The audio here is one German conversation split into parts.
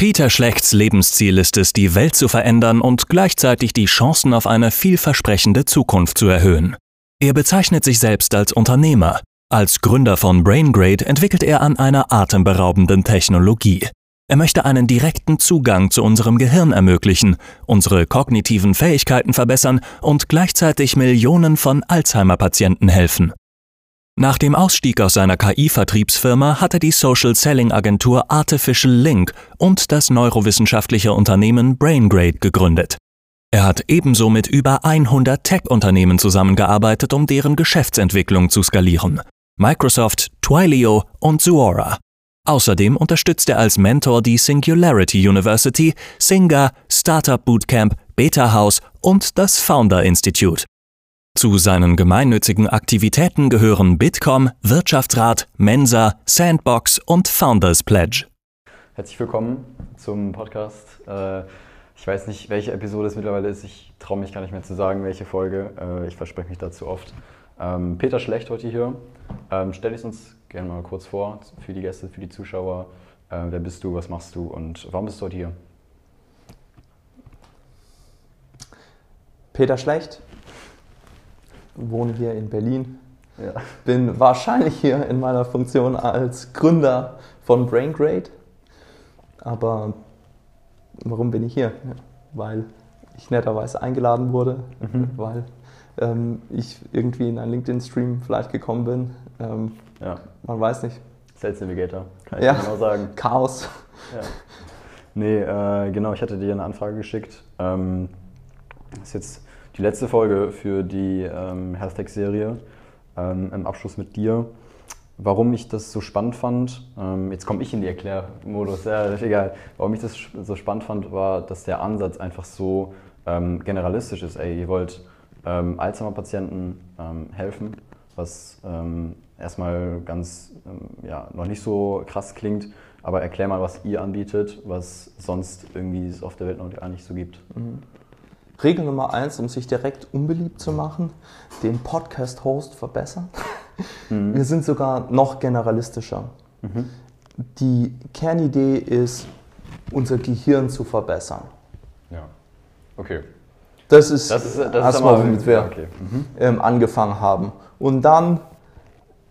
Peter Schlechts Lebensziel ist es, die Welt zu verändern und gleichzeitig die Chancen auf eine vielversprechende Zukunft zu erhöhen. Er bezeichnet sich selbst als Unternehmer. Als Gründer von BrainGrade entwickelt er an einer atemberaubenden Technologie. Er möchte einen direkten Zugang zu unserem Gehirn ermöglichen, unsere kognitiven Fähigkeiten verbessern und gleichzeitig Millionen von Alzheimer-Patienten helfen. Nach dem Ausstieg aus seiner KI-Vertriebsfirma hat er die Social Selling Agentur Artificial Link und das neurowissenschaftliche Unternehmen BrainGrade gegründet. Er hat ebenso mit über 100 Tech-Unternehmen zusammengearbeitet, um deren Geschäftsentwicklung zu skalieren. Microsoft, Twilio und Zuora. Außerdem unterstützt er als Mentor die Singularity University, Singa, Startup Bootcamp, Beta House und das Founder Institute. Zu seinen gemeinnützigen Aktivitäten gehören Bitkom, Wirtschaftsrat, Mensa, Sandbox und Founders Pledge. Herzlich willkommen zum Podcast. Äh, ich weiß nicht, welche Episode es mittlerweile ist. Ich traue mich gar nicht mehr zu sagen, welche Folge. Äh, ich verspreche mich dazu oft. Ähm, Peter Schlecht heute hier. Ähm, stell dich uns gerne mal kurz vor für die Gäste, für die Zuschauer. Äh, wer bist du, was machst du und warum bist du heute hier? Peter Schlecht, wohne hier in Berlin. Ja. Bin wahrscheinlich hier in meiner Funktion als Gründer von BrainGrade. Aber warum bin ich hier? Weil ich netterweise eingeladen wurde, mhm. weil ähm, ich irgendwie in einen LinkedIn-Stream vielleicht gekommen bin. Ähm, ja. Man weiß nicht. Sales Navigator, kann ich ja. genau sagen. Chaos. Ja. Nee, äh, genau, ich hatte dir eine Anfrage geschickt. Ähm, ist jetzt die letzte Folge für die ähm, HealthTech-Serie ähm, im Abschluss mit dir. Warum ich das so spannend fand, ähm, jetzt komme ich in die Erklärmodus, ja, egal. Warum ich das so spannend fand, war, dass der Ansatz einfach so ähm, generalistisch ist. Ey, ihr wollt ähm, Alzheimer-Patienten ähm, helfen, was ähm, erstmal ganz ja, noch nicht so krass klingt, aber erklär mal, was ihr anbietet, was sonst irgendwie es auf der Welt noch gar nicht so gibt. Mhm. Regel Nummer eins, um sich direkt unbeliebt zu machen, den Podcast-Host verbessern. Mhm. Wir sind sogar noch generalistischer. Mhm. Die Kernidee ist, unser Gehirn zu verbessern. Ja, okay. Das ist, das ist, das erstmal, womit wir okay. mhm. ähm, angefangen haben. Und dann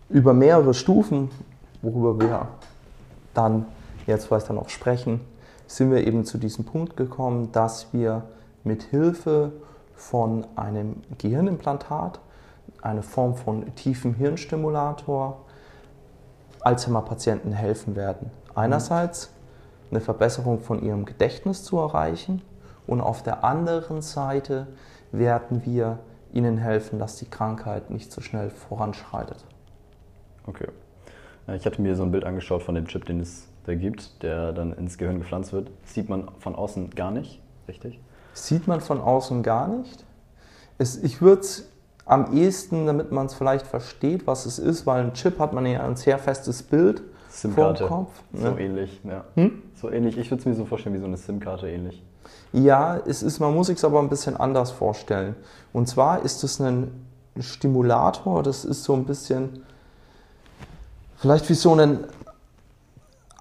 über mehrere Stufen, worüber wir dann jetzt vielleicht dann auch sprechen, sind wir eben zu diesem Punkt gekommen, dass wir mit Hilfe von einem Gehirnimplantat, eine Form von tiefem Hirnstimulator, Alzheimer-Patienten helfen werden. Einerseits eine Verbesserung von ihrem Gedächtnis zu erreichen und auf der anderen Seite werden wir ihnen helfen, dass die Krankheit nicht so schnell voranschreitet. Okay. Ich hatte mir so ein Bild angeschaut von dem Chip, den es da gibt, der dann ins Gehirn gepflanzt wird. sieht man von außen gar nicht, richtig? Sieht man von außen gar nicht. Es, ich würde es am ehesten, damit man es vielleicht versteht, was es ist, weil ein Chip hat man ja ein sehr festes Bild vor dem Kopf. So ne? ähnlich, ja. Hm? So ähnlich, ich würde es mir so vorstellen wie so eine SIM-Karte ähnlich. Ja, es ist, man muss sich es aber ein bisschen anders vorstellen. Und zwar ist es ein Stimulator, das ist so ein bisschen, vielleicht wie so ein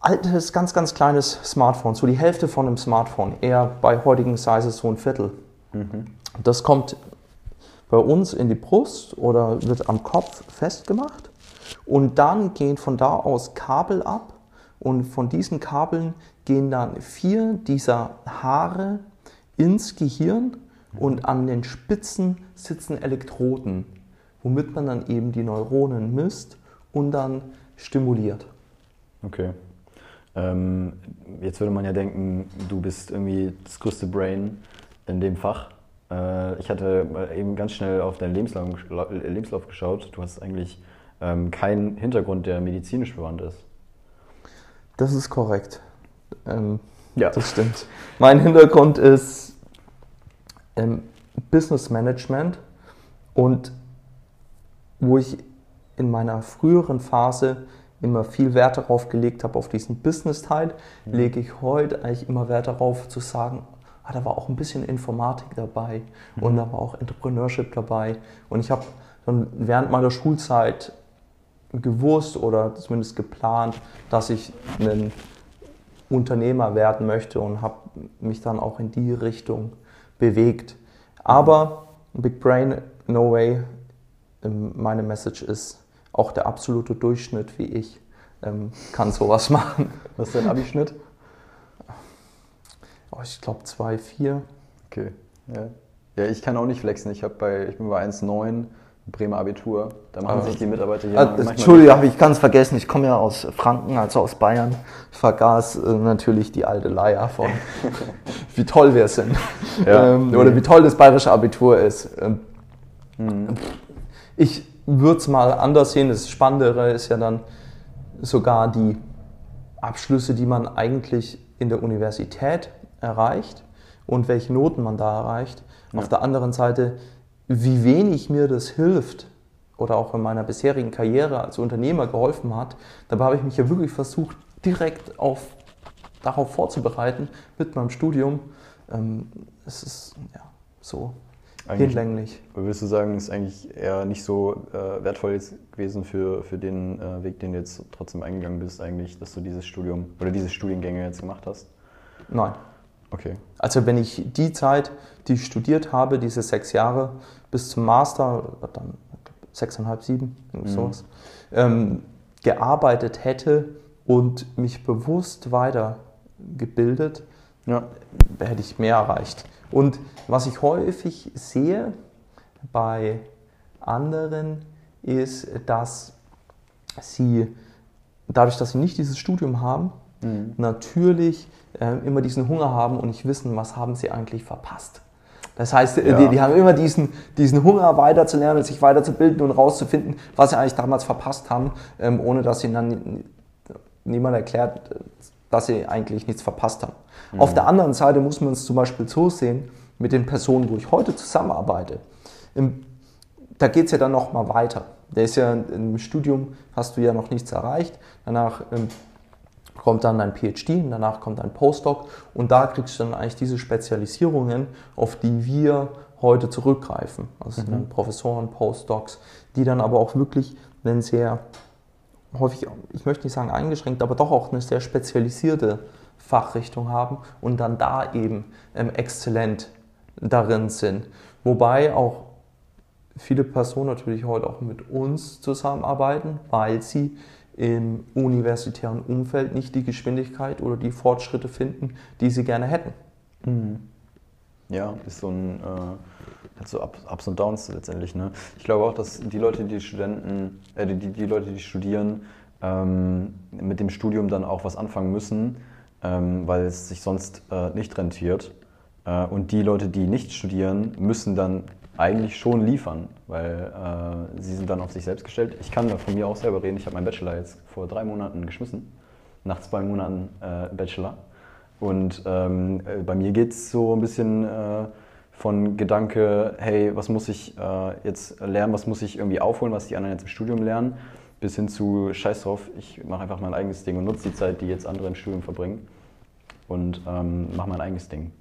altes, ganz, ganz kleines Smartphone, so die Hälfte von einem Smartphone, eher bei heutigen Sizes so ein Viertel. Mhm. Das kommt bei uns in die Brust oder wird am Kopf festgemacht und dann gehen von da aus Kabel ab und von diesen Kabeln gehen dann vier dieser Haare ins Gehirn und an den Spitzen sitzen Elektroden, womit man dann eben die Neuronen misst und dann stimuliert. Okay. Ähm, jetzt würde man ja denken, du bist irgendwie das größte Brain in dem Fach. Äh, ich hatte eben ganz schnell auf deinen Lebenslauf, Lebenslauf geschaut. Du hast eigentlich ähm, keinen Hintergrund, der medizinisch verwandt ist. Das ist korrekt. Ähm, ja. Das stimmt. Mein Hintergrund ist ähm, Business Management und wo ich in meiner früheren Phase immer viel Wert darauf gelegt habe, auf diesen Business-Teil, mhm. lege ich heute eigentlich immer Wert darauf zu sagen, ah, da war auch ein bisschen Informatik dabei mhm. und da war auch Entrepreneurship dabei. Und ich habe dann während meiner Schulzeit gewusst oder zumindest geplant, dass ich einen Unternehmer werden möchte und habe mich dann auch in die Richtung bewegt. Aber Big Brain, no way. Meine Message ist, auch der absolute Durchschnitt wie ich ähm, kann sowas machen. Was ist dein Abischnitt? Oh, ich glaube 2,4. Okay, ja. Ja, ich kann auch nicht flexen. Ich, bei, ich bin bei 1,9 Bremer Abitur. Da machen sich die Mitarbeiter hier. Äh, Entschuldigung, ich kann es vergessen. Ich komme ja aus Franken, also aus Bayern. Ich vergaß äh, natürlich die alte Leier von, wie toll wir sind. Ja, ähm. Oder wie toll das bayerische Abitur ist. Ähm, mhm. Ich würde es mal anders sehen. Das Spannendere ist ja dann sogar die Abschlüsse, die man eigentlich in der Universität erreicht und welche Noten man da erreicht. Ja. Auf der anderen Seite wie wenig mir das hilft oder auch in meiner bisherigen Karriere als Unternehmer geholfen hat, dabei habe ich mich ja wirklich versucht, direkt auf, darauf vorzubereiten mit meinem Studium. Ähm, es ist ja so hinlänglich. Würdest du sagen, ist eigentlich eher nicht so äh, wertvoll gewesen für, für den äh, Weg, den du jetzt trotzdem eingegangen bist, eigentlich, dass du dieses Studium oder diese Studiengänge jetzt gemacht hast? Nein. Okay. Also wenn ich die Zeit, die ich studiert habe, diese sechs Jahre bis zum Master, dann sechseinhalb, sieben, mhm. sowas, ähm, gearbeitet hätte und mich bewusst weitergebildet, ja. hätte ich mehr erreicht. Und was ich häufig sehe bei anderen ist, dass sie, dadurch, dass sie nicht dieses Studium haben, mhm. natürlich äh, immer diesen Hunger haben und nicht wissen, was haben sie eigentlich verpasst. Das heißt, äh, ja. die, die, haben immer diesen, diesen Hunger weiterzulernen, sich weiterzubilden und rauszufinden, was sie eigentlich damals verpasst haben, ähm, ohne dass ihnen dann niemand erklärt, dass sie eigentlich nichts verpasst haben. Mhm. Auf der anderen Seite muss man es zum Beispiel so sehen, mit den Personen, wo ich heute zusammenarbeite. Da geht es ja dann nochmal weiter. Der ist ja im Studium, hast du ja noch nichts erreicht. Danach ähm, kommt dann ein PhD danach kommt ein Postdoc und da kriegst du dann eigentlich diese Spezialisierungen, auf die wir heute zurückgreifen. Also mhm. dann Professoren, Postdocs, die dann aber auch wirklich einen sehr häufig, ich möchte nicht sagen eingeschränkt, aber doch auch eine sehr spezialisierte Fachrichtung haben und dann da eben ähm, exzellent darin sind. Wobei auch viele Personen natürlich heute auch mit uns zusammenarbeiten, weil sie im universitären Umfeld nicht die Geschwindigkeit oder die Fortschritte finden, die sie gerne hätten. Mhm. Ja, ist so ein äh, hat so Ups und Downs letztendlich. Ne? Ich glaube auch, dass die Leute, die Studenten, äh, die, die Leute, die studieren, ähm, mit dem Studium dann auch was anfangen müssen, ähm, weil es sich sonst äh, nicht rentiert. Äh, und die Leute, die nicht studieren, müssen dann eigentlich schon liefern, weil äh, sie sind dann auf sich selbst gestellt. Ich kann von mir auch selber reden. Ich habe meinen Bachelor jetzt vor drei Monaten geschmissen, nach zwei Monaten äh, Bachelor. Und ähm, äh, bei mir geht es so ein bisschen äh, von Gedanke, hey, was muss ich äh, jetzt lernen, was muss ich irgendwie aufholen, was die anderen jetzt im Studium lernen, bis hin zu Scheiß drauf, ich mache einfach mein eigenes Ding und nutze die Zeit, die jetzt andere im Studium verbringen und ähm, mache mein eigenes Ding.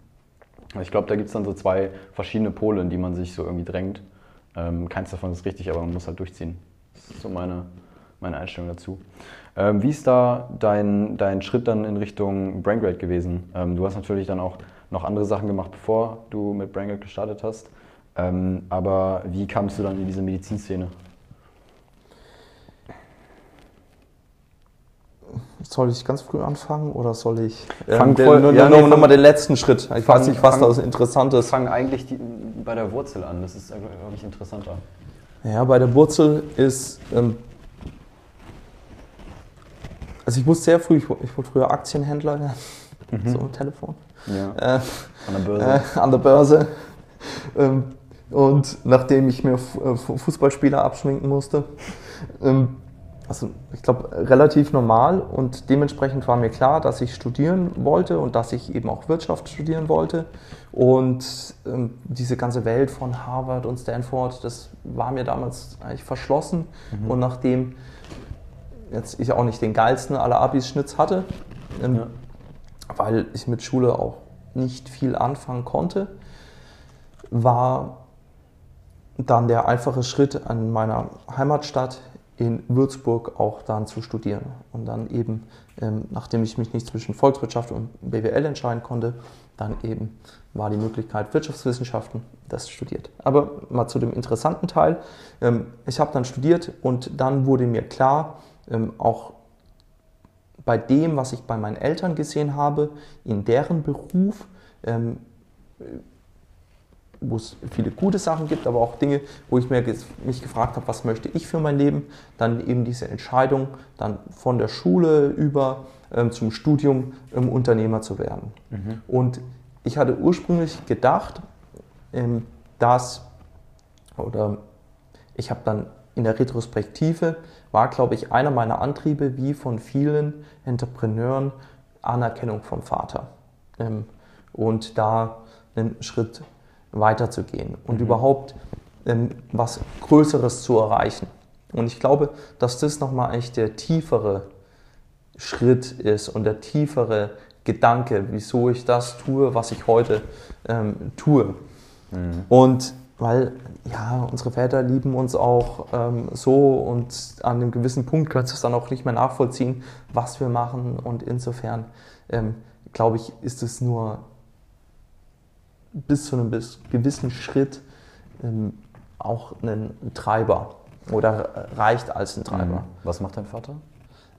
Ich glaube, da gibt es dann so zwei verschiedene Pole, in die man sich so irgendwie drängt. Ähm, keins davon ist richtig, aber man muss halt durchziehen. Das ist so meine, meine Einstellung dazu. Ähm, wie ist da dein, dein Schritt dann in Richtung BrainGrade gewesen? Ähm, du hast natürlich dann auch noch andere Sachen gemacht, bevor du mit BrainGrade gestartet hast. Ähm, aber wie kamst du dann in diese Medizinszene? Soll ich ganz früh anfangen oder soll ich ähm, voll, nur, ja, nur, nee, nur mal den letzten Schritt? Ich fang, weiß nicht, was fang, da interessant ist. Fang eigentlich die, bei der Wurzel an, das ist, glaube ich, interessanter. Ja, bei der Wurzel ist, ähm, also ich wusste sehr früh, ich, ich wollte früher Aktienhändler werden, mhm. so am Telefon. Ja. Äh, an der Börse. Äh, an der Börse. Ähm, und nachdem ich mir äh, Fußballspieler abschminken musste, ähm, also ich glaube, relativ normal und dementsprechend war mir klar, dass ich studieren wollte und dass ich eben auch Wirtschaft studieren wollte. Und ähm, diese ganze Welt von Harvard und Stanford, das war mir damals eigentlich verschlossen. Mhm. Und nachdem jetzt ich auch nicht den geilsten aller Abis-Schnitts hatte, ähm, ja. weil ich mit Schule auch nicht viel anfangen konnte, war dann der einfache Schritt an meiner Heimatstadt in Würzburg auch dann zu studieren. Und dann eben, ähm, nachdem ich mich nicht zwischen Volkswirtschaft und BWL entscheiden konnte, dann eben war die Möglichkeit Wirtschaftswissenschaften, das studiert. Aber mal zu dem interessanten Teil. Ähm, ich habe dann studiert und dann wurde mir klar, ähm, auch bei dem, was ich bei meinen Eltern gesehen habe, in deren Beruf, ähm, wo es viele gute Sachen gibt, aber auch Dinge, wo ich mir mich gefragt habe, was möchte ich für mein Leben, dann eben diese Entscheidung, dann von der Schule über ähm, zum Studium ähm, Unternehmer zu werden. Mhm. Und ich hatte ursprünglich gedacht, ähm, dass, oder ich habe dann in der Retrospektive, war, glaube ich, einer meiner Antriebe, wie von vielen Entrepreneuren, Anerkennung vom Vater. Ähm, und da einen Schritt weiterzugehen und mhm. überhaupt ähm, was Größeres zu erreichen. Und ich glaube, dass das nochmal echt der tiefere Schritt ist und der tiefere Gedanke, wieso ich das tue, was ich heute ähm, tue. Mhm. Und weil, ja, unsere Väter lieben uns auch ähm, so und an einem gewissen Punkt kannst du es dann auch nicht mehr nachvollziehen, was wir machen. Und insofern, ähm, glaube ich, ist es nur bis zu einem gewissen Schritt ähm, auch ein Treiber oder reicht als ein Treiber. Mhm. Was macht dein Vater?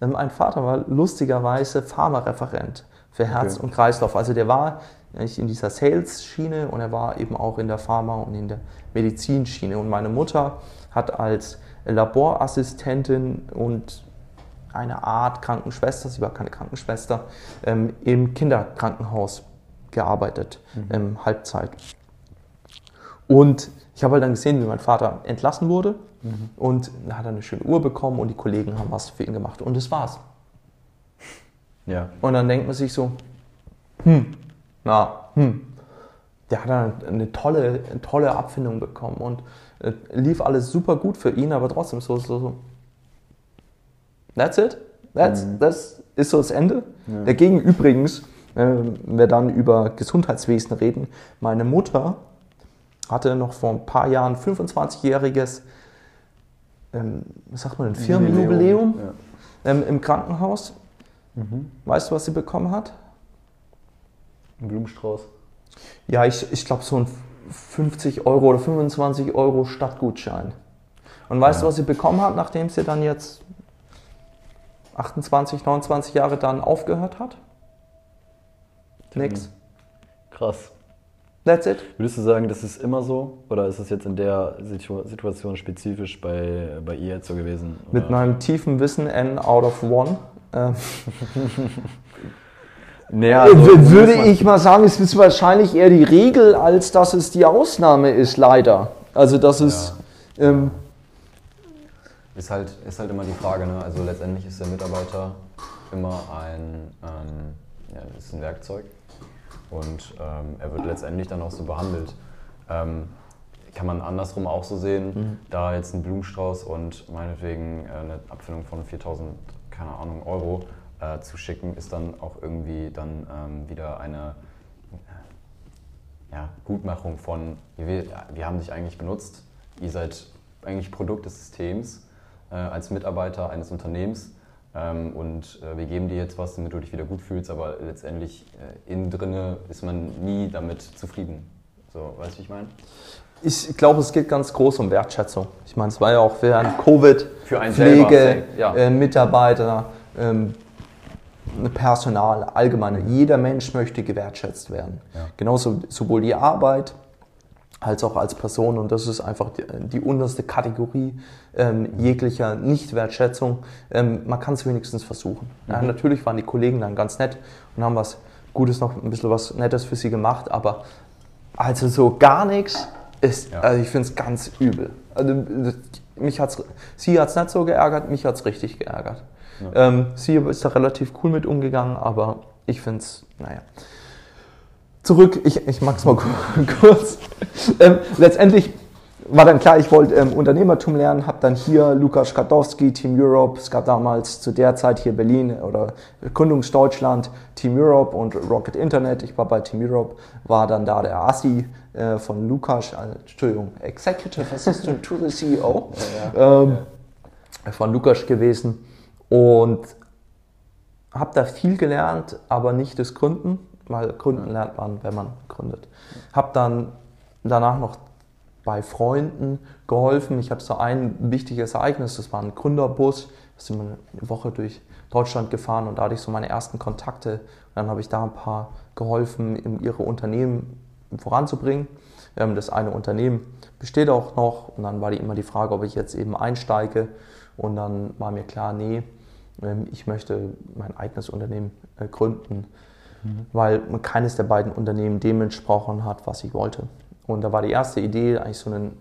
Ähm, mein Vater war lustigerweise Pharmareferent für Herz okay. und Kreislauf. Also der war in dieser Sales-Schiene und er war eben auch in der Pharma- und in der Medizinschiene. Und meine Mutter hat als Laborassistentin und eine Art Krankenschwester, sie war keine Krankenschwester, ähm, im Kinderkrankenhaus gearbeitet, mhm. ähm, Halbzeit. Und ich habe halt dann gesehen, wie mein Vater entlassen wurde mhm. und er hat eine schöne Uhr bekommen und die Kollegen haben was für ihn gemacht und das war's. Ja. Und dann denkt man sich so, hm, na, hm, der hat dann eine tolle, eine tolle Abfindung bekommen und äh, lief alles super gut für ihn, aber trotzdem so, so, so. That's it. That's, mhm. Das ist so das Ende. Ja. Dagegen übrigens wenn wir dann über Gesundheitswesen reden. Meine Mutter hatte noch vor ein paar Jahren 25-jähriges, ähm, was sagt man, ein Firmenjubiläum ja. ähm, im Krankenhaus. Mhm. Weißt du, was sie bekommen hat? Ein Blumenstrauß. Ja, ich, ich glaube so ein 50 Euro oder 25 Euro Stadtgutschein. Und weißt ja. du, was sie bekommen hat, nachdem sie dann jetzt 28, 29 Jahre dann aufgehört hat? Nix. Krass. That's it. Würdest du sagen, das ist immer so? Oder ist es jetzt in der Situation spezifisch bei, bei ihr jetzt so gewesen? Oder? Mit meinem tiefen Wissen N out of one. Ähm. naja, also, würde ich mal sagen, es ist wahrscheinlich eher die Regel, als dass es die Ausnahme ist, leider. Also, dass es. Ja. Ähm, ist, halt, ist halt immer die Frage, ne? Also, letztendlich ist der Mitarbeiter immer ein, ähm, ja, ist ein Werkzeug und ähm, er wird letztendlich dann auch so behandelt. Ähm, kann man andersrum auch so sehen, mhm. da jetzt ein Blumenstrauß und meinetwegen äh, eine Abfindung von 4000, keine Ahnung, Euro äh, zu schicken, ist dann auch irgendwie dann ähm, wieder eine ja, Gutmachung von, wir, wir haben dich eigentlich benutzt, ihr seid eigentlich Produkt des Systems äh, als Mitarbeiter eines Unternehmens ähm, und äh, wir geben dir jetzt was, damit du dich wieder gut fühlst, aber letztendlich äh, innen drinne ist man nie damit zufrieden. So, weißt du, wie ich meine? Ich glaube, es geht ganz groß um Wertschätzung. Ich meine, es war ja auch während Covid Für einen Pflege, ja. äh, Mitarbeiter, ähm, Personal, allgemein. Jeder Mensch möchte gewertschätzt werden. Ja. Genauso sowohl die Arbeit als auch als Person. Und das ist einfach die, die unterste Kategorie ähm, jeglicher Nichtwertschätzung. Ähm, man kann es wenigstens versuchen. Mhm. Ja, natürlich waren die Kollegen dann ganz nett und haben was Gutes noch, ein bisschen was Nettes für sie gemacht, aber also so gar nichts ist, ja. also ich finde es ganz übel. Also, mich hat's, sie hat es nicht so geärgert, mich hat es richtig geärgert. Ja. Ähm, sie ist da relativ cool mit umgegangen, aber ich finde es, naja zurück, ich, ich mag es mal kurz. Ähm, letztendlich war dann klar, ich wollte ähm, Unternehmertum lernen, habe dann hier Lukas Skadowski, Team Europe, es gab damals zu der Zeit hier Berlin oder Gründungsdeutschland, Team Europe und Rocket Internet. Ich war bei Team Europe, war dann da der Assi äh, von Lukas, äh, Entschuldigung, Executive Assistant to the CEO. Ja, ja. Ähm, von Lukas gewesen und habe da viel gelernt, aber nicht das Gründen, weil Gründen lernt man, wenn man gründet. Habe dann danach noch bei Freunden geholfen. Ich hatte so ein wichtiges Ereignis, das war ein Gründerbus. Da sind wir eine Woche durch Deutschland gefahren und da hatte ich so meine ersten Kontakte. Und dann habe ich da ein paar geholfen, ihre Unternehmen voranzubringen. Ähm, das eine Unternehmen besteht auch noch und dann war die immer die Frage, ob ich jetzt eben einsteige. Und dann war mir klar, nee, ähm, ich möchte mein eigenes Unternehmen äh, gründen, mhm. weil keines der beiden Unternehmen dem entsprochen hat, was ich wollte. Und da war die erste Idee, eigentlich so einen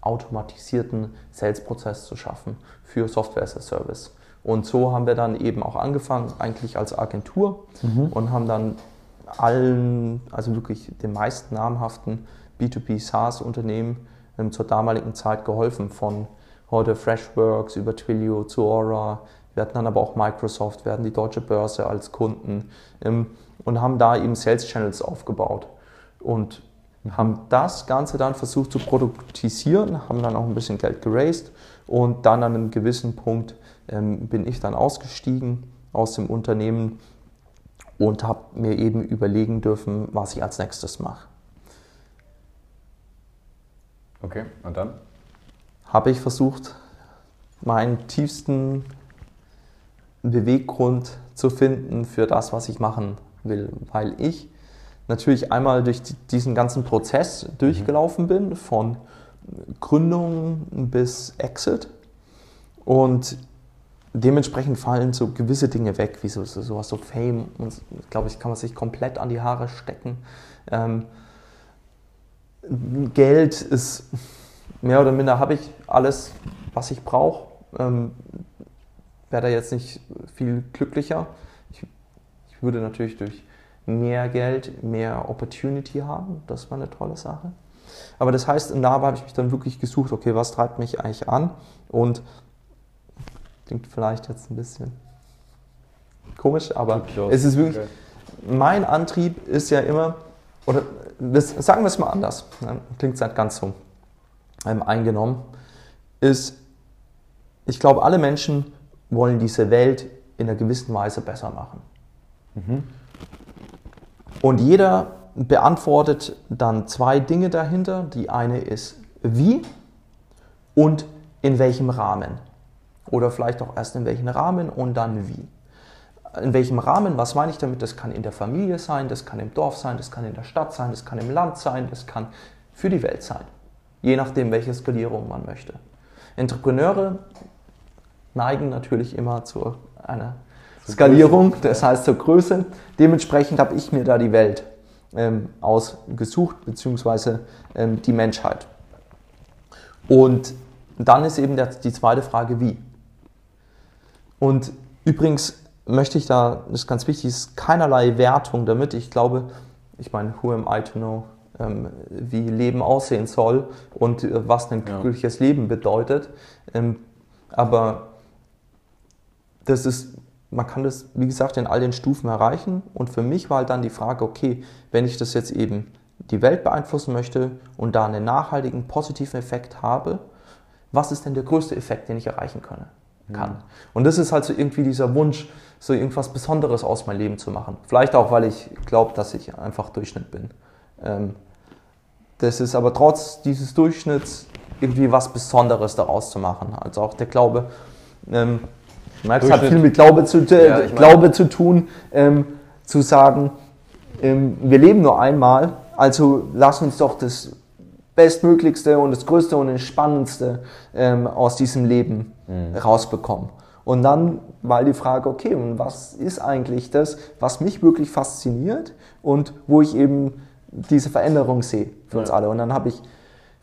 automatisierten Sales-Prozess zu schaffen für Software as a Service. Und so haben wir dann eben auch angefangen, eigentlich als Agentur mhm. und haben dann allen, also wirklich den meisten namhaften B2B SaaS-Unternehmen ähm, zur damaligen Zeit geholfen, von heute Freshworks über Twilio zu Aura. Wir hatten dann aber auch Microsoft, wir hatten die Deutsche Börse als Kunden ähm, und haben da eben Sales Channels aufgebaut. Und haben das Ganze dann versucht zu produktisieren, haben dann auch ein bisschen Geld geraced und dann an einem gewissen Punkt ähm, bin ich dann ausgestiegen aus dem Unternehmen und habe mir eben überlegen dürfen, was ich als nächstes mache. Okay, und dann? Habe ich versucht, meinen tiefsten Beweggrund zu finden für das, was ich machen will, weil ich natürlich einmal durch diesen ganzen Prozess durchgelaufen bin, von Gründung bis Exit. Und dementsprechend fallen so gewisse Dinge weg, wie so, so, sowas, so Fame. Und glaube ich, kann man sich komplett an die Haare stecken. Ähm, Geld ist mehr oder minder, habe ich alles, was ich brauche. Ähm, Wäre da jetzt nicht viel glücklicher. Ich, ich würde natürlich durch mehr Geld, mehr Opportunity haben. Das war eine tolle Sache. Aber das heißt, in Lava habe ich mich dann wirklich gesucht, okay, was treibt mich eigentlich an? Und klingt vielleicht jetzt ein bisschen komisch, aber es ist wirklich, mein Antrieb ist ja immer, oder das, sagen wir es mal anders, ne? klingt nicht ganz so ähm, eingenommen, ist, ich glaube, alle Menschen wollen diese Welt in einer gewissen Weise besser machen. Mhm. Und jeder beantwortet dann zwei Dinge dahinter. Die eine ist wie und in welchem Rahmen. Oder vielleicht auch erst in welchem Rahmen und dann wie. In welchem Rahmen, was meine ich damit? Das kann in der Familie sein, das kann im Dorf sein, das kann in der Stadt sein, das kann im Land sein, das kann für die Welt sein. Je nachdem, welche Skalierung man möchte. Entrepreneure neigen natürlich immer zu einer Skalierung, das heißt zur Größe. Dementsprechend habe ich mir da die Welt ähm, ausgesucht, beziehungsweise ähm, die Menschheit. Und dann ist eben der, die zweite Frage, wie. Und übrigens möchte ich da, das ist ganz wichtig, ist keinerlei Wertung damit. Ich glaube, ich meine, who am I to know, ähm, wie Leben aussehen soll und äh, was ein glückliches ja. Leben bedeutet. Ähm, aber das ist man kann das, wie gesagt, in all den Stufen erreichen. Und für mich war halt dann die Frage, okay, wenn ich das jetzt eben die Welt beeinflussen möchte und da einen nachhaltigen, positiven Effekt habe, was ist denn der größte Effekt, den ich erreichen kann? kann. Mhm. Und das ist halt so irgendwie dieser Wunsch, so irgendwas Besonderes aus meinem Leben zu machen. Vielleicht auch, weil ich glaube, dass ich einfach Durchschnitt bin. Ähm, das ist aber trotz dieses Durchschnitts irgendwie was Besonderes daraus zu machen. Also auch der Glaube, ähm, Marx hat viel mit Glaube zu, äh, ja, Glaube zu tun, ähm, zu sagen, ähm, wir leben nur einmal, also lass uns doch das Bestmöglichste und das Größte und das Spannendste ähm, aus diesem Leben mhm. rausbekommen. Und dann war die Frage, okay, und was ist eigentlich das, was mich wirklich fasziniert und wo ich eben diese Veränderung sehe für ja. uns alle. Und dann habe ich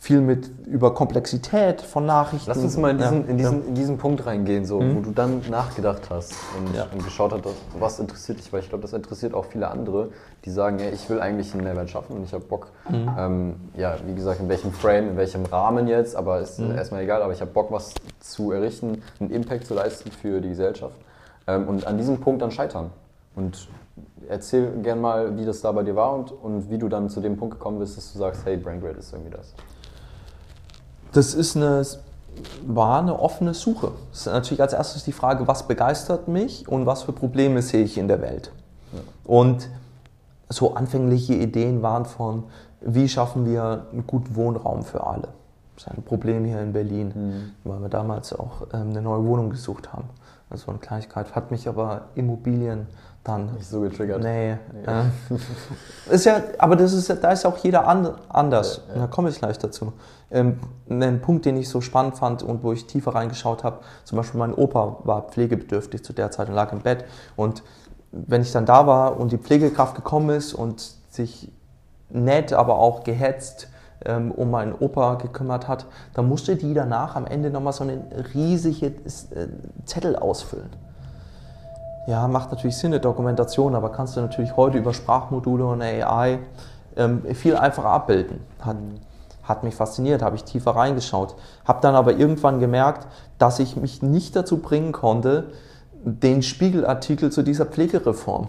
viel mit über Komplexität von Nachrichten. Lass uns mal in diesen, ja. in diesen, in diesen Punkt reingehen, so, mhm. wo du dann nachgedacht hast und, ja. und geschaut hast, was interessiert dich, weil ich glaube, das interessiert auch viele andere, die sagen, ja, ich will eigentlich einen Mehrwert schaffen und ich habe Bock, mhm. ähm, ja, wie gesagt, in welchem Frame, in welchem Rahmen jetzt, aber ist mhm. erstmal egal, aber ich habe Bock, was zu errichten, einen Impact zu leisten für die Gesellschaft ähm, und an diesem Punkt dann scheitern. Und erzähl gern mal, wie das da bei dir war und, und wie du dann zu dem Punkt gekommen bist, dass du sagst, hey, Brain Grade ist irgendwie das. Das ist eine war eine offene Suche. Es ist natürlich als erstes die Frage, was begeistert mich und was für Probleme sehe ich in der Welt. Ja. Und so anfängliche Ideen waren von, wie schaffen wir einen guten Wohnraum für alle. Das ist ein Problem hier in Berlin, mhm. weil wir damals auch ähm, eine neue Wohnung gesucht haben. War eine Kleinigkeit, hat mich aber Immobilien dann. Nicht so getriggert. Nee. nee. Äh, ist ja, aber das ist, da ist auch jeder an, anders. Ja, ja. Da komme ich gleich dazu. Ähm, ein Punkt, den ich so spannend fand und wo ich tiefer reingeschaut habe, zum Beispiel mein Opa war pflegebedürftig zu der Zeit und lag im Bett. Und wenn ich dann da war und die Pflegekraft gekommen ist und sich nett, aber auch gehetzt ähm, um meinen Opa gekümmert hat, dann musste die danach am Ende nochmal so einen riesigen äh, Zettel ausfüllen. Ja, macht natürlich Sinn, eine Dokumentation, aber kannst du natürlich heute über Sprachmodule und AI ähm, viel einfacher abbilden. Hat, hat mich fasziniert, habe ich tiefer reingeschaut. Habe dann aber irgendwann gemerkt, dass ich mich nicht dazu bringen konnte, den Spiegelartikel zu dieser Pflegereform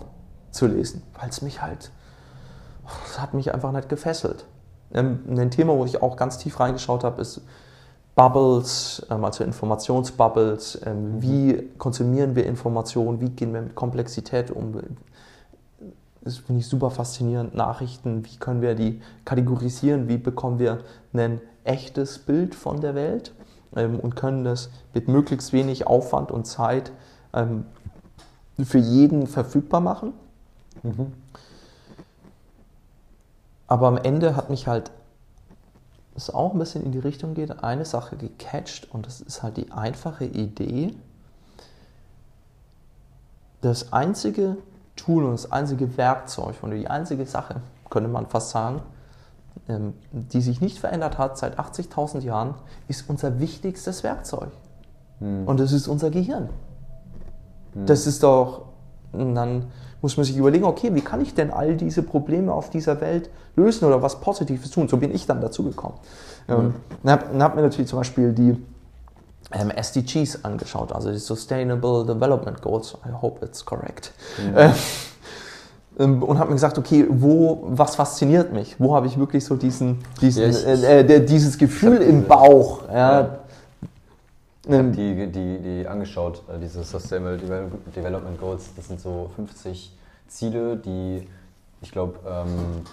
zu lesen, weil es mich halt, das hat mich einfach nicht gefesselt. Ähm, ein Thema, wo ich auch ganz tief reingeschaut habe, ist Bubbles, ähm, also Informationsbubbles. Ähm, mhm. Wie konsumieren wir Informationen? Wie gehen wir mit Komplexität um? Das finde ich super faszinierend. Nachrichten, wie können wir die kategorisieren? Wie bekommen wir ein echtes Bild von der Welt und können das mit möglichst wenig Aufwand und Zeit für jeden verfügbar machen? Mhm. Aber am Ende hat mich halt, es auch ein bisschen in die Richtung geht, eine Sache gecatcht und das ist halt die einfache Idee, das einzige Tool und das einzige Werkzeug und die einzige Sache, könnte man fast sagen, ähm, die sich nicht verändert hat seit 80.000 Jahren, ist unser wichtigstes Werkzeug. Hm. Und das ist unser Gehirn. Hm. Das ist doch, dann muss man sich überlegen, okay, wie kann ich denn all diese Probleme auf dieser Welt lösen oder was Positives tun? So bin ich dann dazu gekommen. Mhm. Ähm, dann habe hab mir natürlich zum Beispiel die ähm, SDGs angeschaut, also die Sustainable Development Goals. I hope it's correct. Mhm. Ähm, ähm, und habe mir gesagt, okay, wo, was fasziniert mich? Wo habe ich wirklich so diesen, diesen, ja, ich, äh, äh, dieses Gefühl im Bauch? Ja. ja. Ich habe die, die, die angeschaut, äh, diese Sustainable Development Goals. Das sind so 50 Ziele, die, ich glaube, ähm,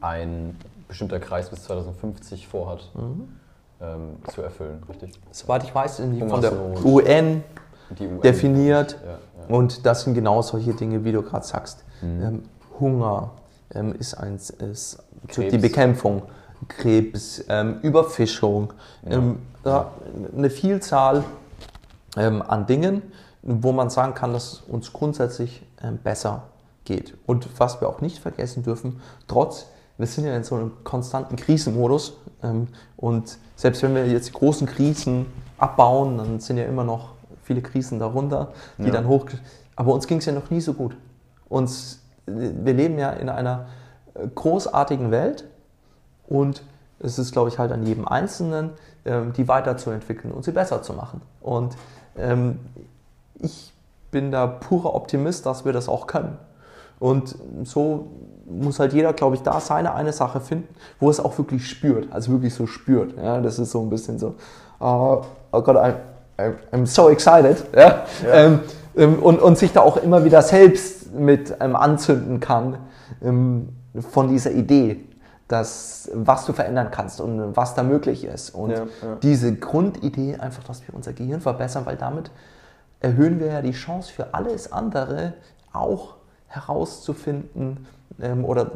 ein bestimmter Kreis bis 2050 vorhat mhm. ähm, zu erfüllen, richtig? Soweit ich weiß, sind die von der UN, UN, definiert. Ja, ja. Und das sind genau solche Dinge, wie du gerade sagst. Mhm. Ähm, Hunger ähm, ist, eins, ist die Bekämpfung. Krebs, ähm, Überfischung, ja. ähm, ja, eine Vielzahl ähm, an Dingen, wo man sagen kann, dass uns grundsätzlich ähm, besser geht. Und was wir auch nicht vergessen dürfen, trotz, wir sind ja in so einem konstanten Krisenmodus ähm, und selbst wenn wir jetzt die großen Krisen abbauen, dann sind ja immer noch viele Krisen darunter, die ja. dann hoch. Aber uns ging es ja noch nie so gut. Uns, wir leben ja in einer äh, großartigen Welt und es ist, glaube ich, halt an jedem Einzelnen, ähm, die weiterzuentwickeln und sie besser zu machen. Und ähm, ich bin da purer Optimist, dass wir das auch können. Und so muss halt jeder, glaube ich, da seine eine Sache finden, wo es auch wirklich spürt, also wirklich so spürt. Ja, das ist so ein bisschen so, oh, oh Gott, I'm, I'm, so excited. Ja? ja. Ähm, ähm, und, und sich da auch immer wieder selbst mit ähm, anzünden kann ähm, von dieser Idee das, was du verändern kannst und was da möglich ist. Und ja, ja. diese Grundidee einfach, dass wir unser Gehirn verbessern, weil damit erhöhen wir ja die Chance für alles andere auch herauszufinden ähm, oder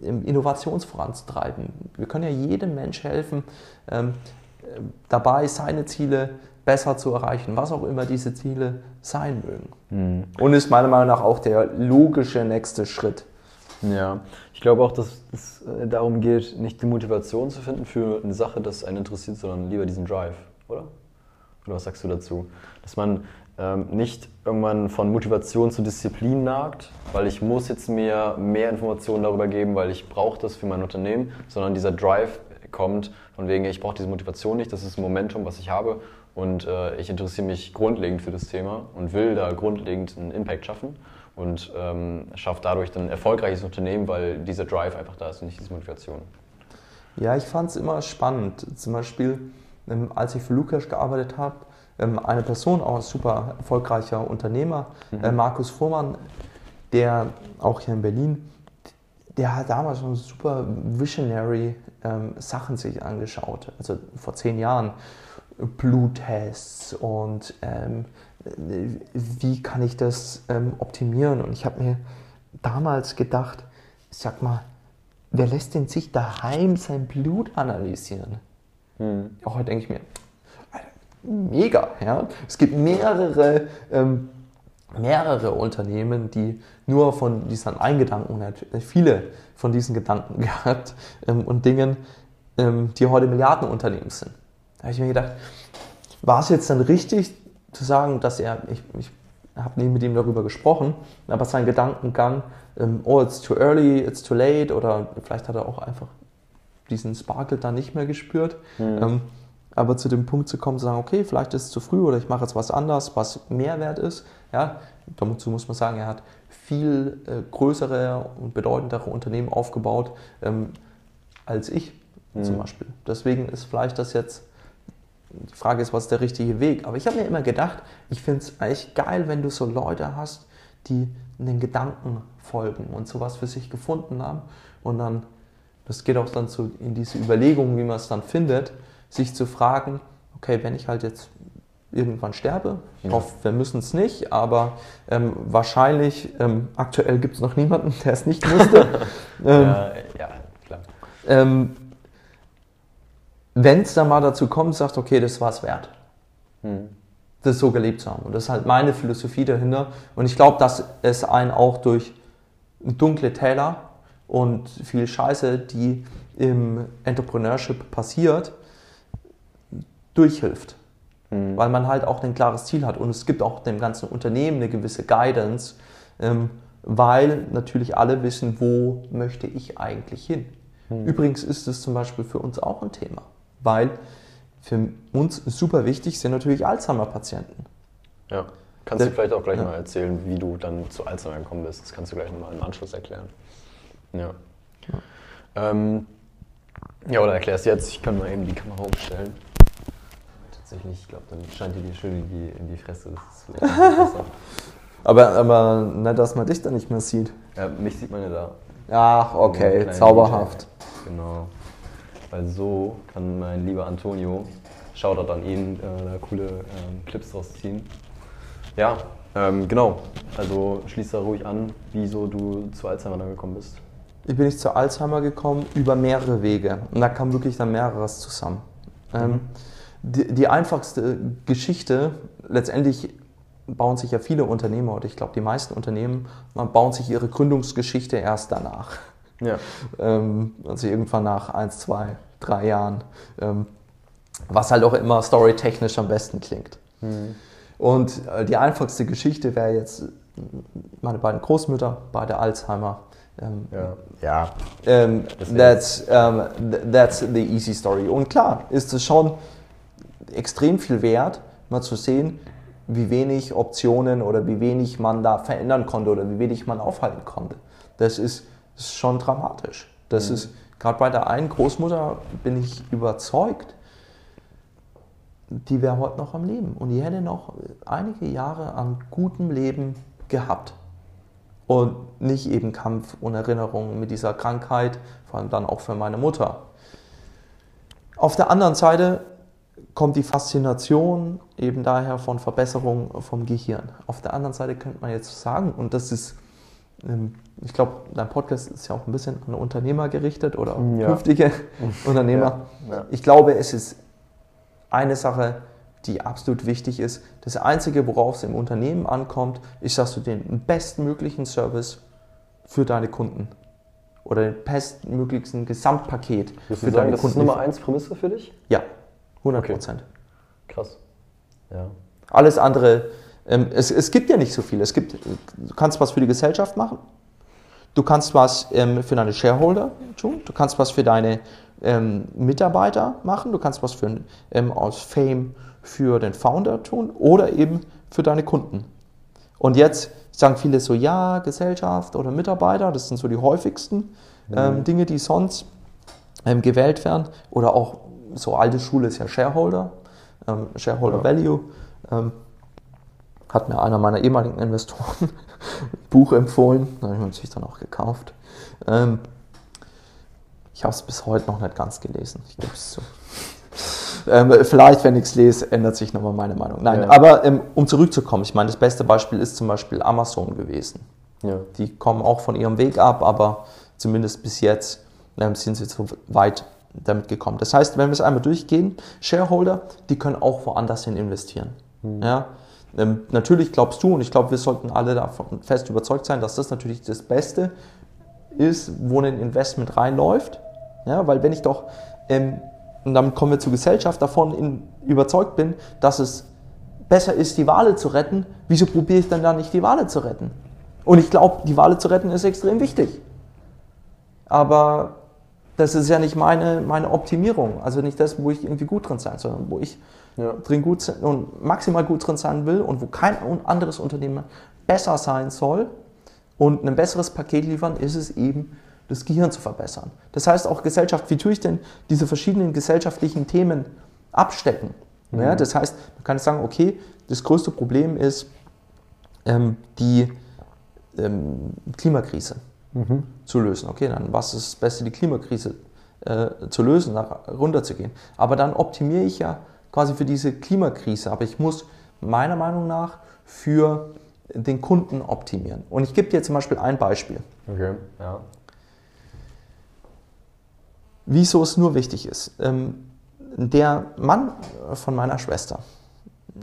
Innovationsvoranzutreiben. Wir können ja jedem Mensch helfen, ähm, dabei seine Ziele besser zu erreichen, was auch immer diese Ziele sein mögen. Mhm. Und ist meiner Meinung nach auch der logische nächste Schritt. Ja, ich glaube auch, dass es äh, darum geht, nicht die Motivation zu finden für eine Sache, das einen interessiert, sondern lieber diesen Drive, oder? Oder was sagst du dazu? Dass man ähm, nicht irgendwann von Motivation zu Disziplin nagt, weil ich muss jetzt mir mehr Informationen darüber geben, weil ich brauche das für mein Unternehmen, sondern dieser Drive kommt von wegen, ich brauche diese Motivation nicht, das ist ein Momentum, was ich habe und äh, ich interessiere mich grundlegend für das Thema und will da grundlegend einen Impact schaffen und ähm, schafft dadurch dann ein erfolgreiches Unternehmen, weil dieser Drive einfach da ist und nicht diese Motivation. Ja, ich fand es immer spannend. Zum Beispiel, ähm, als ich für Lukas gearbeitet habe, ähm, eine Person, auch ein super erfolgreicher Unternehmer, Mhm. äh, Markus Fuhrmann, der auch hier in Berlin, der hat damals schon super visionary ähm, Sachen sich angeschaut. Also vor zehn Jahren Bluttests und ähm, wie kann ich das ähm, optimieren? Und ich habe mir damals gedacht, sag mal, wer lässt denn sich daheim sein Blut analysieren? Hm. Auch heute denke ich mir, Alter, mega. Ja? Es gibt mehrere, ähm, mehrere Unternehmen, die nur von diesen Eingedanken, hat viele von diesen Gedanken gehabt ähm, und Dingen, ähm, die heute Milliardenunternehmen sind. Da habe ich mir gedacht, war es jetzt dann richtig zu sagen, dass er, ich, ich habe nie mit ihm darüber gesprochen, aber sein Gedankengang, ähm, oh, it's too early, it's too late, oder vielleicht hat er auch einfach diesen Sparkle da nicht mehr gespürt. Ähm, aber zu dem Punkt zu kommen, zu sagen, okay, vielleicht ist es zu früh oder ich mache jetzt was anderes, was Mehrwert ist. Ja, dazu muss man sagen, er hat viel äh, größere und bedeutendere Unternehmen aufgebaut ähm, als ich zum Beispiel. Deswegen ist vielleicht das jetzt, die Frage ist, was ist der richtige Weg? Aber ich habe mir immer gedacht, ich finde es eigentlich geil, wenn du so Leute hast, die den Gedanken folgen und sowas für sich gefunden haben und dann das geht auch dann so in diese Überlegung, wie man es dann findet, sich zu fragen, okay, wenn ich halt jetzt irgendwann sterbe, ich Ja. hoffe, wir müssen es nicht, aber ähm, wahrscheinlich, ähm, aktuell gibt es noch niemanden, der es nicht musste. ähm, Ja, ja, klar. Wenn es dann mal dazu kommt, sagt, okay, das war es wert, Hm. das so gelebt zu haben. Und das ist halt meine Philosophie dahinter. Und ich glaube, dass es einen auch durch dunkle Täler und viel Scheiße, die im Entrepreneurship passiert, durchhilft. Hm. Weil man halt auch ein klares Ziel hat. Und es gibt auch dem ganzen Unternehmen eine gewisse Guidance, ähm, weil natürlich alle wissen, wo möchte ich eigentlich hin. Übrigens ist es zum Beispiel für uns auch ein Thema, weil für uns super wichtig sind natürlich Alzheimer-Patienten. Ja. Kannst du vielleicht auch gleich ja. mal erzählen, wie du dann zu Alzheimer gekommen bist? Das kannst du gleich nochmal im Anschluss erklären. Ja. Ähm, ja, oder erklärst jetzt. Ich kann mal eben die Kamera umstellen. Tatsächlich, ich glaube, dann scheint dir die schön in die, in die Fresse. Das ist besser. Aber, aber nicht, dass man dich da nicht mehr sieht. ja, mich sieht man ja da. Ach, okay, zauberhaft. Genau. Weil so kann mein lieber Antonio, Shoutout an ihn, äh, da coole ähm, Clips draus ziehen. Ja, ähm, genau. Also schließ da ruhig an, wieso du zu Alzheimer dann gekommen bist. Ich bin nicht zu Alzheimer gekommen über mehrere Wege. Und da kam wirklich dann mehreres zusammen. Ähm, die, die einfachste Geschichte, letztendlich bauen sich ja viele Unternehmen heute, ich glaube die meisten Unternehmen, man bauen sich ihre Gründungsgeschichte erst danach. Ja. Ähm, also irgendwann nach eins, zwei, drei Jahren. Ähm, was halt auch immer storytechnisch am besten klingt. Und äh, die einfachste Geschichte wäre jetzt meine beiden Großmütter, beide Alzheimer. Ähm, Ja. Ja. ähm, Deswegen. that's, ähm, th- that's the easy story. Und klar, ist es schon extrem viel wert, mal zu sehen, wie wenig Optionen oder wie wenig man da verändern konnte oder wie wenig man aufhalten konnte. Das ist, das ist schon dramatisch. Das ist, gerade bei der einen Großmutter bin ich überzeugt, die wäre heute noch am Leben und die hätte noch einige Jahre an gutem Leben gehabt. Und nicht eben Kampf und Erinnerung mit dieser Krankheit, vor allem dann auch für meine Mutter. Auf der anderen Seite kommt die Faszination eben daher von Verbesserung vom Gehirn. Auf der anderen Seite könnte man jetzt sagen, und das ist, ich glaube, dein Podcast ist ja auch ein bisschen an Unternehmer gerichtet oder Ja. künftige Unternehmer. Ja, ja. Ich glaube, es ist eine Sache, die absolut wichtig ist. Das Einzige, worauf es im Unternehmen ankommt, ist, dass du den bestmöglichen Service für deine Kunden oder den bestmöglichsten Gesamtpaket Würdest für du sagen, deine das ist Kunden Nummer lieferst. eins Prämisse für dich? Ja, 100 Prozent. Krass. Ja. Alles andere, ähm, es, es gibt ja nicht so viel. Es gibt, du kannst was für die Gesellschaft machen, du kannst was ähm, für deine Shareholder tun, du kannst was für deine ähm, Mitarbeiter machen, du kannst was für, ähm, aus Fame für den Founder tun oder eben für deine Kunden. Und jetzt sagen viele so, ja, Gesellschaft oder Mitarbeiter, das sind so die häufigsten ähm, Dinge, die sonst ähm, gewählt werden. Oder auch so alte Schule ist ja Shareholder, ähm, Shareholder Ja. Value. Hat mir einer meiner ehemaligen Investoren ein Buch empfohlen, da habe ich mir natürlich dann auch gekauft. Ähm, ich habe es bis heute noch nicht ganz gelesen, ich gebe es zu. Ähm, vielleicht, wenn ich es lese, ändert sich nochmal meine Meinung. Nein, Ja. aber ähm, um zurückzukommen, ich meine, das beste Beispiel ist zum Beispiel Amazon gewesen. Ja. Die kommen auch von ihrem Weg ab, aber zumindest bis jetzt ähm, sind sie so weit damit gekommen. Das heißt, wenn wir es einmal durchgehen, Shareholder, die können auch woanders hin investieren. Ja? Ähm, natürlich glaubst du, und ich glaube, wir sollten alle davon fest überzeugt sein, dass das natürlich das Beste ist, wo ein Investment reinläuft. Ja? Weil wenn ich doch, ähm, und damit kommen wir zur Gesellschaft, davon in, überzeugt bin, dass es besser ist, die Wale zu retten, wieso probiere ich dann da nicht die Wale zu retten? Und ich glaube, die Wale zu retten ist extrem wichtig. Aber das ist ja nicht meine, meine Optimierung. Also nicht das, wo ich irgendwie gut drin sein, sondern wo ich Ja. drin gut und maximal gut drin sein will und wo kein anderes Unternehmen besser sein soll und ein besseres Paket liefern, ist es eben, das Gehirn zu verbessern. Das heißt auch Gesellschaft, wie tue ich denn diese verschiedenen gesellschaftlichen Themen abstecken? Ja, das heißt, man kann sagen, okay, das größte Problem ist ähm, die ähm, Klimakrise zu lösen. Okay, dann was ist das Beste, die Klimakrise äh, zu lösen, nach, runterzugehen. Aber dann optimiere ich ja quasi für diese Klimakrise. Aber ich muss meiner Meinung nach für den Kunden optimieren. Und ich gebe dir zum Beispiel ein Beispiel, Okay, ja. wieso es nur wichtig ist. Ähm, der Mann von meiner Schwester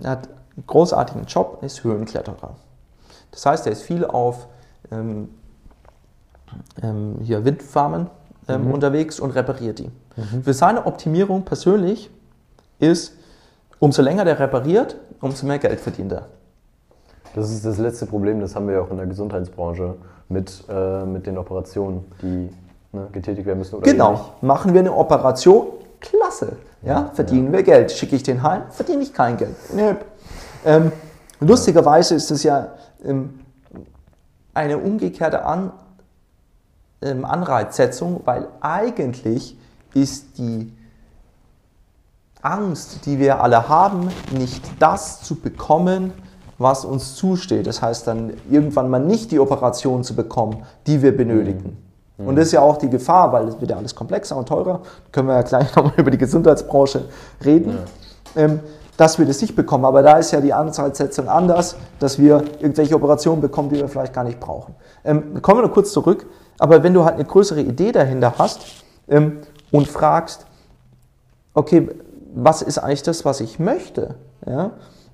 er hat einen großartigen Job, ist Höhenkletterer. Das heißt, er ist viel auf ähm, ähm, hier Windfarmen ähm, unterwegs und repariert die. Für seine Optimierung persönlich ist, umso länger der repariert, umso mehr Geld verdient er. Das ist das letzte Problem, das haben wir ja auch in der Gesundheitsbranche mit, äh, mit den Operationen, die ne, getätigt werden müssen. Genau. nicht. Machen wir eine Operation? Klasse. Ja, verdienen wir Geld. Schicke ich den heim? Verdiene ich kein Geld. Nö. Ähm, lustigerweise ist es ja ähm, eine umgekehrte An, ähm, Anreizsetzung, weil eigentlich ist die Angst, die wir alle haben, nicht das zu bekommen, was uns zusteht. Das heißt dann irgendwann mal nicht die Operation zu bekommen, die wir benötigen. Und das ist ja auch die Gefahr, weil es wird ja alles komplexer und teurer. Da können wir ja gleich nochmal über die Gesundheitsbranche reden, ähm, dass wir das nicht bekommen. Aber da ist ja die Anzahlsetzung anders, dass wir irgendwelche Operationen bekommen, die wir vielleicht gar nicht brauchen. Ähm, kommen wir noch kurz zurück. Aber wenn du halt eine größere Idee dahinter hast ähm, und fragst, okay, was ist eigentlich das, was ich möchte? Ja,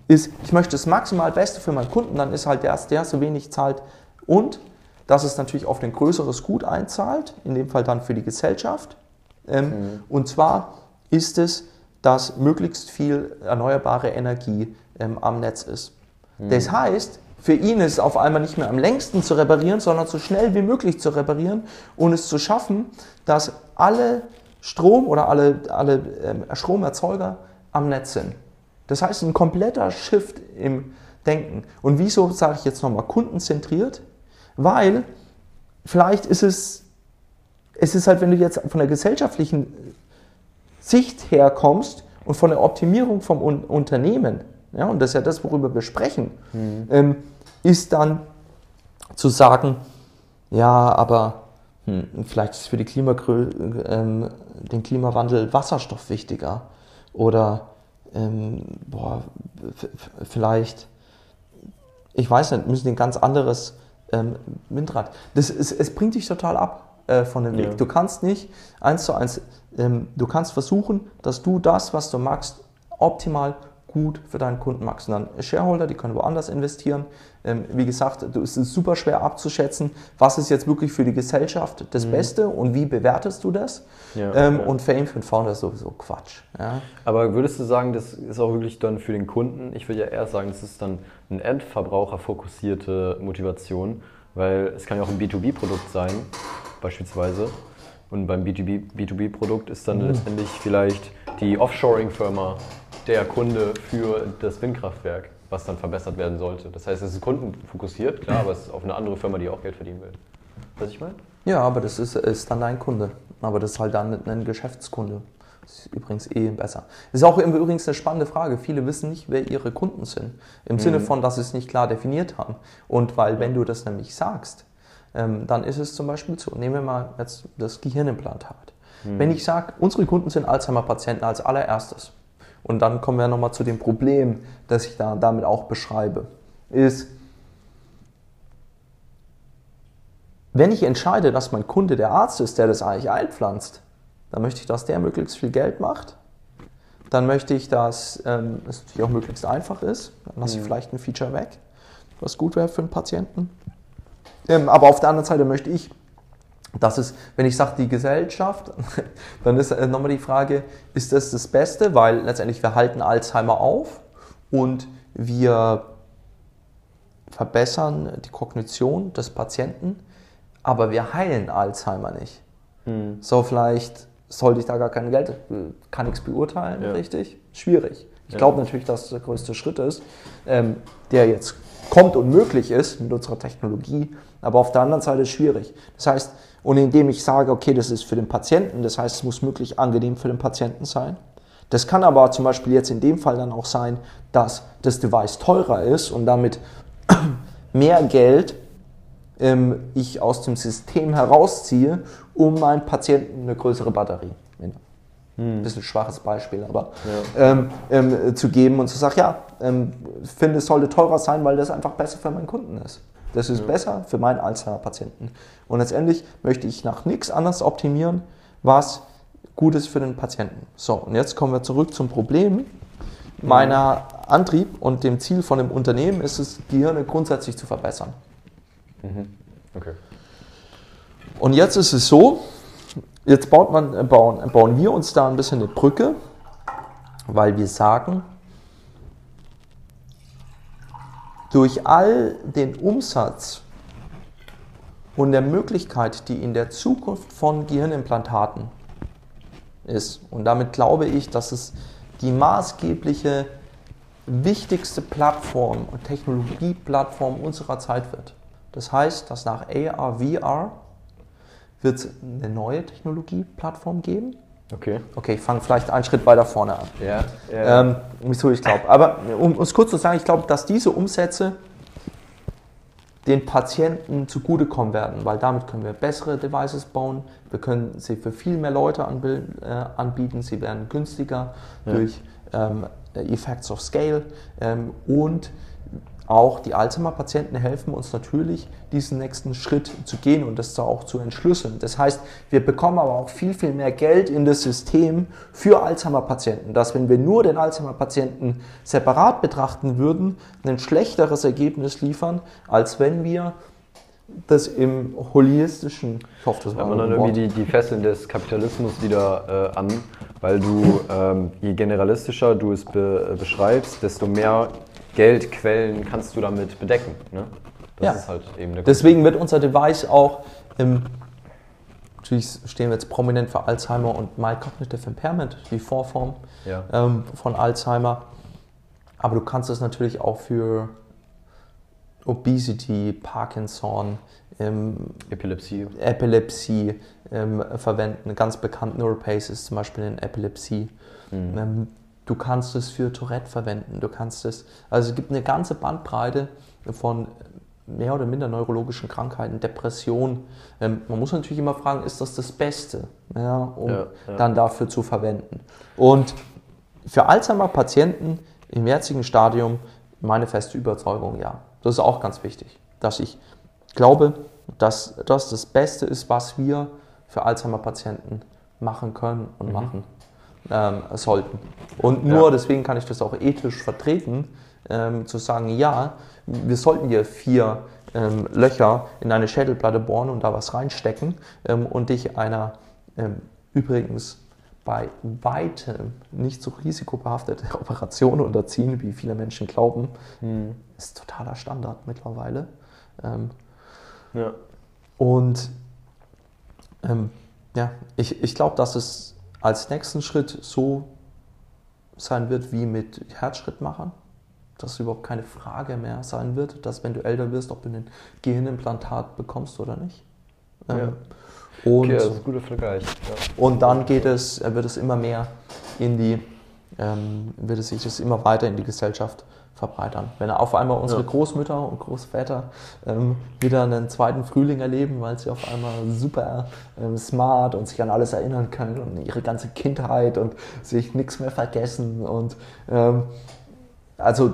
ist, ich möchte das maximal Beste für meinen Kunden, dann ist halt der, der so wenig zahlt und dass es natürlich auf ein größeres Gut einzahlt, in dem Fall dann für die Gesellschaft. Ähm, Und zwar ist es, dass möglichst viel erneuerbare Energie ähm, am Netz ist. Das heißt, für ihn ist es auf einmal nicht mehr am längsten zu reparieren, sondern so schnell wie möglich zu reparieren und es zu schaffen, dass alle Strom oder alle, alle ähm, Stromerzeuger am Netz sind. Das heißt, ein kompletter Shift im Denken. Und wieso sage ich jetzt nochmal kundenzentriert? Weil vielleicht ist es, es ist halt, wenn du jetzt von der gesellschaftlichen Sicht herkommst und von der Optimierung vom Un Unternehmen, ja, und das ist ja das, worüber wir sprechen, ähm, ist dann zu sagen, ja, aber hm, vielleicht ist für die Klimagrö ähm, den Klimawandel Wasserstoff wichtiger oder ähm, boah, vielleicht, ich weiß nicht, müssen ein ganz anderes ähm, Windrad. Das ist, es bringt dich total ab äh, von dem Weg. Ja. Du kannst nicht eins zu eins, ähm, du kannst versuchen, dass du das, was du magst, optimal gut für deinen Kunden. Und dann Shareholder, die können woanders investieren. Ähm, wie gesagt, du- es ist super schwer abzuschätzen, was ist jetzt wirklich für die Gesellschaft das Beste und wie bewertest du das. Ja, ähm, ja. Und Fame für den Founder ist sowieso Quatsch. Ja? Aber würdest du sagen, das ist auch wirklich dann für den Kunden? Ich würde ja eher sagen, das ist dann eine Endverbraucher-fokussierte Motivation, weil es kann ja auch ein B2B-Produkt sein, beispielsweise. Und beim B2B B2B-Produkt ist dann letztendlich vielleicht die Offshoring-Firma der Kunde für das Windkraftwerk, was dann verbessert werden sollte. Das heißt, es ist kundenfokussiert, klar, aber es ist auf eine andere Firma, die auch Geld verdienen will. Was ich meine? Ja, aber das ist, ist dann dein Kunde. Aber das ist halt dann ein Geschäftskunde. Das ist übrigens eh besser. Das ist auch übrigens eine spannende Frage. Viele wissen nicht, wer ihre Kunden sind. Im mhm. Sinne von, dass sie es nicht klar definiert haben. Und weil, wenn du das nämlich sagst, ähm, dann ist es zum Beispiel so. Nehmen wir mal jetzt das Gehirnimplantat. Mhm. Wenn ich sage, unsere Kunden sind Alzheimer-Patienten als allererstes, und dann kommen wir nochmal zu dem Problem, das ich da damit auch beschreibe, ist, wenn ich entscheide, dass mein Kunde der Arzt ist, der das eigentlich einpflanzt, dann möchte ich, dass der möglichst viel Geld macht. Dann möchte ich, dass ähm, es natürlich auch möglichst einfach ist. Dann lasse ich mhm. vielleicht ein Feature weg, was gut wäre für einen Patienten. Ähm, aber auf der anderen Seite möchte ich, dass es, wenn ich sage die Gesellschaft, dann ist äh, nochmal die Frage, ist das das Beste? Weil letztendlich wir halten Alzheimer auf und wir verbessern die Kognition des Patienten, aber wir heilen Alzheimer nicht. Mhm. So vielleicht sollte ich da gar kein Geld, kann nichts beurteilen, ja. richtig? Schwierig. Ich ja. glaube natürlich, dass das der größte Schritt ist, ähm, der jetzt kommt und möglich ist mit unserer Technologie, aber auf der anderen Seite ist es schwierig. Das heißt, und indem ich sage, okay, das ist für den Patienten, das heißt, es muss möglich angenehm für den Patienten sein. Das kann aber zum Beispiel jetzt in dem Fall dann auch sein, dass das Device teurer ist und damit mehr Geld ähm, ich aus dem System herausziehe, um meinen Patienten eine größere Batterie, hm. ein bisschen schwaches Beispiel, aber ja. ähm, ähm, zu geben und zu sagen, ja, ähm, ich finde, es sollte teurer sein, weil das einfach besser für meinen Kunden ist. Das ist ja. besser für meinen Alzheimer-Patienten. Und letztendlich möchte ich nach nichts anderes optimieren, was gut ist für den Patienten. So, und jetzt kommen wir zurück zum Problem. Meiner Antrieb und dem Ziel von dem Unternehmen ist es, Gehirne grundsätzlich zu verbessern. Mhm. Okay. Und jetzt ist es so, jetzt baut man, bauen, bauen wir uns da ein bisschen eine Brücke, weil wir sagen, durch all den Umsatz und der Möglichkeit, die in der Zukunft von Gehirnimplantaten ist, und damit glaube ich, dass es die maßgebliche wichtigste Plattform und Technologieplattform unserer Zeit wird. Das heißt, dass nach AR, VR wird es eine neue Technologieplattform geben. Okay. Okay, ich fange vielleicht einen Schritt weiter vorne an. Ja. ja. Ähm, wieso ich glaube. Aber um es kurz zu sagen, ich glaube, dass diese Umsätze den Patienten zugutekommen werden, weil damit können wir bessere Devices bauen, wir können sie für viel mehr Leute äh, anbieten, sie werden günstiger ja. durch ähm, Effects of Scale ähm, und auch die Alzheimer-Patienten helfen uns natürlich, diesen nächsten Schritt zu gehen und das auch zu entschlüsseln. Das heißt, wir bekommen aber auch viel, viel mehr Geld in das System für Alzheimer-Patienten, dass wenn wir nur den Alzheimer-Patienten separat betrachten würden, ein schlechteres Ergebnis liefern, als wenn wir das im holistischen, ich hoffe, das war ja, man dann irgendwie die, die Fesseln des Kapitalismus wieder äh, an, weil du, ähm, je generalistischer du es be beschreibst, desto mehr Geldquellen kannst du damit bedecken. Ne? Das ja. ist halt eben eine Deswegen wird unser Device auch im Natürlich stehen wir jetzt prominent für Alzheimer und Mild Cognitive Impairment, die Vorform ja. ähm, von Alzheimer. Aber du kannst es natürlich auch für Obesity, Parkinson, ähm, Epilepsie, Epilepsie ähm, verwenden. Ganz bekannt Neuropace ist zum Beispiel in Epilepsie. Mhm. Du kannst es für Tourette verwenden. Du kannst es, also es gibt eine ganze Bandbreite von mehr oder minder neurologischen Krankheiten, Depression. Ähm, man muss natürlich immer fragen, ist das das Beste, ja, um ja, ja. dann dafür zu verwenden? Und für Alzheimer-Patienten im jetzigen Stadium meine feste Überzeugung, ja. Das ist auch ganz wichtig, dass ich glaube, dass das das Beste ist, was wir für Alzheimer-Patienten machen können und mhm. machen ähm, sollten. Und nur ja. deswegen kann ich das auch ethisch vertreten, ähm, zu sagen, ja, wir sollten hier vier ähm, Löcher in eine Schädelplatte bohren und da was reinstecken ähm, und dich einer ähm, übrigens bei weitem nicht so risikobehaftete Operation unterziehen, wie viele Menschen glauben, hm. ist totaler Standard mittlerweile. Ähm, ja. Und ja, ich, ich glaube, dass es als nächsten Schritt so sein wird wie mit Herzschrittmachern, dass es überhaupt keine Frage mehr sein wird, dass wenn du älter wirst, ob du ein Gehirnimplantat bekommst oder nicht. Ähm, Ja. Und, Okay, das ist ein guter Vergleich. Ja. und dann geht es, äh, wird es immer mehr in die, ähm, wird es sich das immer weiter in die Gesellschaft verbreitern. Wenn auf einmal unsere Ja. Großmütter und Großväter ähm, wieder einen zweiten Frühling erleben, weil sie auf einmal super ähm, smart und sich an alles erinnern können und ihre ganze Kindheit und sich nichts mehr vergessen und ähm, also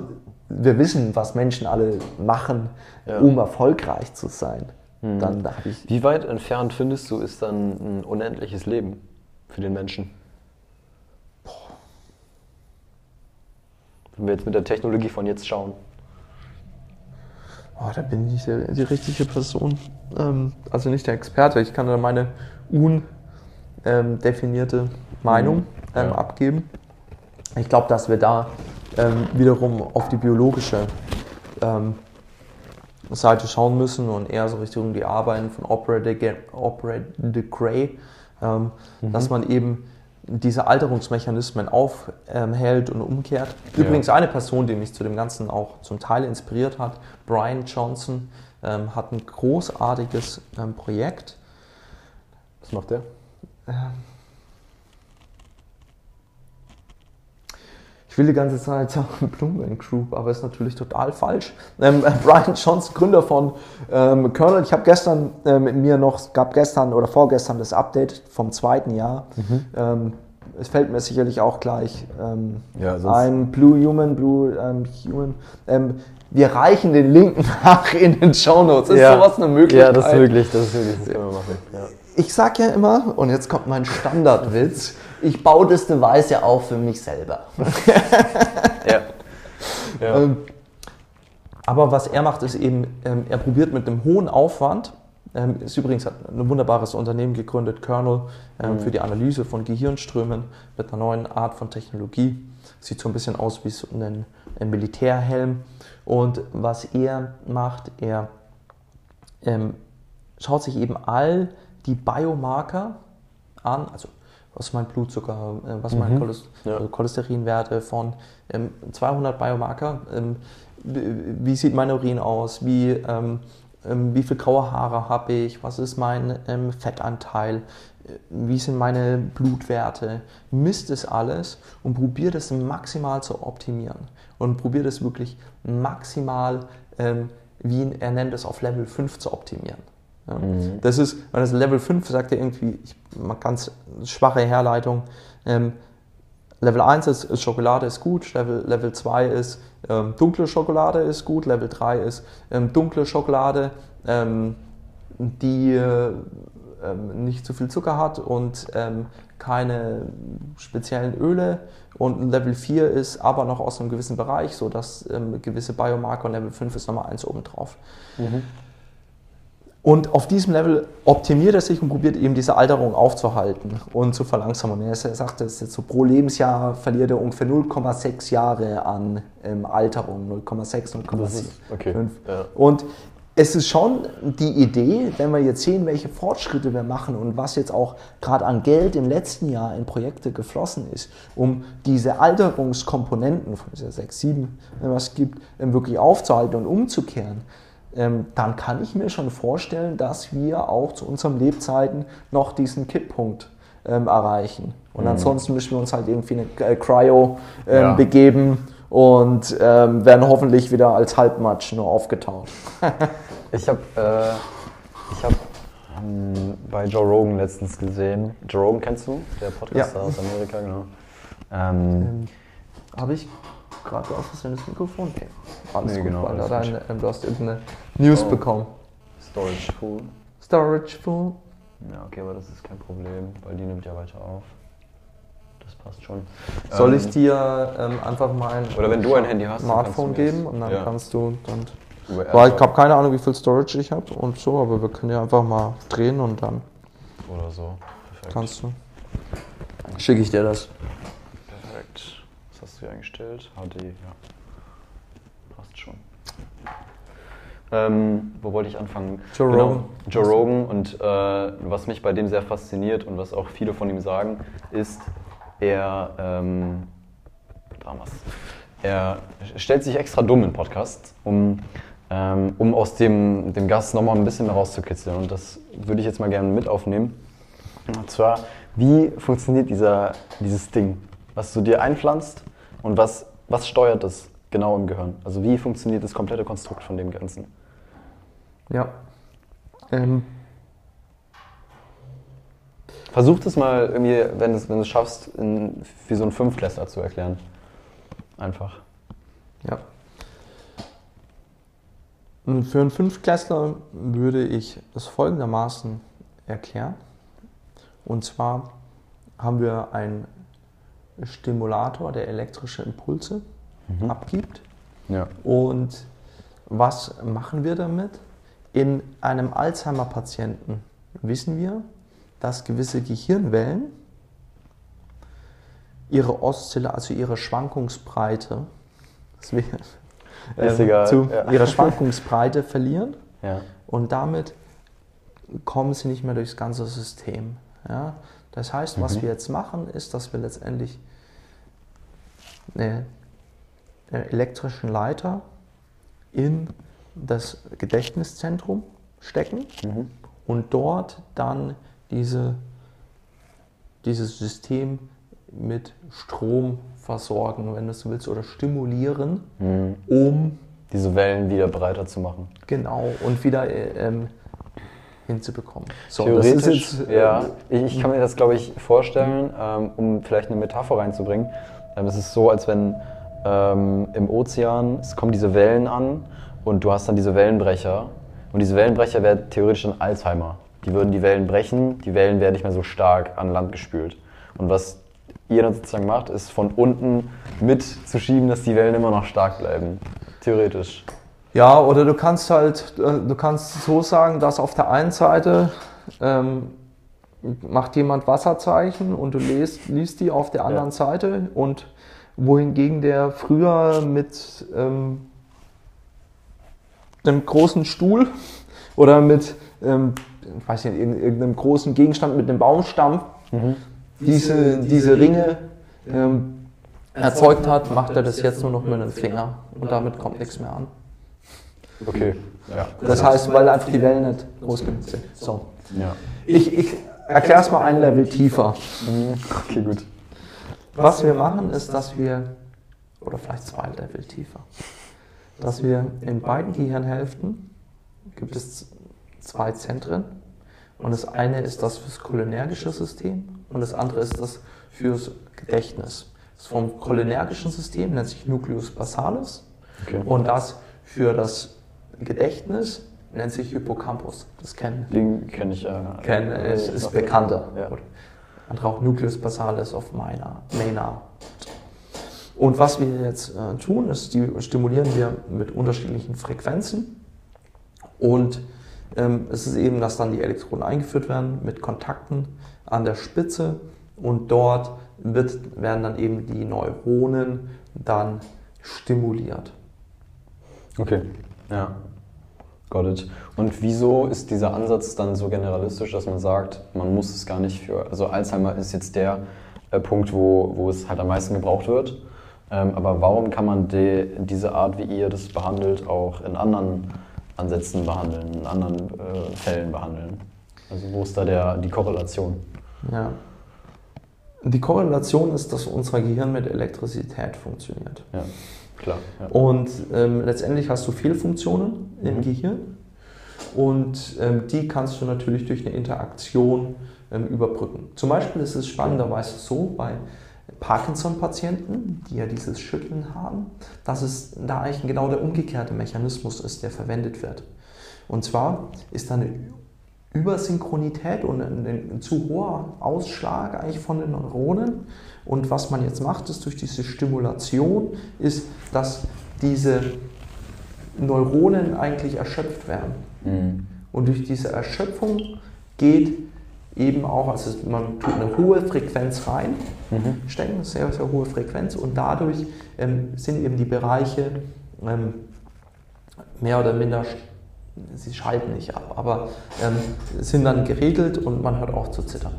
wir wissen, was Menschen alle machen, Ja. um erfolgreich zu sein. Dann habe ich Wie weit entfernt findest du, ist dann ein unendliches Leben für den Menschen? Wenn wir jetzt mit der Technologie von jetzt schauen. Oh, da bin ich die, die richtige Person. Ähm, also nicht der Experte. Ich kann da meine undefinierte Meinung Mhm. ähm, Ja. abgeben. Ich glaube, dass wir da ähm, wiederum auf die biologische ähm, Seite schauen müssen und eher so Richtung die Arbeiten von Opera de, Ge- Opera de Grey, ähm, Mhm. dass man eben diese Alterungsmechanismen aufhält und umkehrt. Ja. Übrigens eine Person, die mich zu dem Ganzen auch zum Teil inspiriert hat, Brian Johnson, ähm, hat ein großartiges ähm, Projekt. Was macht der? Ich will die ganze Zeit sagen Bloomberg Group, aber ist natürlich total falsch. Ähm, äh, Brian Johnson, Gründer von ähm, Kernel. Ich habe gestern ähm, mit mir noch, gab gestern oder vorgestern das Update vom zweiten Jahr. Ähm, es fällt mir sicherlich auch gleich ähm, Ja, ein Blue Human, Blue ähm, Human. Ähm, wir reichen den Link nach in den Show Notes. Ist sowas eine Möglichkeit? Ja, das ist wirklich, das ist wirklich, das können wir machen. Ja. Ich sag ja immer, und jetzt kommt mein Standardwitz, ich baue das Device ja auch für mich selber. Ja. ja. Ähm, aber was er macht, ist eben, ähm, er probiert mit einem hohen Aufwand, ähm, ist übrigens hat ein wunderbares Unternehmen gegründet, Kernel, ähm, für die Analyse von Gehirnströmen mit einer neuen Art von Technologie. Sieht so ein bisschen aus wie so ein, ein Militärhelm. Und was er macht, er ähm, schaut sich eben all die Biomarker an, also was ist mein Blutzucker, äh, was mein Cholest Ja. also Cholesterinwerte von ähm, 200 Biomarker, ähm, wie wie sieht mein Urin aus, wie, ähm, ähm, wie viel graue Haare habe ich, was ist mein ähm, Fettanteil, äh, wie sind meine Blutwerte, misst es alles und probiert es maximal zu optimieren. Und probiert es wirklich maximal, ähm, wie er nennt es, auf Level 5 zu optimieren. Ja. Das ist, weil das Level 5 sagt ja irgendwie, ich, mal ganz schwache Herleitung, ähm, Level 1 ist, ist Schokolade ist gut, Level, Level 2 ist ähm, dunkle Schokolade ist gut, Level 3 ist ähm, dunkle Schokolade, ähm, die äh, ähm, nicht zu viel Zucker hat und ähm, keine speziellen Öle. Und Level 4 ist aber noch aus einem gewissen Bereich, sodass ähm, gewisse Biomarker und Level 5 ist nochmal eins obendrauf. Und auf diesem Level optimiert er sich und probiert eben diese Alterung aufzuhalten und zu verlangsamen. Er sagt, ist jetzt so pro Lebensjahr verliert er ungefähr 0,6 Jahre an ähm, Alterung, 0,6, Das ist- okay, 0,5. ja. Und es ist schon die Idee, wenn wir jetzt sehen, welche Fortschritte wir machen und was jetzt auch gerade an Geld im letzten Jahr in Projekte geflossen ist, um diese Alterungskomponenten von dieser 6, 7, was es gibt, ähm, wirklich aufzuhalten und umzukehren, dann kann ich mir schon vorstellen, dass wir auch zu unseren Lebzeiten noch diesen Kipppunkt ähm, erreichen. Und ansonsten müssen wir uns halt irgendwie eine äh, Cryo ähm, Ja. begeben und ähm, werden hoffentlich wieder als Halbmatsch nur aufgetaut. Ich habe äh, ich hab, ähm, bei Joe Rogan letztens gesehen. Joe Rogan kennst du? Der Podcaster Ja. aus Amerika, genau. Ähm, Habe ich gerade aus Versehen das Mikrofon? Nee, alles Nee, gut, genau, weil alles gut. dein, ähm, du hast irgendeine News Oh. bekommen. Storage Full. Storage full. Ja, okay, aber das ist kein Problem, weil die nimmt ja weiter auf. Das passt schon. Soll Ähm, ich dir ähm, einfach mein Oder wenn du ein Handy hast, dann Smartphone du geben und dann ja. kannst du dann. Weil ich habe keine Ahnung, wie viel Storage ich habe und so, aber wir können ja einfach mal drehen und dann Oder so. Perfekt. kannst du. Schicke ich dir das. Was hast du hier eingestellt? HD, ja. Passt schon. Ähm, wo wollte ich anfangen? Joe genau, Rogan. Joe Rogan und äh, was mich bei dem sehr fasziniert und was auch viele von ihm sagen, ist, er, ähm, Dramas. er stellt sich extra dumm in Podcasts, um ähm, um aus dem, dem Gas nochmal ein bisschen mehr rauszukitzeln. Und das würde ich jetzt mal gerne mit aufnehmen. Und zwar, wie funktioniert dieser, dieses Ding, was du dir einpflanzt und was, was steuert das genau im Gehirn? Also wie funktioniert das komplette Konstrukt von dem Ganzen? Ja. Ähm, Versuch das mal irgendwie, wenn du es wenn schaffst, in, wie so ein Fünfklässler zu erklären. Einfach. Ja. Und Für einen Fünftklässler würde ich es folgendermaßen erklären. Und zwar haben wir einen Stimulator, der elektrische Impulse abgibt. Ja. Und was machen wir damit? In einem Alzheimer-Patienten wissen wir, dass gewisse Gehirnwellen ihre Oszille, also ihre Schwankungsbreite, Ist egal, zu, ja. ihre Schwankungsbreite verlieren Ja. und damit kommen sie nicht mehr durchs ganze System. Ja? Das heißt, was Mhm. wir jetzt machen, ist, dass wir letztendlich eine, einen elektrischen Leiter in das Gedächtniszentrum stecken Mhm. und dort dann diese, dieses System mit Strom versorgen, wenn du so willst, oder stimulieren, Mhm. um Diese Wellen wieder breiter zu machen. genau und wieder äh, ähm, hinzubekommen. So, Theoretisch, äh, ja. Ich, ich kann mir das, glaube ich, vorstellen, ähm, um vielleicht eine Metapher reinzubringen. Ähm, es ist so, als wenn ähm, im Ozean, es kommen diese Wellen an und du hast dann diese Wellenbrecher. Und diese Wellenbrecher wären theoretisch dann Alzheimer. Die würden die Wellen brechen, die Wellen werden nicht mehr so stark an Land gespült. Und was ihr dann sozusagen macht, ist von unten mitzuschieben, dass die Wellen immer noch stark bleiben. Theoretisch. Ja, oder du kannst halt, äh, du kannst so sagen, dass auf der einen Seite ähm, macht jemand Wasserzeichen und du liest, liest die auf der anderen Ja. Seite und wohingegen der früher mit ähm, einem großen Stuhl oder mit, ähm, ich weiß nicht, irgend- irgendeinem großen Gegenstand mit einem Baumstamm diese, diese Ringe ähm, erzeugt hat, macht er das jetzt nur noch mit einem Finger und damit kommt nichts mehr an. Okay. Ja. Das heißt, weil einfach die Wellen nicht groß genug sind. So. Ja. Ich, ich erkläre es mal ein Level tiefer. Okay, gut. Was wir machen, ist, dass wir, oder vielleicht zwei Level tiefer, dass wir in beiden Gehirnhälften gibt es zwei Zentren. Und das eine ist das fürs cholinergische System und das andere ist das fürs Gedächtnis. Das vom cholinergischen System nennt sich Nucleus basalis Okay. und das für das Gedächtnis nennt sich Hippocampus. Das kennen Den kenne ich ja. kennen, ist, ist bekannter. Ja. Andere auch Nucleus basalis of Maynard. Maynard. Und was wir jetzt äh, tun, ist, die stimulieren wir mit unterschiedlichen Frequenzen. Und ähm, es ist eben, dass dann die Elektroden eingeführt werden mit Kontakten an der Spitze und dort wird, werden dann eben die Neuronen dann stimuliert. Okay, ja. Got it. Und wieso ist dieser Ansatz dann so generalistisch, dass man sagt, man muss es gar nicht für. Also Alzheimer ist jetzt der äh, Punkt, wo, wo es halt am meisten gebraucht wird. Ähm, aber warum kann man de, diese Art, wie ihr das behandelt, auch in anderen Ansätzen behandeln, in anderen äh, Fällen behandeln? Also wo ist da der, die Korrelation? Ja. Die Korrelation ist, dass unser Gehirn mit Elektrizität funktioniert. Ja, klar. Ja. Und ähm, letztendlich hast du Fehlfunktionen im Mhm. Gehirn und ähm, die kannst du natürlich durch eine Interaktion ähm, überbrücken. Zum Beispiel ist es spannenderweise so bei Parkinson-Patienten, die ja dieses Schütteln haben, dass es da eigentlich genau der umgekehrte Mechanismus ist, der verwendet wird. Und zwar ist da eine Übersynchronität und ein, ein zu hoher Ausschlag eigentlich von den Neuronen. Und was man jetzt macht, ist durch diese Stimulation, ist, dass diese Neuronen eigentlich erschöpft werden. Mhm. Und durch diese Erschöpfung geht eben auch, also man tut eine hohe Frequenz rein, Mhm. stecken, eine sehr, sehr hohe Frequenz und dadurch ähm, sind eben die Bereiche ähm, mehr oder minder, sie schalten nicht ab, aber ähm, sind dann geregelt und man hört auf zu zittern.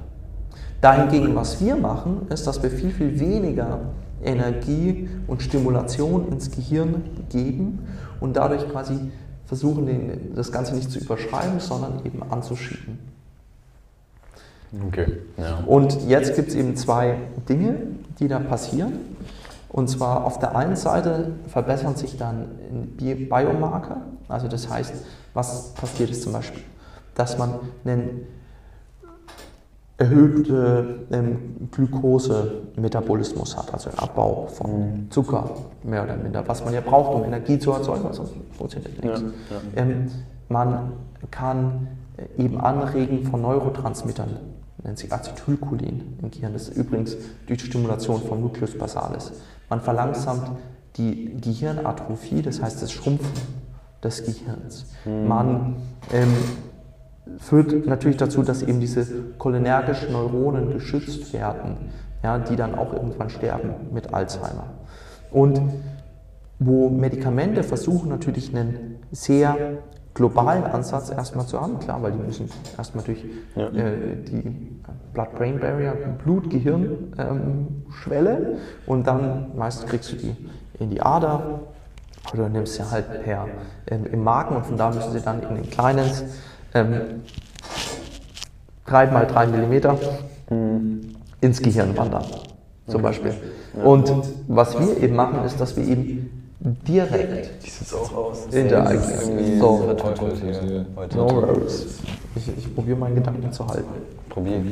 Dahingegen, was wir machen, ist, dass wir viel, viel weniger Energie und Stimulation ins Gehirn geben und dadurch quasi versuchen den, das Ganze nicht zu überschreiben, sondern eben anzuschieben. Okay. Ja. Und jetzt gibt es eben zwei Dinge, die da passieren. Und zwar auf der einen Seite verbessern sich dann Bi- Biomarker, also das heißt, was passiert ist zum Beispiel, dass man einen erhöhten ähm, Glucose-Metabolismus hat, also einen Abbau von Zucker, mehr oder minder, was man ja braucht, um Energie zu erzeugen, also funktioniert nichts. Ähm, man kann äh, eben Anregen von Neurotransmittern, nennt sich Acetylcholin im Gehirn, das ist übrigens durch die Stimulation vom Nucleus basalis. Man verlangsamt die Gehirnatrophie, das heißt das Schrumpfen des Gehirns. Man ähm, führt natürlich dazu, dass eben diese cholinergischen Neuronen geschützt werden, ja, die dann auch irgendwann sterben mit Alzheimer. Und wo Medikamente versuchen natürlich einen sehr globalen Ansatz erstmal zu haben, klar, weil die müssen erstmal durch äh, die Blood-Brain Barrier, Blut-Gehirn-Schwelle und dann meist kriegst du die in die Ader oder nimmst sie halt per ähm, im Magen und von da müssen sie dann in ein kleines ähm, 3 mal 3 Millimeter ins Gehirn wandern, zum Beispiel. Und was wir eben machen, ist, dass wir eben direkt aus. interagieren. So, verteufelt hier heute. no worries. Ich, ich probiere meinen Gedanken zu halten. Probier.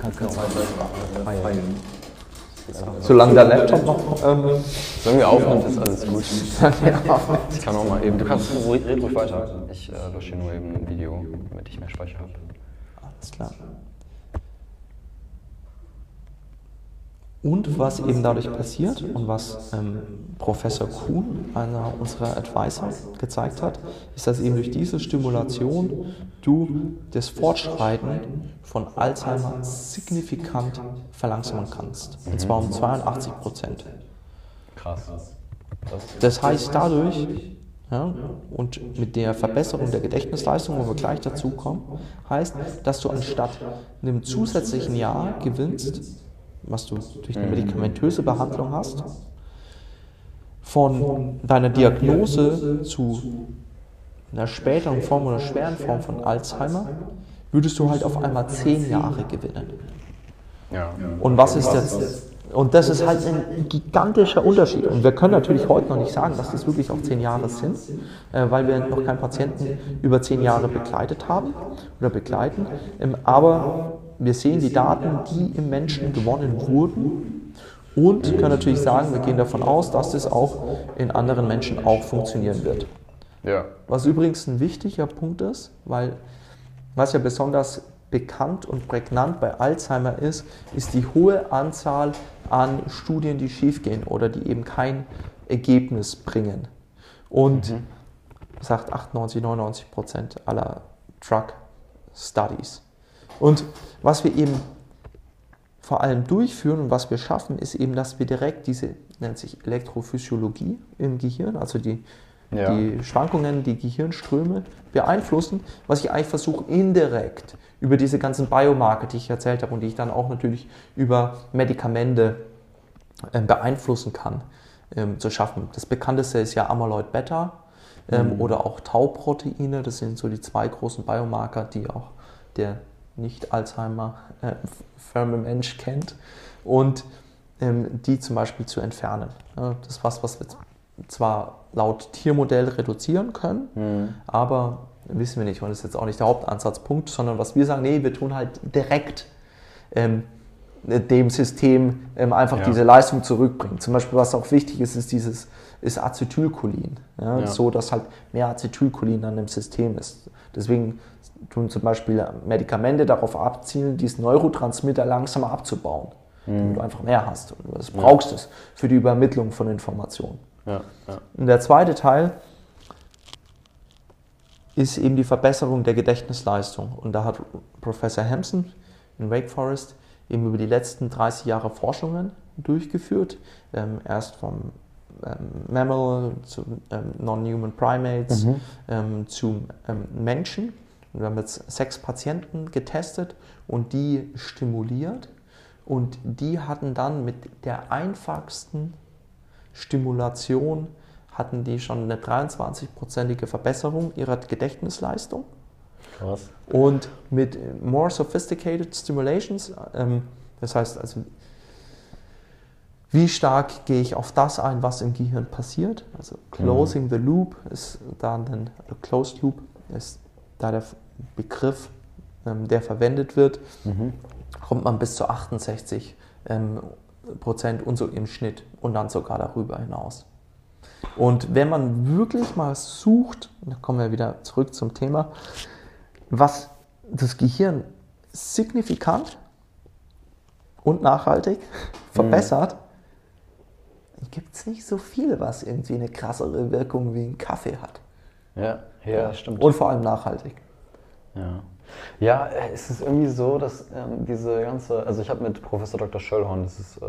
Kannst du Solange der Laptop noch. Ähm, Solange wir aufnimmt, ist alles gut. ja, Ich kann auch mal eben. Du kannst red red ruhig weiter. Ich äh, lösche nur eben ein Video, damit ich mehr Speicher habe. Alles klar. Und was eben dadurch passiert und was ähm, Professor Kuhn, einer unserer Advisor, gezeigt hat, ist, dass eben durch diese Stimulation du das Fortschreiten von Alzheimer signifikant verlangsamen kannst. Und zwar um 82 Prozent. Krass. Das heißt dadurch, ja, und mit der Verbesserung der Gedächtnisleistung, wo wir gleich dazu kommen, heißt, dass du anstatt einem zusätzlichen Jahr gewinnst, was du durch eine medikamentöse Behandlung hast, von deiner Diagnose zu einer späteren Form oder schweren Form von Alzheimer, würdest du halt auf einmal zehn Jahre gewinnen. Ja. Und was ist jetzt? Und das ist halt ein gigantischer Unterschied. Und wir können natürlich heute noch nicht sagen, dass das wirklich auch zehn Jahre sind, äh, weil wir noch keinen Patienten über zehn Jahre begleitet haben oder begleiten. Ähm, aber wir sehen die Daten, die im Menschen gewonnen wurden und können natürlich sagen, wir gehen davon aus, dass das auch in anderen Menschen auch funktionieren wird. Ja. Was übrigens ein wichtiger Punkt ist, weil was ja besonders bekannt und prägnant bei Alzheimer ist, ist die hohe Anzahl an Studien, die schiefgehen oder die eben kein Ergebnis bringen. Und sagt 98, 99 Prozent aller Drug Studies. Und was wir eben vor allem durchführen und was wir schaffen, ist eben, dass wir direkt diese, nennt sich Elektrophysiologie im Gehirn, also die, Ja. die Schwankungen, die Gehirnströme beeinflussen, was ich eigentlich versuche indirekt über diese ganzen Biomarker, die ich erzählt habe und die ich dann auch natürlich über Medikamente ähm, beeinflussen kann, ähm, zu schaffen. Das bekannteste ist ja Amyloid Beta ähm, oder auch Tau-Proteine. Das sind so die zwei großen Biomarker, die auch der nicht-Alzheimer-firme Mensch kennt. Und ähm, die zum Beispiel zu entfernen. Das ist was, was wir zwar laut Tiermodell reduzieren können, aber wissen wir nicht. Und das ist jetzt auch nicht der Hauptansatzpunkt, sondern was wir sagen, nee, wir tun halt direkt ähm, dem System ähm, einfach Ja. diese Leistung zurückbringen. Zum Beispiel, was auch wichtig ist, ist dieses ist Acetylcholin, ja, Ja. so dass halt mehr Acetylcholin an dem System ist. Deswegen tun zum Beispiel Medikamente darauf abzielen, diesen Neurotransmitter langsamer abzubauen, damit du einfach mehr hast. Und das brauchst du für die Übermittlung von Informationen. Ja. Ja. Und der zweite Teil ist eben die Verbesserung der Gedächtnisleistung. Und da hat Professor Hampson in Wake Forest eben über die letzten 30 Jahre Forschungen durchgeführt. Ähm, erst vom ähm, Mammal zu ähm, Non-Human Primates ähm, zu ähm, Menschen. Und wir haben jetzt sechs Patienten getestet und die stimuliert. Und die hatten dann mit der einfachsten Stimulation hatten die schon eine 23-prozentige Verbesserung ihrer Gedächtnisleistung. Krass. Und mit more sophisticated stimulations, ähm, das heißt also, wie stark gehe ich auf das ein, was im Gehirn passiert? Also closing the loop ist da dann, oder closed loop ist da der Begriff, ähm, der verwendet wird, Mhm. kommt man bis zu 68 ähm, Prozent und so im Schnitt und dann sogar darüber hinaus. Und wenn man wirklich mal sucht, da kommen wir wieder zurück zum Thema, was das Gehirn signifikant und nachhaltig verbessert, gibt es nicht so viel, was irgendwie eine krassere Wirkung wie ein Kaffee hat. Ja, ja, stimmt. Und vor allem nachhaltig. Ja. Ja, es ist irgendwie so, dass ähm, diese ganze, also ich habe mit Professor Dr. Schöllhorn, das ist äh,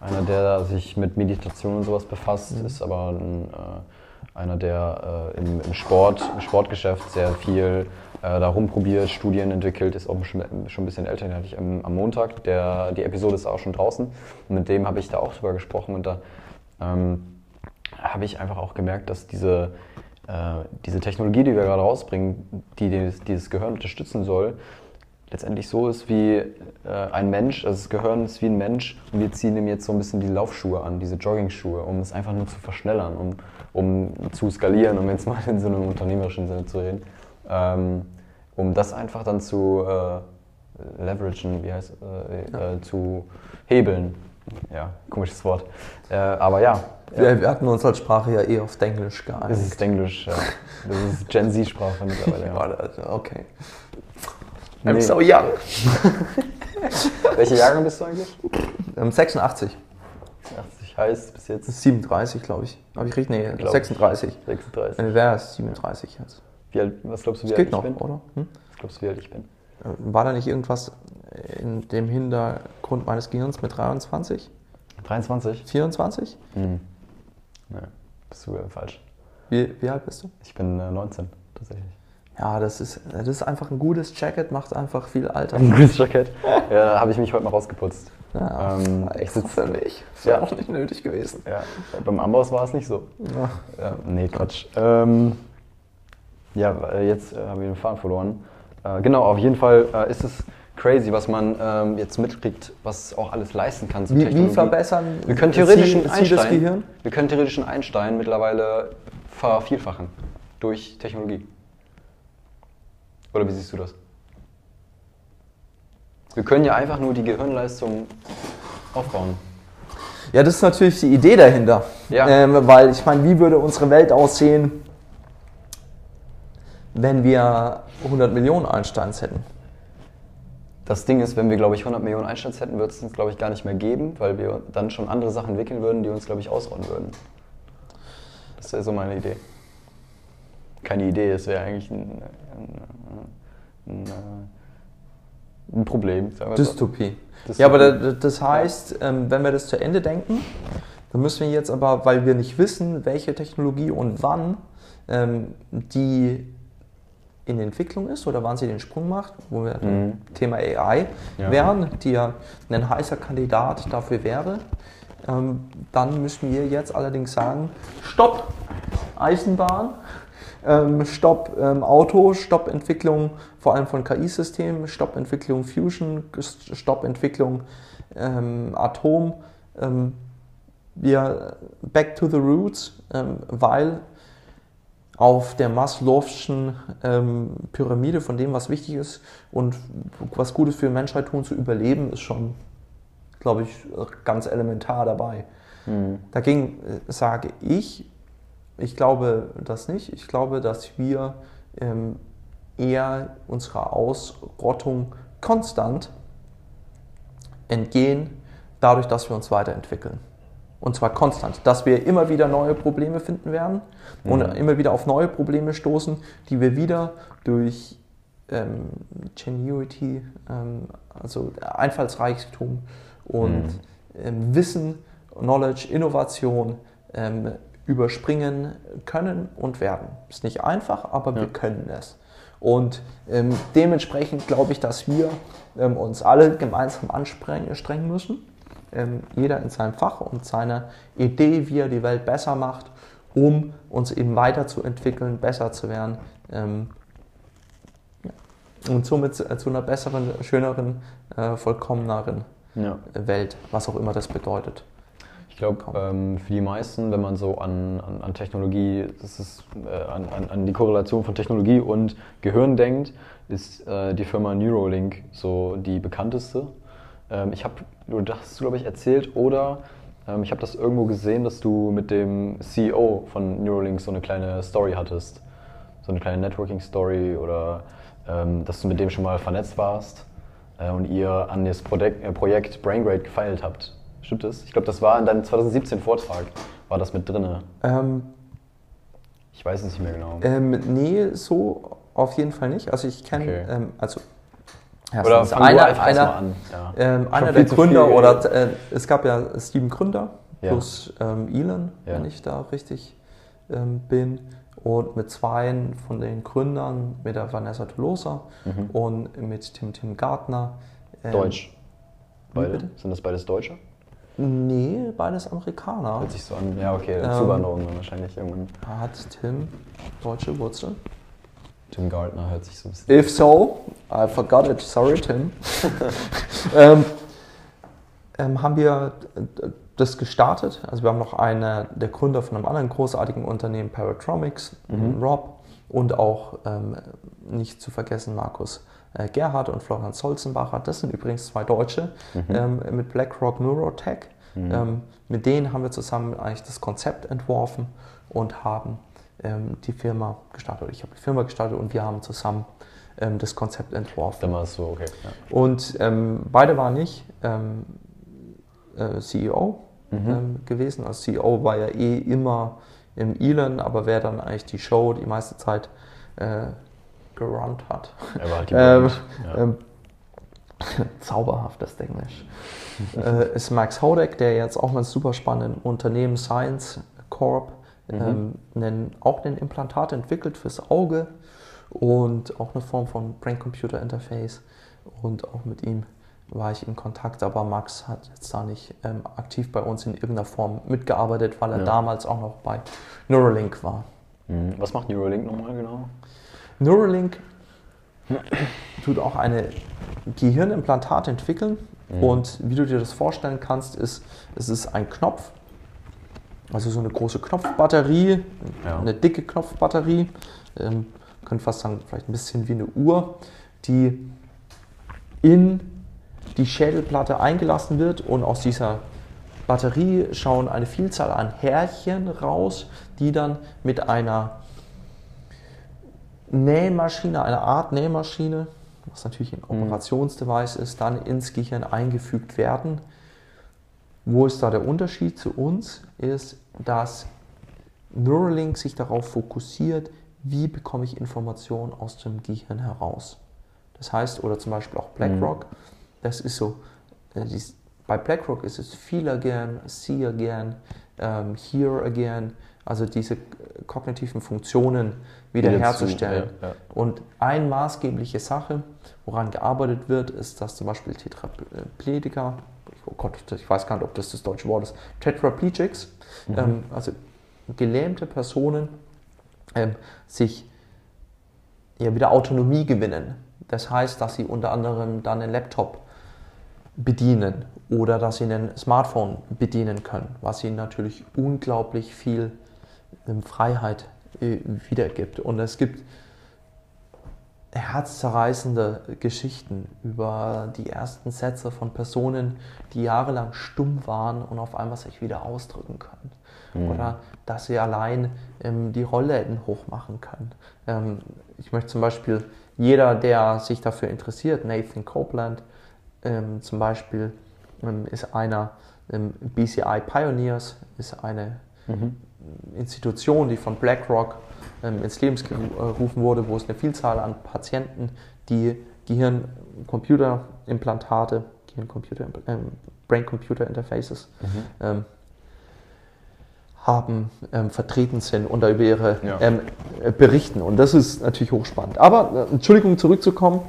einer, der sich mit Meditation und sowas befasst, ist aber ein, äh, einer, der äh, im, im Sport, im Sportgeschäft sehr viel äh, da rumprobiert, Studien entwickelt, ist auch schon, schon ein bisschen älter, den hatte ich am, am Montag, der, die Episode ist auch schon draußen und mit dem habe ich da auch drüber gesprochen und da ähm, habe ich einfach auch gemerkt, dass diese, diese Technologie, die wir gerade rausbringen, die dieses, dieses Gehirn unterstützen soll, letztendlich so ist wie äh, ein Mensch, also das Gehirn ist wie ein Mensch und wir ziehen ihm jetzt so ein bisschen die Laufschuhe an, diese Jogging-Schuhe, um es einfach nur zu verschnellern, um, um zu skalieren, um jetzt mal in so einem unternehmerischen Sinne zu reden, ähm, um das einfach dann zu äh, leveragen, wie heißt äh, äh, zu hebeln. Ja, komisches Wort. Äh, aber ja, Wir, wir hatten uns als Sprache ja eh auf Englisch das geeinigt. ist Englisch, ja. Das ist Gen Z-Sprache mittlerweile. Ja. Ja, okay. Nee. I'm so young. Welche Jahrgang bist du eigentlich? Ähm, 86. 80 heißt bis jetzt 37, glaube ich. Habe ich richtig? Nee, Glaub ich. 36. 36. Äh, Wäre es 37 jetzt. Wie alt, was glaubst du, wie Das alt geht noch, ich bin? oder? Hm? Was glaubst du, wie alt ich bin? Äh, War da nicht irgendwas in dem Hintergrund meines Gehirns mit 23? 23? 24? Hm. Nee, bist du falsch. Wie, wie alt bist du? Ich bin äh, 19, tatsächlich. Ja, das ist, das ist einfach ein gutes Jacket, macht einfach viel Alter. Ein gutes Jackett. Ja, habe ich mich heute mal rausgeputzt. Ja, Ähm, ich extra sitz- für mich. Ist Ja. auch nicht nötig gewesen. Ja, beim Amboss war es nicht so. Ja. Ja, nee, Quatsch. Ähm, ja, äh, jetzt äh, haben wir den Faden verloren. Äh, genau, auf jeden Fall äh, ist es crazy, was man ähm, jetzt mitkriegt, was auch alles leisten kann. So Wie, wie Technologie. verbessern Wir können theoretisch Sie, einen Sie das Einstein, Gehirn? wir können theoretisch einen Einstein mittlerweile vervielfachen durch Technologie. Oder wie siehst du das? Wir können ja einfach nur die Gehirnleistung aufbauen. Ja, das ist natürlich die Idee dahinter. Ja. Ähm, weil ich meine, wie würde unsere Welt aussehen, wenn wir 100 Millionen Einsteins hätten? Das Ding ist, wenn wir, glaube ich, 100 Millionen Einsteins hätten, würde es uns, glaube ich, gar nicht mehr geben, weil wir dann schon andere Sachen entwickeln würden, die uns, glaube ich, ausrotten würden. Das wäre so meine Idee. Keine Idee, es wäre eigentlich ein, ein, ein, ein Problem. Sagen wir. Dystopie. Das- Ja, aber da- das heißt, ähm, wenn wir das zu Ende denken, dann müssen wir jetzt aber, weil wir nicht wissen, welche Technologie und wann ähm, die in Entwicklung ist oder wann sie den Sprung macht, wo wir Mhm. Thema AI Ja. wären, die ja ein heißer Kandidat dafür wäre, ähm, dann müssen wir jetzt allerdings sagen, Stopp Eisenbahn, ähm, Stopp ähm, Auto, Stopp Entwicklung vor allem von KI-Systemen, Stopp Entwicklung Fusion, Stopp Entwicklung ähm, Atom. Ähm, wir back to the roots, ähm, weil auf der Maslow'schen ähm, Pyramide von dem, was wichtig ist und was Gutes für die Menschheit tun, zu überleben, ist schon, glaube ich, ganz elementar dabei. Mhm. Dagegen äh, sage ich, ich glaube das nicht. Ich glaube, dass wir ähm, eher unserer Ausrottung konstant entgehen, dadurch, dass wir uns weiterentwickeln. Und zwar konstant, dass wir immer wieder neue Probleme finden werden und immer wieder auf neue Probleme stoßen, die wir wieder durch ähm, Genuity, ähm, also Einfallsreichtum und ähm, Wissen, Knowledge, Innovation ähm, überspringen können und werden. Ist nicht einfach, aber wir können es. Und ähm, dementsprechend glaube ich, dass wir ähm, uns alle gemeinsam anstrengen müssen. Ähm, jeder in seinem Fach und seiner Idee, wie er die Welt besser macht um uns eben weiterzuentwickeln, besser zu werden ähm, und somit zu, zu, einer besseren, schöneren, äh, vollkommeneren ja. Welt, was auch immer das bedeutet. Ich glaube, ähm, für die meisten, wenn man so an, an, an Technologie, das ist, äh, an, an, die Korrelation von Technologie und Gehirn denkt, ist äh, die Firma Neuralink so die bekannteste. Ähm, ich habe, du hast glaube ich erzählt, oder ähm, ich habe das irgendwo gesehen, dass du mit dem CEO von Neuralink so eine kleine Story hattest. So eine kleine Networking-Story oder ähm, dass du mit dem schon mal vernetzt warst äh, und ihr an das Projekt, äh, Projekt BrainGrade gefeilt habt. Stimmt das? Ich glaube, das war in deinem 2017-Vortrag, war das mit drin. Ähm, ich weiß es nicht mehr genau. Ähm, nee, so auf jeden Fall nicht. Also ich kenne, okay. ähm, also ja, oder fang einer, du einer, mal an. Ja. Ähm, einer der Gründer viel, oder äh, es gab ja sieben Gründer plus ähm, Elon, wenn ich da richtig ähm, bin. Und mit zwei von den Gründern, mit der Vanessa Tolosa mhm. und mit dem Tim Gartner. Ähm, Deutsch. Beide? Sind das beides Deutsche? Nee, beides Amerikaner. Hört sich so an. Ja, okay, ähm, Zuwanderung wahrscheinlich irgendwann. Hat Tim deutsche Wurzeln? Tim Gardner hört sich so ein bisschen. If so, I forgot it. Sorry, Tim. ähm, ähm, haben wir das gestartet. Also wir haben noch eine, der Gründer von einem anderen großartigen Unternehmen, Paratromics, mhm. Rob, und auch ähm, nicht zu vergessen Markus äh, Gerhard und Florian Solzenbacher. Das sind übrigens zwei Deutsche mhm. ähm, mit BlackRock Neurotech. Mhm. Ähm, mit denen haben wir zusammen eigentlich das Konzept entworfen und haben ähm, die Firma gestartet. Ich habe die Firma gestartet und wir haben zusammen ähm, das Konzept entworfen. Dann war es so, okay. Ja. Und ähm, beide waren nicht ähm, äh, CEO mhm. gewesen. Als CEO war ja eh immer im Elon, aber wer dann eigentlich die Show die meiste Zeit äh, gerannt hat. Er war halt die ähm, ja. ähm, Zauberhaftes Englisch. äh, ist Max Hodek, der jetzt auch mal super spannenden Unternehmen Science Corp mhm. ähm, einen, auch ein Implantat entwickelt fürs Auge und auch eine Form von Brain-Computer-Interface. Und auch mit ihm war ich in Kontakt, aber Max hat jetzt da nicht ähm, aktiv bei uns in irgendeiner Form mitgearbeitet, weil er ja. damals auch noch bei Neuralink war. Mhm. Was macht Neuralink nochmal genau? Neuralink tut auch eine Gehirnimplantat entwickeln. Mhm. Und wie du dir das vorstellen kannst, ist, es ist ein Knopf, also so eine große Knopfbatterie, ja. eine dicke Knopfbatterie, ähm, könnte fast sagen, vielleicht ein bisschen wie eine Uhr, die in die Schädelplatte eingelassen wird und aus dieser Batterie schauen eine Vielzahl an Härchen raus, die dann mit einer Nähmaschine, eine Art Nähmaschine, was natürlich ein mhm. Operationsdevice ist, dann ins Gehirn eingefügt werden. Wo ist da der Unterschied zu uns? Ist, dass Neuralink sich darauf fokussiert, wie bekomme ich Informationen aus dem Gehirn heraus. Das heißt, oder zum Beispiel auch BlackRock, mhm. das ist so, äh, bei BlackRock ist es feel again, see again, um, hear again, also diese kognitiven Funktionen wiederherzustellen. Ja, ja. Und eine maßgebliche Sache, woran gearbeitet wird, ist, dass zum Beispiel Tetraplegiker, oh Gott, ich weiß gar nicht, ob das das deutsche Wort ist, Tetraplegics, mhm. ähm, also gelähmte Personen, ähm, sich ja, wieder Autonomie gewinnen. Das heißt, dass sie unter anderem dann einen Laptop bedienen oder dass sie ein Smartphone bedienen können, was ihnen natürlich unglaublich viel Freiheit äh, wiedergibt. Und es gibt herzzerreißende Geschichten über die ersten Sätze von Personen, die jahrelang stumm waren und auf einmal sich wieder ausdrücken können. Mhm. Oder dass sie allein ähm, die Rollläden hochmachen können. Ähm, ich möchte zum Beispiel, jeder, der sich dafür interessiert, Nathan Copeland ähm, zum Beispiel, ähm, ist einer, ähm, BCI Pioneers ist eine mhm. Institution, die von BlackRock ins Leben gerufen wurde, wo es eine Vielzahl an Patienten, die Gehirn-Computer-Implantate, Gehirn-Computer, ähm, Brain-Computer-Interfaces mhm. ähm, haben, ähm, vertreten sind und da über ihre ja. Ähm, äh, berichten. Und das ist natürlich hochspannend. Aber, äh, Entschuldigung, zurückzukommen.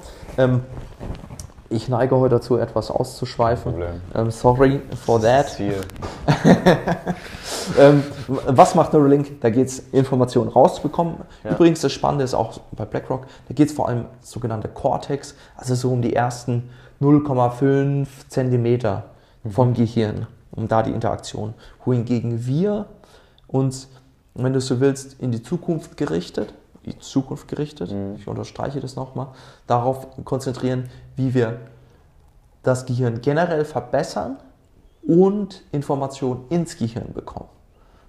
Ich neige heute dazu, etwas auszuschweifen. Ähm, sorry for that. Ähm, was macht Neuralink? Da geht es, Informationen rauszubekommen. Ja. Übrigens, das Spannende ist auch bei BlackRock, da geht es vor allem sogenannte Cortex, also so um die ersten 0,5 Zentimeter vom Gehirn, um da die Interaktion. Wohingegen wir uns, wenn du so willst, in die Zukunft gerichtet, die Zukunft gerichtet, ich unterstreiche das nochmal, darauf konzentrieren, wie wir das Gehirn generell verbessern und Informationen ins Gehirn bekommen.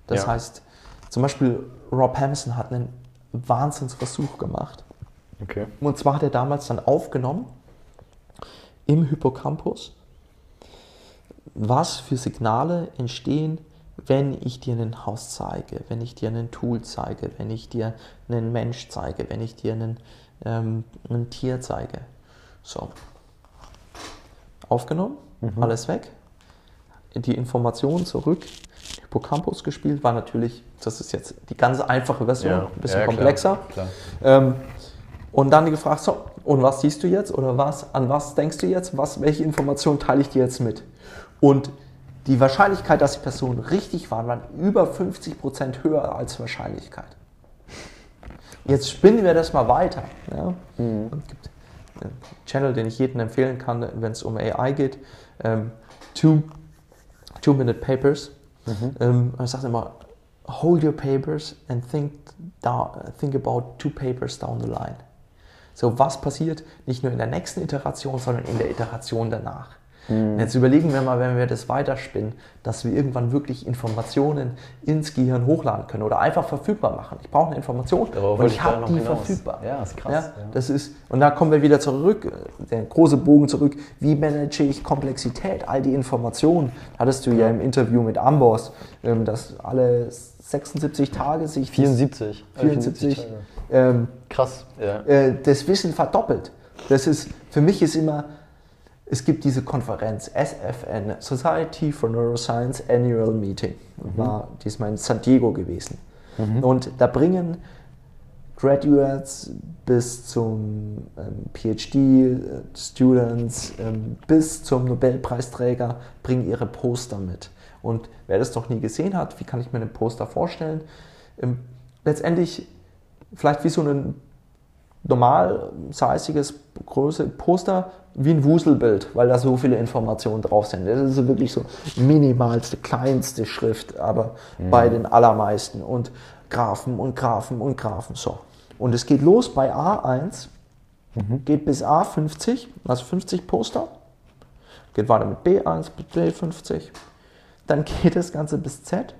Das Ja. heißt, zum Beispiel Rob Hampson hat einen Wahnsinnsversuch gemacht. Okay. Und zwar hat er damals dann aufgenommen im Hippocampus, was für Signale entstehen, wenn ich dir ein Haus zeige, wenn ich dir ein Tool zeige, wenn ich dir einen Mensch zeige, wenn ich dir einen, ähm, ein Tier zeige. So. Aufgenommen, alles weg. Die Information zurück, Hippocampus gespielt, war natürlich, das ist jetzt die ganz einfache Version, ein bisschen Ja, klar, komplexer. Klar. Ähm, und dann gefragt, so, und was siehst du jetzt oder was, an was denkst du jetzt, was, welche Informationen teile ich dir jetzt mit? Und die Wahrscheinlichkeit, dass die Personen richtig waren, waren über 50% höher als Wahrscheinlichkeit. Jetzt spinnen wir das mal weiter. Ja? Und Es gibt einen Channel, den ich jedem empfehlen kann, wenn es um AI geht. Ähm, two, two Minute Papers. Ähm, er sagt immer, hold your papers and think, down, think about two papers down the line. So, was passiert nicht nur in der nächsten Iteration, sondern in der Iteration danach? Und Jetzt überlegen wir mal, wenn wir das weiterspinnen, dass wir irgendwann wirklich Informationen ins Gehirn hochladen können oder einfach verfügbar machen. Ich brauche eine Information Darauf und ich habe die hinaus. verfügbar. Ja, ist krass, Ja, ja. Das ist, und da kommen wir wieder zurück, äh, der große Bogen zurück. Wie manage ich Komplexität, all die Informationen? Hattest du ja im Interview mit Amboss, ähm, dass alle 76 Tage sich 74. 74 Tage. ähm, Krass, ja. äh, das Wissen verdoppelt. Das ist, für mich ist immer, es gibt diese Konferenz, SFN, Society for Neuroscience Annual Meeting, war diesmal in San Diego gewesen. Und da bringen Graduates bis zum ähm, PhD-Students ähm, bis zum Nobelpreisträger bringen ihre Poster mit. Und wer das doch nie gesehen hat, wie kann ich mir ein Poster vorstellen? Ähm, letztendlich vielleicht wie so ein normal siziges große Poster wie ein Wuselbild, weil da so viele Informationen drauf sind. Das ist wirklich so minimalste, kleinste Schrift, aber bei den allermeisten und Graphen und Graphen und Graphen. So. Und es geht los bei A1, geht bis A50, also 50 Poster, geht weiter mit B1 bis B50, dann geht das Ganze bis Z,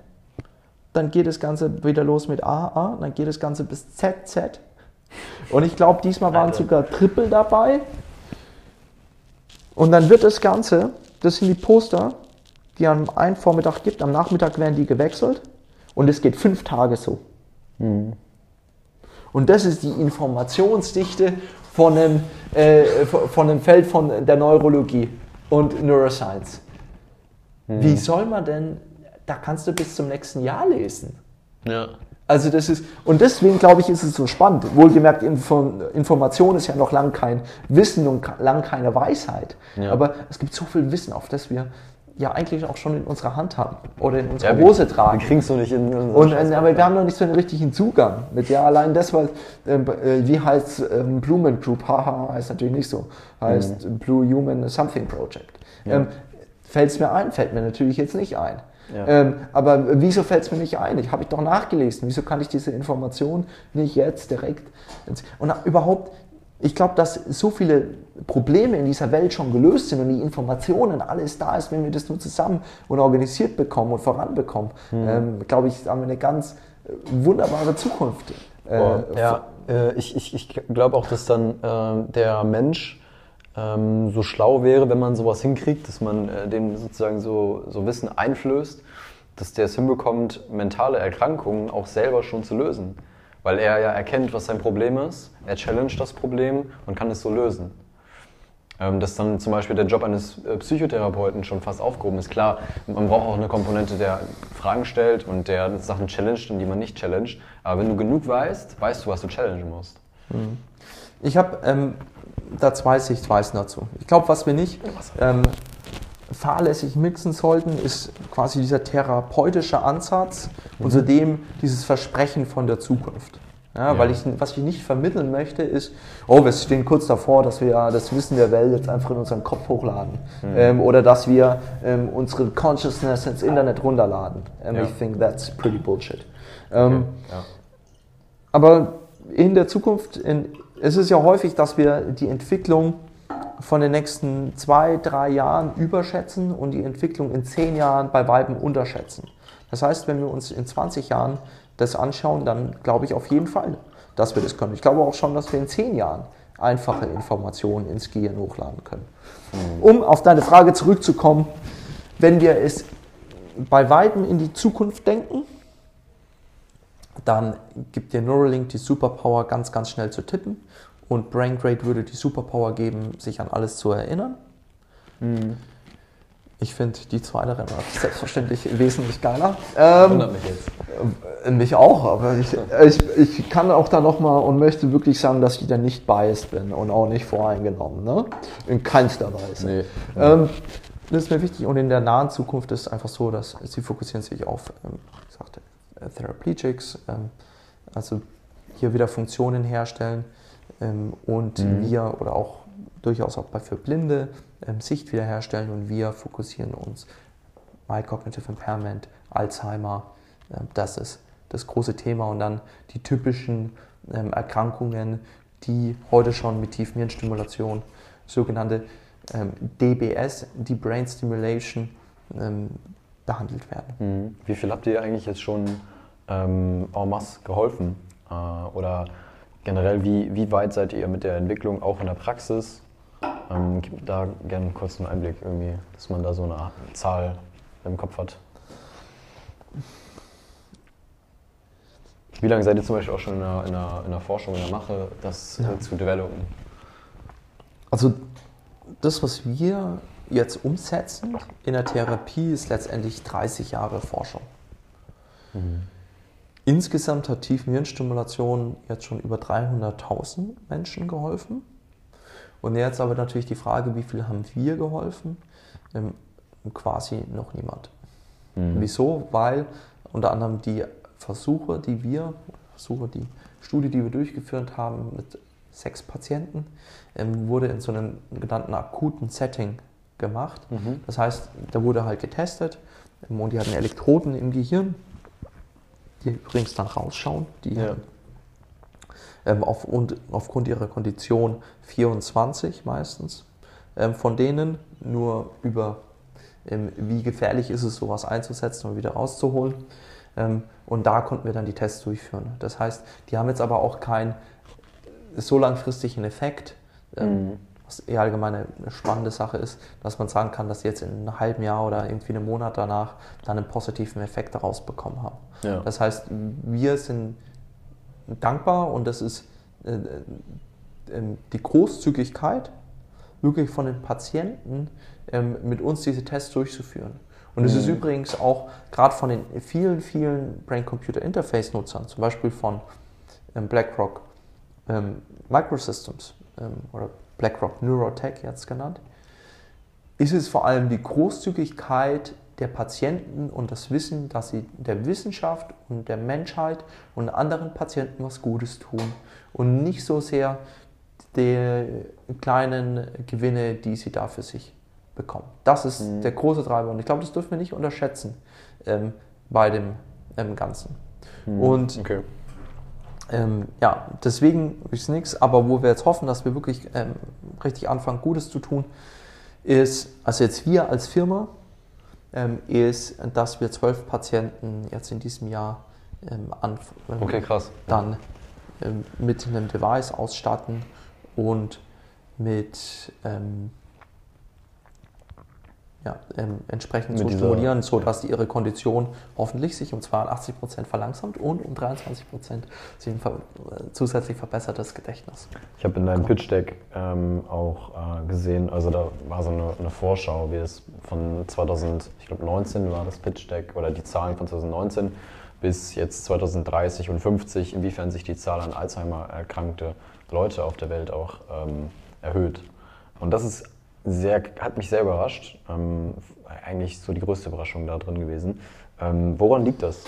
dann geht das Ganze wieder los mit AA, dann geht das Ganze bis ZZ. Und ich glaube, diesmal waren sogar Triple dabei. Und dann wird das Ganze, das sind die Poster, die am einen Vormittag gibt, am Nachmittag werden die gewechselt und es geht fünf Tage so. Und das ist die Informationsdichte von einem, äh, von einem Feld von der Neurologie und Neuroscience. Wie soll man denn, da kannst du bis zum nächsten Jahr lesen. Ja. Also das ist, und deswegen glaube ich, ist es so spannend. Wohlgemerkt, Info, Information ist ja noch lang kein Wissen und lang keine Weisheit. Ja. Aber es gibt so viel Wissen, auf das wir ja eigentlich auch schon in unserer Hand haben oder in unserer Ja, wir- Hose tragen. Wir kriegen es noch nicht in Und, Scheiß- aber wir haben noch nicht so einen richtigen Zugang mit. Ja, allein das, weil, ähm, äh, wie heißt ähm, Blumen Group? Haha, heißt natürlich nicht so. Heißt Blue Human Something Project. Ähm, fällt es mir ein? Fällt mir natürlich jetzt nicht ein. Ja. Ähm, aber wieso fällt es mir nicht ein? Ich habe ich doch nachgelesen. Wieso kann ich diese Information nicht jetzt direkt? Und überhaupt, ich glaube, dass so viele Probleme in dieser Welt schon gelöst sind und die Informationen, alles da ist, wenn wir das nur zusammen und organisiert bekommen und voranbekommen, ähm, glaube ich, haben wir eine ganz äh, wunderbare Zukunft. Äh, Boah, ja, äh, ich, ich, ich glaube auch, dass dann äh, der Mensch ähm, so schlau wäre, wenn man sowas hinkriegt, dass man äh, dem sozusagen so, so Wissen einflößt, dass der es hinbekommt, mentale Erkrankungen auch selber schon zu lösen. Weil er ja erkennt, was sein Problem ist, er challenged das Problem und kann es so lösen. Ähm, dass dann zum Beispiel der Job eines äh, Psychotherapeuten schon fast aufgehoben ist. Klar, man braucht auch eine Komponente, der Fragen stellt und der Sachen challenged und die man nicht challenged. Aber wenn du genug weißt, weißt du, was du challengen musst. Ich habe ähm, da zwei Sichtweisen dazu. Ich glaube, was wir nicht ähm, fahrlässig mixen sollten, ist quasi dieser therapeutische Ansatz und zudem dieses Versprechen von der Zukunft. Ja, Ja. Weil ich, was ich nicht vermitteln möchte, ist, oh, wir stehen kurz davor, dass wir das Wissen der Welt jetzt einfach in unseren Kopf hochladen. Ähm, oder dass wir ähm, unsere Consciousness ins Internet runterladen. And Ja. I think that's pretty bullshit. Ähm, Ja. aber in der Zukunft, in, es ist ja häufig, dass wir die Entwicklung von den nächsten zwei, drei Jahren überschätzen und die Entwicklung in zehn Jahren bei Weiben unterschätzen. Das heißt, wenn wir uns in 20 Jahren das anschauen, dann glaube ich auf jeden Fall, dass wir das können. Ich glaube auch schon, dass wir in zehn Jahren einfache Informationen ins Gehirn hochladen können. Um auf deine Frage zurückzukommen, wenn wir es bei Weitem in die Zukunft denken, dann gibt dir Neuralink die Superpower, ganz, ganz schnell zu tippen. Und BrainGrade würde die Superpower geben, sich an alles zu erinnern. Ich finde die zweite Renner selbstverständlich wesentlich geiler. Ähm, Wundert mich jetzt. äh, mich auch, aber ich, ich, ich kann auch da nochmal und möchte wirklich sagen, dass ich da nicht biased bin und auch nicht voreingenommen. Ne? In keinster Weise. Nee. Ähm, das ist mir wichtig und in der nahen Zukunft ist es einfach so, dass sie fokussieren sich auf, ähm, wie gesagt, äh, Therapeutics, ähm, also hier wieder Funktionen herstellen ähm, und wir oder auch durchaus auch bei für Blinde ähm, Sicht wiederherstellen und wir fokussieren uns Mild Cognitive Impairment, Alzheimer, das ist das große Thema. Und dann die typischen Erkrankungen, die heute schon mit Tiefenhirnstimulation, sogenannte DBS, die Brain Stimulation, behandelt werden. Mhm. Wie viel habt ihr eigentlich jetzt schon ähm, en masse geholfen? Äh, oder generell, wie, wie weit seid ihr mit der Entwicklung auch in der Praxis? Ähm, gib da gerne kurz einen Einblick irgendwie, dass man da so eine Zahl im Kopf hat. Wie lange seid ihr zum Beispiel auch schon in der, in der, in der Forschung, in der Mache, das äh, zu developen? Also das, was wir jetzt umsetzen in der Therapie, ist letztendlich 30 Jahre Forschung. Insgesamt hat Tiefenhirnstimulation jetzt schon über 300.000 Menschen geholfen. Und jetzt aber natürlich die Frage, wie viel haben wir geholfen? Ähm, quasi noch niemand. Wieso? Weil unter anderem die Versuche, die wir, Versuche, die Studie, die wir durchgeführt haben mit sechs Patienten, ähm, wurde in so einem genannten akuten Setting gemacht. Das heißt, da wurde halt getestet ähm, und die hatten Elektroden im Gehirn, die übrigens dann rausschauen, die Ja. ähm, auf, und aufgrund ihrer Kondition 24 meistens. Ähm, von denen nur über, ähm, wie gefährlich ist es, sowas einzusetzen und wieder rauszuholen. Ähm, und da konnten wir dann die Tests durchführen. Das heißt, die haben jetzt aber auch keinen so langfristigen Effekt, ähm, was eher allgemein eine spannende Sache ist, dass man sagen kann, dass sie jetzt in einem halben Jahr oder irgendwie einem Monat danach dann einen positiven Effekt daraus bekommen haben. Ja. Das heißt, wir sind dankbar und das ist äh, äh, ähm, die Großzügigkeit, wirklich von den Patienten ähm, mit uns diese Tests durchzuführen. Und es ist übrigens auch gerade von den vielen, vielen Brain-Computer-Interface-Nutzern, zum Beispiel von ähm, BlackRock ähm, Microsystems ähm, oder BlackRock Neurotech jetzt genannt, ist es vor allem die Großzügigkeit der Patienten und das Wissen, dass sie der Wissenschaft und der Menschheit und anderen Patienten was Gutes tun und nicht so sehr die kleinen Gewinne, die sie da für sich bekommen. Das ist der große Treiber und ich glaube, das dürfen wir nicht unterschätzen ähm, bei dem ähm, Ganzen. Und Okay. Ähm, ja, deswegen ist nichts, aber wo wir jetzt hoffen, dass wir wirklich ähm, richtig anfangen, Gutes zu tun, ist, also jetzt wir als Firma, ähm, ist, dass wir zwölf Patienten jetzt in diesem Jahr ähm, an, Okay, dann ähm, mit einem Device ausstatten und mit ähm, ja, ähm, entsprechend dieser- stimulieren, sodass ihre Kondition hoffentlich sich um 82% verlangsamt und um 23% sich ein ver äh, zusätzlich verbessertes Gedächtnis. Ich habe in deinem Pitch Deck ähm, auch äh, gesehen, also da war so eine, eine Vorschau, wie es von 2019 war das Pitch Deck oder die Zahlen von 2019 bis jetzt 2030 und 50, inwiefern sich die Zahl an Alzheimer-Erkrankte Leute auf der Welt auch ähm, erhöht. Und das ist sehr, hat mich sehr überrascht. Ähm, eigentlich so die größte Überraschung da drin gewesen. Ähm, woran liegt das?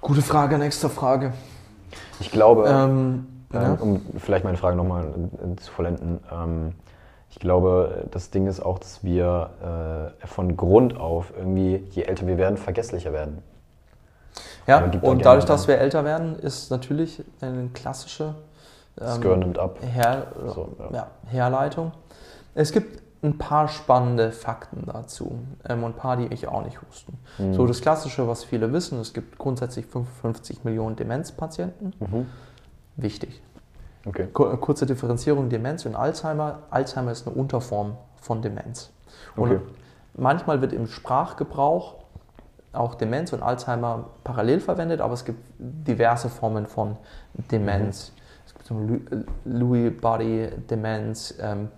Gute Frage, nächste Frage. Ich glaube, Ähm, ähm, ja. um vielleicht meine Frage nochmal zu vollenden. Ähm, ich glaube, das Ding ist auch, dass wir äh, von Grund auf irgendwie, je älter wir werden, vergesslicher werden. Ja, und dadurch, dass wir älter werden, ist natürlich eine klassische ähm, Gehirn nimmt ab. Her So, ja. ja, Herleitung. Es gibt ein paar spannende Fakten dazu ähm, und ein paar, die ich auch nicht wusste. Mhm. So das Klassische, was viele wissen, es gibt grundsätzlich 55 Millionen Demenzpatienten. Mhm. Wichtig. Okay. Kur- Kurze Differenzierung, Demenz und Alzheimer. Alzheimer ist eine Unterform von Demenz. Und Okay. manchmal wird im Sprachgebrauch auch Demenz und Alzheimer parallel verwendet, aber es gibt diverse Formen von Demenz. Es Lu- Lewy Body Demenz. Ähm,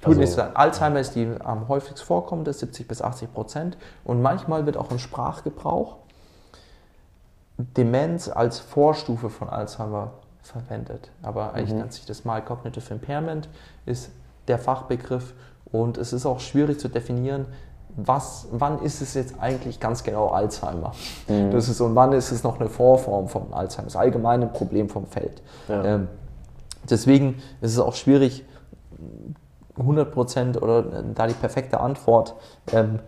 tut Also- nichts sagen. Alzheimer ist die am häufigst vorkommende, 70 bis 80 Prozent. Und manchmal wird auch im Sprachgebrauch Demenz als Vorstufe von Alzheimer verwendet. Aber eigentlich Mhm. nennt sich das mal Cognitive Impairment, ist der Fachbegriff. Und es ist auch schwierig zu definieren, was, wann ist es jetzt eigentlich ganz genau Alzheimer? Mhm. Das ist, und wann ist es noch eine Vorform von Alzheimer? Das ist allgemein ein Problem vom Feld. Ja. Ähm, deswegen ist es auch schwierig, 100% oder äh, da die perfekte Antwort ähm,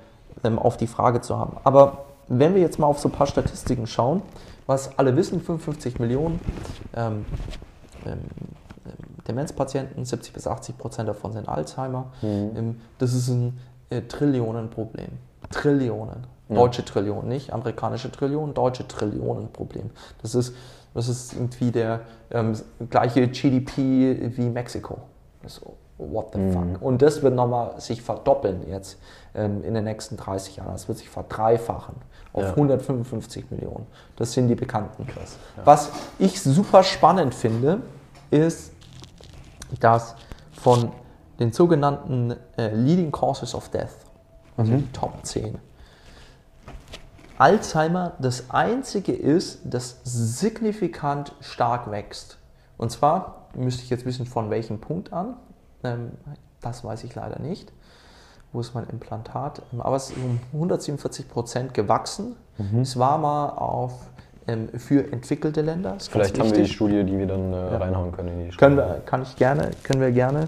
ähm, auf die Frage zu haben. Aber wenn wir jetzt mal auf so ein paar Statistiken schauen, was alle wissen, 55 Millionen ähm, ähm, ähm, Demenzpatienten, 70 bis 80 Prozent davon sind Alzheimer. Mhm. Das ist ein äh, Trillionenproblem. Trillionen. Deutsche Trillionen, nicht amerikanische Trillionen, deutsche Trillionenproblem. Das ist, das ist irgendwie der ähm, gleiche GDP wie Mexiko. Ist, what the Mhm. fuck? Und das wird nochmal sich verdoppeln jetzt ähm, in den nächsten 30 Jahren. Das wird sich verdreifachen auf Ja. 155 Millionen. Das sind die bekannten. Krass. Ja. Was ich super spannend finde, ist, dass von den sogenannten äh, Leading Causes of Death, also die Top 10, Alzheimer das einzige ist, das signifikant stark wächst. Und zwar müsste ich jetzt wissen, von welchem Punkt an. Ähm, das weiß ich leider nicht. Wo ist mein Implantat? Ähm, Aber es ist um 147 Prozent gewachsen. Es war mal auf ähm, für entwickelte Länder. Vielleicht haben wir die. Studie, die wir dann äh, reinhauen können in die Können wir, kann ich gerne, können wir gerne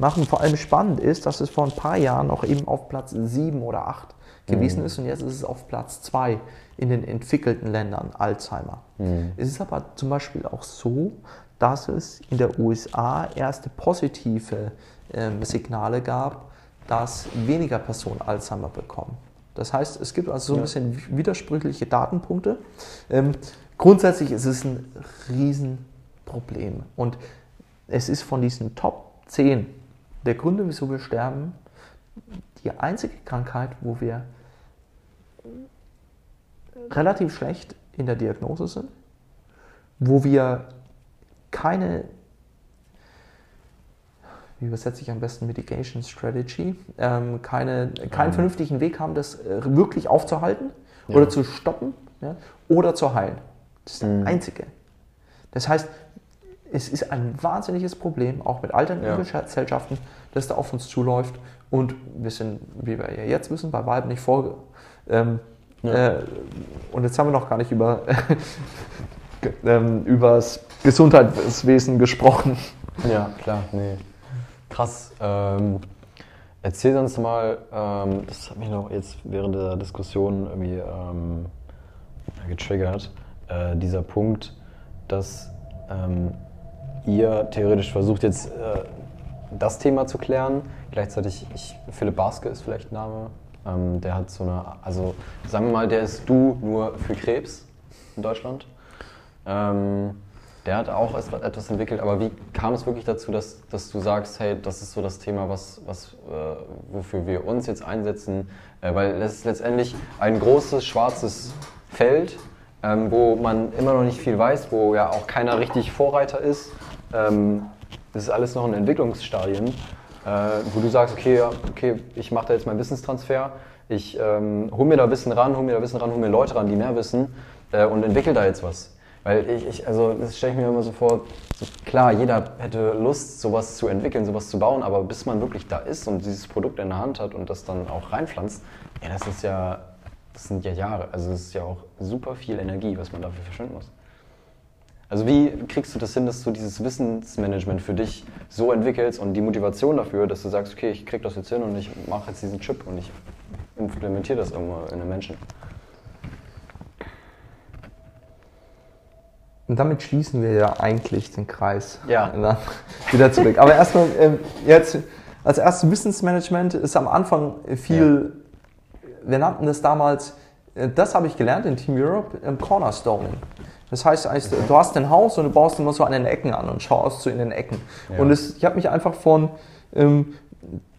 machen. Vor allem spannend ist, dass es vor ein paar Jahren noch eben auf Platz 7 oder 8 gewesen ist und jetzt ist es auf Platz 2 in den entwickelten Ländern Alzheimer. Es ist aber zum Beispiel auch so, dass es in der USA erste positive ähm, Signale gab, dass weniger Personen Alzheimer bekommen. Das heißt, es gibt also so ein Ja. bisschen widersprüchliche Datenpunkte. Ähm, grundsätzlich ist es ein Riesenproblem. Und es ist von diesen Top 10 der Gründe, wieso wir sterben, die einzige Krankheit, wo wir relativ schlecht in der Diagnose sind, wo wir keine, wie übersetze ich am besten Mitigation Strategy, ähm, keine, keinen Ähm. vernünftigen Weg haben, das äh, wirklich aufzuhalten Ja. oder zu stoppen ja, oder zu heilen. Das ist das Mhm. Einzige. Das heißt, es ist ein wahnsinniges Problem, auch mit alternden Ja. Gesellschaften, das da auf uns zuläuft. Und wir sind, wie wir ja jetzt wissen, bei Weitem nicht vor. Ähm, Ja. äh, und jetzt haben wir noch gar nicht über ähm, übers Gesundheitswesen gesprochen. Ja, klar, nee. Krass. Ähm, erzähl uns mal, ähm, das hat mich noch jetzt während der Diskussion irgendwie ähm, getriggert, äh, dieser Punkt, dass ähm, ihr theoretisch versucht jetzt äh, das Thema zu klären. Gleichzeitig, ich, Philipp Baske ist vielleicht ein Name, ähm, der hat so eine, also sagen wir mal, der ist du nur für Krebs in Deutschland. Ähm, der hat auch etwas entwickelt, aber wie kam es wirklich dazu, dass, dass du sagst, hey, das ist so das Thema, was, was, äh, wofür wir uns jetzt einsetzen? Äh, weil es ist letztendlich ein großes schwarzes Feld, ähm, wo man immer noch nicht viel weiß, wo ja auch keiner richtig Vorreiter ist. Ähm, das ist alles noch in Entwicklungsstadien, äh, wo du sagst, okay, okay ich mache da jetzt meinen Wissenstransfer, ich ähm, hole mir da Wissen ran, hole mir da Wissen ran, hole mir Leute ran, die mehr wissen äh, und entwickle da jetzt was. Weil ich, ich also das stelle ich mir immer so vor, so, klar, jeder hätte Lust, sowas zu entwickeln, sowas zu bauen, aber bis man wirklich da ist und dieses Produkt in der Hand hat und das dann auch reinpflanzt, ja, das ist ja, das sind ja Jahre. Also das ist ja auch super viel Energie, was man dafür verschwenden muss. Also wie kriegst du das hin, dass du dieses Wissensmanagement für dich so entwickelst und die Motivation dafür, dass du sagst, okay, ich krieg das jetzt hin und ich mache jetzt diesen Chip und ich implementiere das irgendwo in den Menschen? Und damit schließen wir ja eigentlich den Kreis. Ja. Wieder zurück. Aber erstmal, ähm, jetzt als erstes Wissensmanagement ist am Anfang viel, wir nannten das damals, äh, das habe ich gelernt in Team Europe, im Cornerstoning. Das heißt, du hast ein Haus und du baust immer so an den Ecken an und schaust so in den Ecken. Ja. Und es, ich habe mich einfach von, ähm,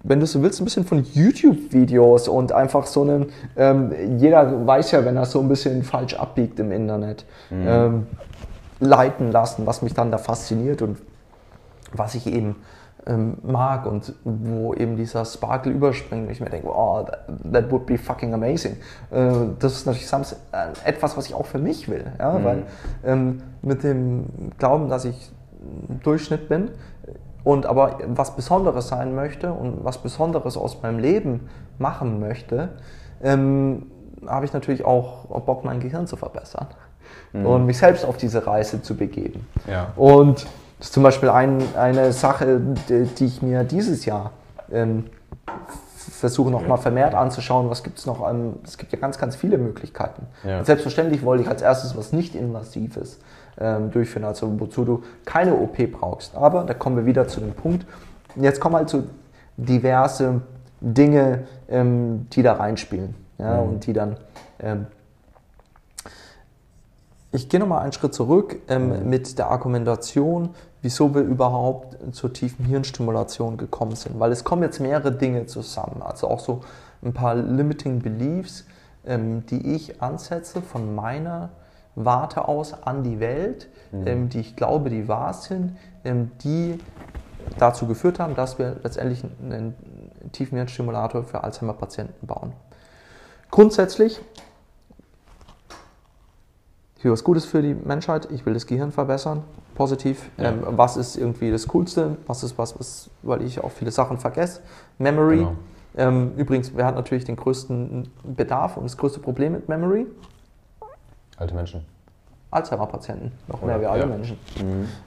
wenn du so willst, ein bisschen von YouTube-Videos und einfach so einen, ähm, jeder weiß ja, wenn er so ein bisschen falsch abbiegt im Internet, ähm, leiten lassen, was mich dann da fasziniert und was ich eben ähm, mag und wo eben dieser Sparkle überspringt und ich mir denke, oh, that, that would be fucking amazing. Äh, das ist natürlich sams- äh, etwas, was ich auch für mich will, ja, weil ähm, mit dem Glauben, dass ich Durchschnitt bin und aber was Besonderes sein möchte und was Besonderes aus meinem Leben machen möchte, ähm, habe ich natürlich auch Bock, mein Gehirn zu verbessern und mich selbst auf diese Reise zu begeben. Ja. Und das ist zum Beispiel ein, eine Sache, die, ich mir dieses Jahr ähm, versuche nochmal vermehrt anzuschauen, was gibt es noch. Ähm, es gibt ja ganz, ganz viele Möglichkeiten. Ja. Und selbstverständlich wollte ich als erstes was nicht invasives ähm, durchführen, also wozu du keine OP brauchst. Aber da kommen wir wieder zu dem Punkt. Jetzt kommen halt so diverse Dinge, ähm, die da reinspielen ja, und die dann ähm, ich gehe nochmal einen Schritt zurück ähm, mit der Argumentation, wieso wir überhaupt zur tiefen Hirnstimulation gekommen sind. Weil es kommen jetzt mehrere Dinge zusammen. Also auch so ein paar limiting beliefs, ähm, die ich ansetze von meiner Warte aus an die Welt, ähm, die ich glaube, die wahr sind, ähm, die dazu geführt haben, dass wir letztendlich einen tiefen Hirnstimulator für Alzheimer-Patienten bauen. Grundsätzlich ich will was Gutes für die Menschheit, ich will das Gehirn verbessern, positiv. Ja. Ähm, was ist irgendwie das Coolste? Was ist was, was weil ich auch viele Sachen vergesse? Memory. Genau. Ähm, übrigens, wer hat natürlich den größten Bedarf und das größte Problem mit Memory? Alte Menschen. Alzheimer-Patienten, noch mehr wie alle ja. Menschen.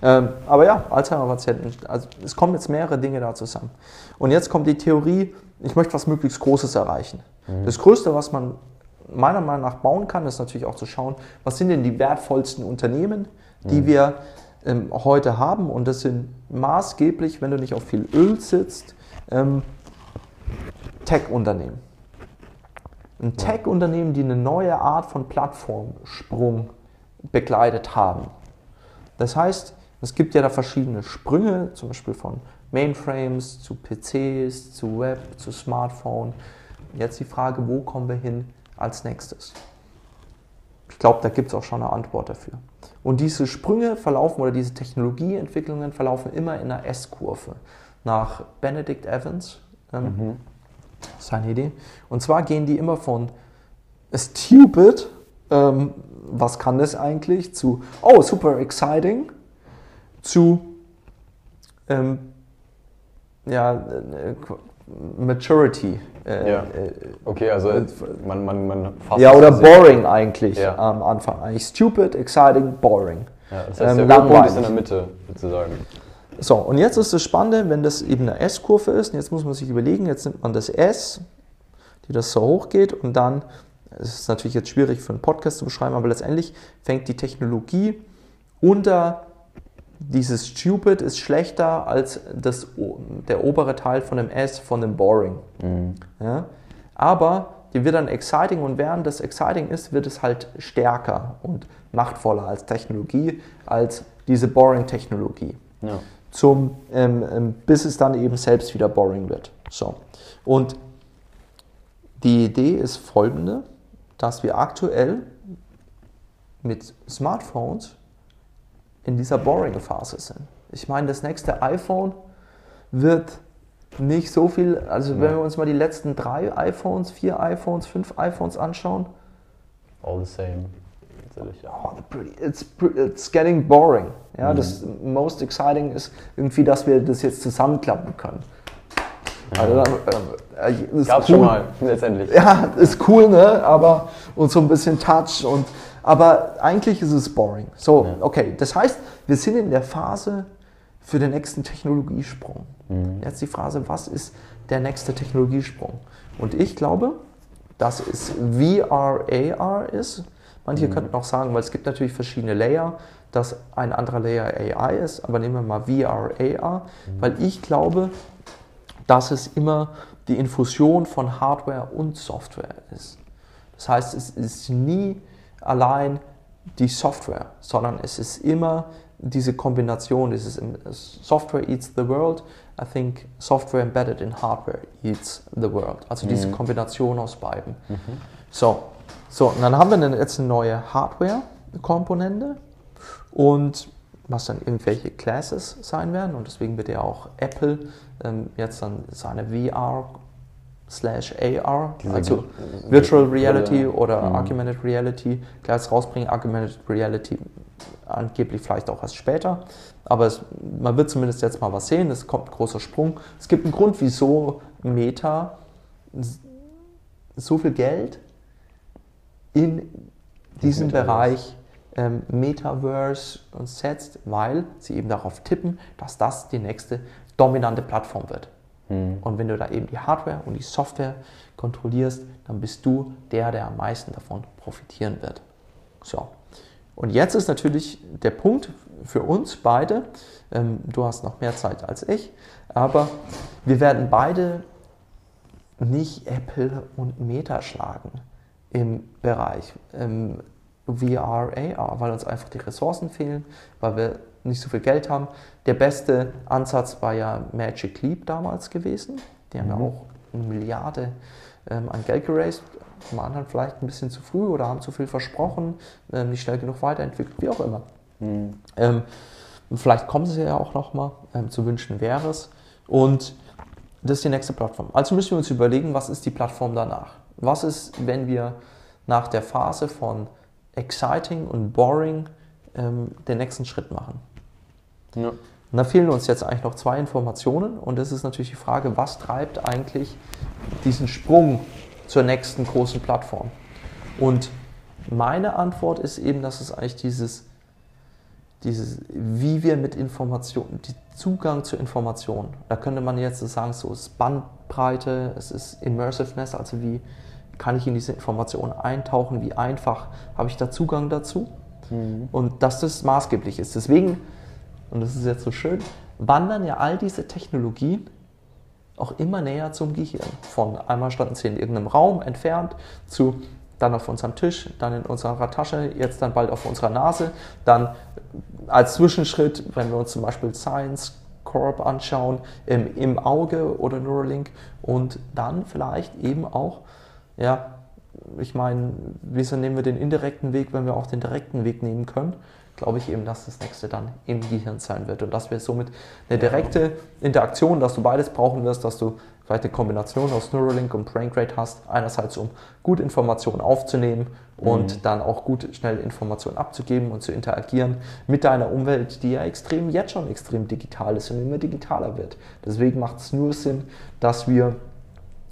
Ähm, aber ja, Alzheimer-Patienten, also es kommen jetzt mehrere Dinge da zusammen. Und jetzt kommt die Theorie, ich möchte was möglichst Großes erreichen. Das Größte, was man meiner Meinung nach bauen kann, ist natürlich auch zu schauen, was sind denn die wertvollsten Unternehmen, die wir ähm, heute haben. Und das sind maßgeblich, wenn du nicht auf viel Öl sitzt, ähm, Tech-Unternehmen. Ein Tech-Unternehmen, die eine neue Art von Plattformsprung begleitet haben. Das heißt, es gibt ja da verschiedene Sprünge, zum Beispiel von Mainframes zu PCs, zu Web, zu Smartphone. Jetzt die Frage, wo kommen wir hin als nächstes? Ich glaube, da gibt es auch schon eine Antwort dafür. Und diese Sprünge verlaufen oder diese Technologieentwicklungen verlaufen immer in einer S-Kurve. Nach Benedict Evans, ähm, seine Idee. Und zwar gehen die immer von stupid, ähm, was kann das eigentlich, zu oh, super exciting, zu ähm, ja, äh, Maturity. Äh, Ja. äh, Okay, also man, man, man fasst ja, oder boring eigentlich Ja. am Anfang. Eigentlich stupid, exciting, boring. Ja, das heißt, Ähm, der ist in der Mitte, sozusagen. So, und jetzt ist das Spannende, wenn das eben eine S-Kurve ist, und jetzt muss man sich überlegen, jetzt nimmt man das S, die das so hoch geht, und dann, es ist natürlich jetzt schwierig für einen Podcast zu beschreiben, aber letztendlich fängt die Technologie unter dieses Stupid ist schlechter als das, der obere Teil von dem S von dem Boring. Ja? Aber die wird dann exciting und während das exciting ist, wird es halt stärker und machtvoller als Technologie, als diese Boring-Technologie Ja. zum, ähm, ähm, bis es dann eben selbst wieder boring wird. So. Und die Idee ist folgende, dass wir aktuell mit Smartphones in dieser boring-Phase sind. Ich meine, das nächste iPhone wird nicht so viel, also wenn wir uns mal die letzten drei iPhones, vier iPhones, fünf iPhones anschauen, All the same. Ja. Oh, it's, it's getting boring. Ja, Mhm. das most exciting ist irgendwie, dass wir das jetzt zusammenklappen können. Also, dann, äh, äh, ist Gab's cool. schon mal, letztendlich. Ja, ist cool, ne? Aber und so ein bisschen Touch und aber eigentlich ist es boring. So, Ja. okay. Das heißt, wir sind in der Phase für den nächsten Technologiesprung. Mhm. Jetzt die Frage, was ist der nächste Technologiesprung? Und ich glaube, dass es VR, AR ist. Manche könnten auch sagen, weil es gibt natürlich verschiedene Layer, dass ein anderer Layer AI ist, aber nehmen wir mal VR, AR, weil ich glaube, dass es immer die Infusion von Hardware und Software ist. Das heißt, es ist nie allein die Software, sondern es ist immer diese Kombination, im- Software eats the world, I think Software embedded in Hardware eats the world. Also diese Kombination aus beiden. So, so, und dann haben wir dann jetzt eine neue Hardware-Komponente und was dann irgendwelche Classes sein werden und deswegen wird ja auch Apple ähm, jetzt dann seine VR slash AR, Diese also Ge- Virtual. Reality oder Mhm. Augmented Reality Class rausbringen. Augmented Reality angeblich vielleicht auch erst später, aber es, man wird zumindest jetzt mal was sehen. Es kommt ein großer Sprung. Es gibt einen Grund, wieso Meta so viel Geld in diesen Metaverse. Bereich ähm, Metaverse setzt, weil sie eben darauf tippen, dass das die nächste dominante Plattform wird. Mhm. Und wenn du da eben die Hardware und die Software kontrollierst, dann bist du der, der am meisten davon profitieren wird. So. Und jetzt ist natürlich der Punkt für uns beide, ähm, du hast noch mehr Zeit als ich, aber wir werden beide nicht Apple und Meta schlagen im Bereich ähm, VR, AR, weil uns einfach die Ressourcen fehlen, weil wir nicht so viel Geld haben. Der beste Ansatz war ja Magic Leap damals gewesen. Die haben ja auch eine Milliarde ähm, an Geld geraced. Zum anderen vielleicht ein bisschen zu früh oder haben zu viel versprochen, ähm, nicht schnell genug weiterentwickelt, wie auch immer. Mhm. Ähm, vielleicht kommen sie ja auch nochmal, ähm, zu wünschen wäre es. Und das ist die nächste Plattform. Also müssen wir uns überlegen, was ist die Plattform danach? Was ist, wenn wir nach der Phase von exciting und boring ähm, den nächsten Schritt machen? Ja. Und da fehlen uns jetzt eigentlich noch zwei Informationen und das ist natürlich die Frage, was treibt eigentlich diesen Sprung zur nächsten großen Plattform? Und meine Antwort ist eben, dass es eigentlich dieses, dieses wie wir mit Informationen, die Zugang zu Informationen, da könnte man jetzt sagen, so es ist Bandbreite, es ist Immersiveness, also wie kann ich in diese Informationen eintauchen, wie einfach habe ich da Zugang dazu und dass das maßgeblich ist. Deswegen und das ist jetzt so schön, wandern ja all diese Technologien auch immer näher zum Gehirn. Von einmal standen sie in irgendeinem Raum entfernt zu dann auf unserem Tisch, dann in unserer Tasche, jetzt dann bald auf unserer Nase, dann als Zwischenschritt, wenn wir uns zum Beispiel Science Corp anschauen, im, im Auge oder Neuralink und dann vielleicht eben auch, ja, ich meine, wieso nehmen wir den indirekten Weg, wenn wir auch den direkten Weg nehmen können? Glaube ich eben, dass das nächste dann im Gehirn sein wird und dass wir somit eine direkte Interaktion, dass du beides brauchen wirst, dass du vielleicht eine Kombination aus Neuralink und BrainGrade hast, einerseits um gut Informationen aufzunehmen und dann auch gut schnell Informationen abzugeben und zu interagieren mit deiner Umwelt, die ja extrem jetzt schon extrem digital ist und immer digitaler wird. Deswegen macht es nur Sinn, dass wir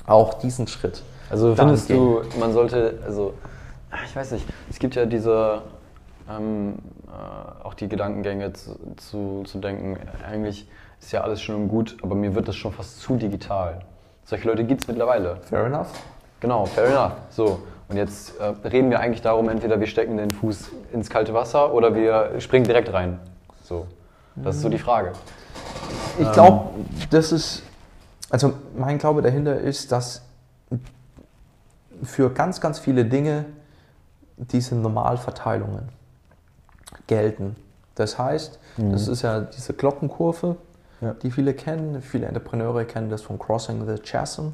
auch diesen Schritt Also findest gehen. du, man sollte, also ich weiß nicht, es gibt ja diese, ähm, äh, auch die Gedankengänge zu, zu, zu denken, eigentlich ist ja alles schön und gut, aber mir wird das schon fast zu digital. Solche Leute gibt es mittlerweile. Fair enough. Genau, fair enough. So, und jetzt äh, reden wir eigentlich darum, entweder wir stecken den Fuß ins kalte Wasser oder wir springen direkt rein. So, das ist so die Frage. Ich glaube, das ist, also mein Glaube dahinter ist, dass für ganz, ganz viele Dinge diese Normalverteilungen gelten. Das heißt, das ist ja diese Glockenkurve, Ja. die viele kennen. Viele Entrepreneure kennen das von Crossing the Chasm,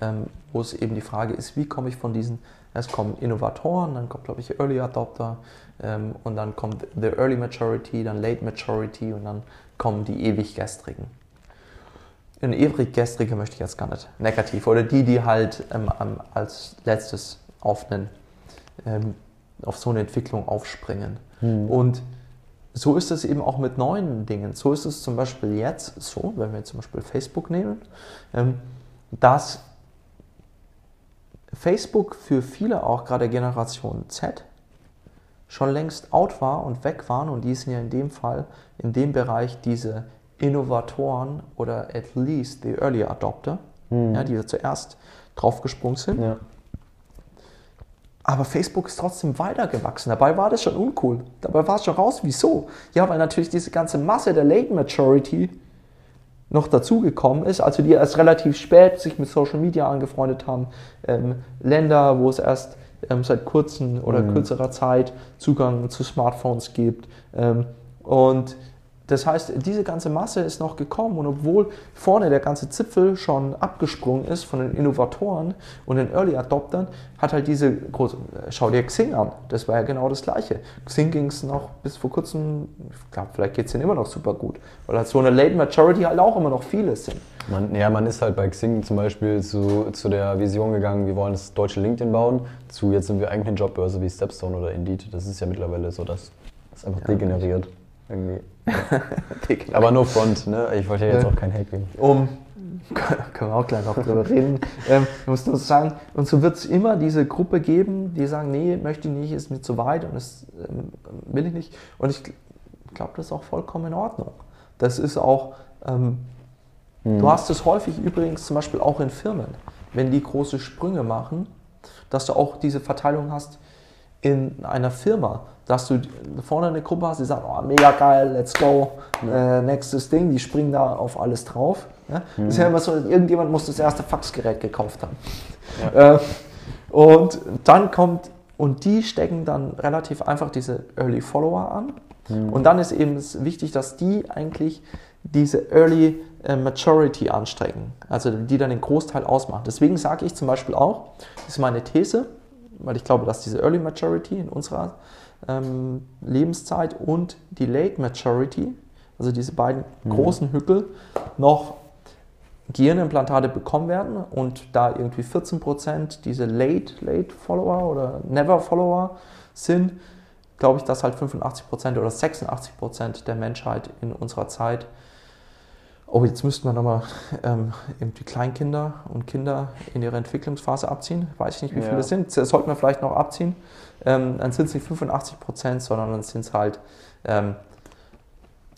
ähm, wo es eben die Frage ist, wie komme ich von diesen, es kommen Innovatoren, dann kommt, glaube ich, Early Adopter ähm, und dann kommt the Early Maturity, dann Late Maturity und dann kommen die ewig Gestrigen. In ewig Gestrige möchte ich jetzt gar nicht negativ oder die, die halt ähm, als letztes auf einen ähm, auf so eine Entwicklung aufspringen. Und so ist es eben auch mit neuen Dingen. So ist es zum Beispiel jetzt so, wenn wir zum Beispiel Facebook nehmen, ähm, dass Facebook für viele auch gerade Generation Z schon längst out war und weg waren und die sind ja in dem Fall in dem Bereich diese Innovatoren oder at least the early adopter, ja, die da zuerst draufgesprungen sind. Ja. Aber Facebook ist trotzdem weitergewachsen. Dabei war das schon uncool. Dabei war es schon raus. Wieso? Ja, weil natürlich diese ganze Masse der Late Maturity noch dazugekommen ist, also die erst relativ spät sich mit Social Media angefreundet haben, ähm, Länder, wo es erst ähm, seit kurzem oder kürzerer Zeit Zugang zu Smartphones gibt. Ähm, und das heißt, diese ganze Masse ist noch gekommen und obwohl vorne der ganze Zipfel schon abgesprungen ist von den Innovatoren und den Early Adoptern, hat halt diese große, schau dir Xing an, das war ja genau das Gleiche. Xing ging es noch bis vor kurzem, ich glaube, vielleicht geht es denen immer noch super gut, weil halt so eine Late Maturity halt auch immer noch viele sind. Man, ja, man ist halt bei Xing zum Beispiel zu, zu der Vision gegangen, wir wollen das deutsche LinkedIn bauen, zu jetzt sind wir eigentlich eine Jobbörse wie Stepstone oder Indeed. Das ist ja mittlerweile so, dass das einfach degeneriert. Irgendwie. Aber nur Front, ne? Ich wollte ja jetzt auch kein Hate geben. um, können wir auch gleich noch drüber reden, ähm, ich muss nur sagen, und so wird es immer diese Gruppe geben, die sagen, nee, möchte ich nicht, ist mir zu weit und das ähm, will ich nicht. Und ich glaube, das ist auch vollkommen in Ordnung. Das ist auch, ähm, du hast es häufig übrigens zum Beispiel auch in Firmen, wenn die große Sprünge machen, dass du auch diese Verteilung hast in einer Firma, dass du vorne eine Gruppe hast, die sagt, oh, mega geil, let's go, äh, nächstes Ding, die springen da auf alles drauf. Ja? Das ist ja immer so, irgendjemand muss das erste Faxgerät gekauft haben. Äh, und dann kommt, und die stecken dann relativ einfach diese Early Follower an. Und dann ist eben wichtig, dass die eigentlich diese Early äh, Maturity anstrengen, also die dann den Großteil ausmachen. Deswegen sage ich zum Beispiel auch, das ist meine These, weil ich glaube, dass diese Early Maturity in unserer ähm, Lebenszeit und die Late Maturity, also diese beiden großen Hügel, noch Gehirnimplantate bekommen werden und da irgendwie 14% diese Late, Late Follower oder Never Follower sind, glaube ich, dass halt 85% oder 86% der Menschheit in unserer Zeit Oh, jetzt müssten wir nochmal ähm, irgendwie Kleinkinder und Kinder in ihrer Entwicklungsphase abziehen. Weiß ich nicht, wie Ja. viele es sind. Das sollten wir vielleicht noch abziehen. Ähm, dann sind es nicht 85 Prozent, sondern dann sind es halt ähm,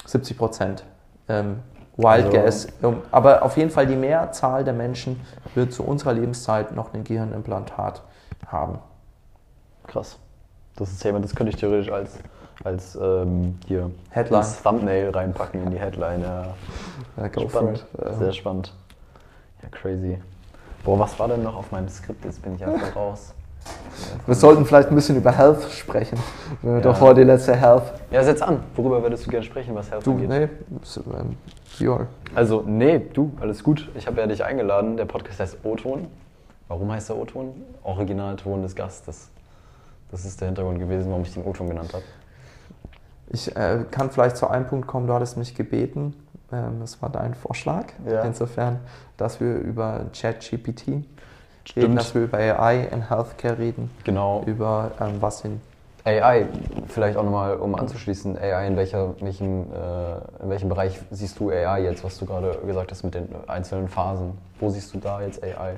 70 Prozent. Ähm, Wild Also- Guess. Ähm, aber auf jeden Fall die Mehrzahl der Menschen wird zu unserer Lebenszeit noch ein Gehirnimplantat haben. Krass. Das ist Thema, das könnte ich theoretisch als, als ähm, hier Headline. ins Thumbnail reinpacken in die Headline. Ja. Ja, go for Spannend. it. Ähm, Sehr spannend. Ja, crazy. Boah, was war denn noch auf meinem Skript? Jetzt bin ich einfach raus. Wir sollten vielleicht ein bisschen über Health sprechen. Wenn wir Ja. doch heute die letzte Health. Ja, setz an. Worüber würdest du gerne sprechen, was Health Du, angeht? nee, so, ähm. Also, nee, du, alles gut. Ich habe ja dich eingeladen. Der Podcast heißt O-Ton. Warum heißt der O-Ton? Originalton des Gastes. Das ist der Hintergrund gewesen, warum ich den O-Ton genannt habe. Ich äh, kann vielleicht zu einem Punkt kommen, du hattest mich gebeten, ähm, das war dein Vorschlag, Ja. insofern, dass wir über ChatGPT reden, dass wir über AI in Healthcare reden, Genau. über ähm, was in AI, vielleicht auch nochmal, um anzuschließen, AI, in, welcher, welchem, äh, in welchem Bereich siehst du AI jetzt, was du gerade gesagt hast mit den einzelnen Phasen? Wo siehst du da jetzt AI?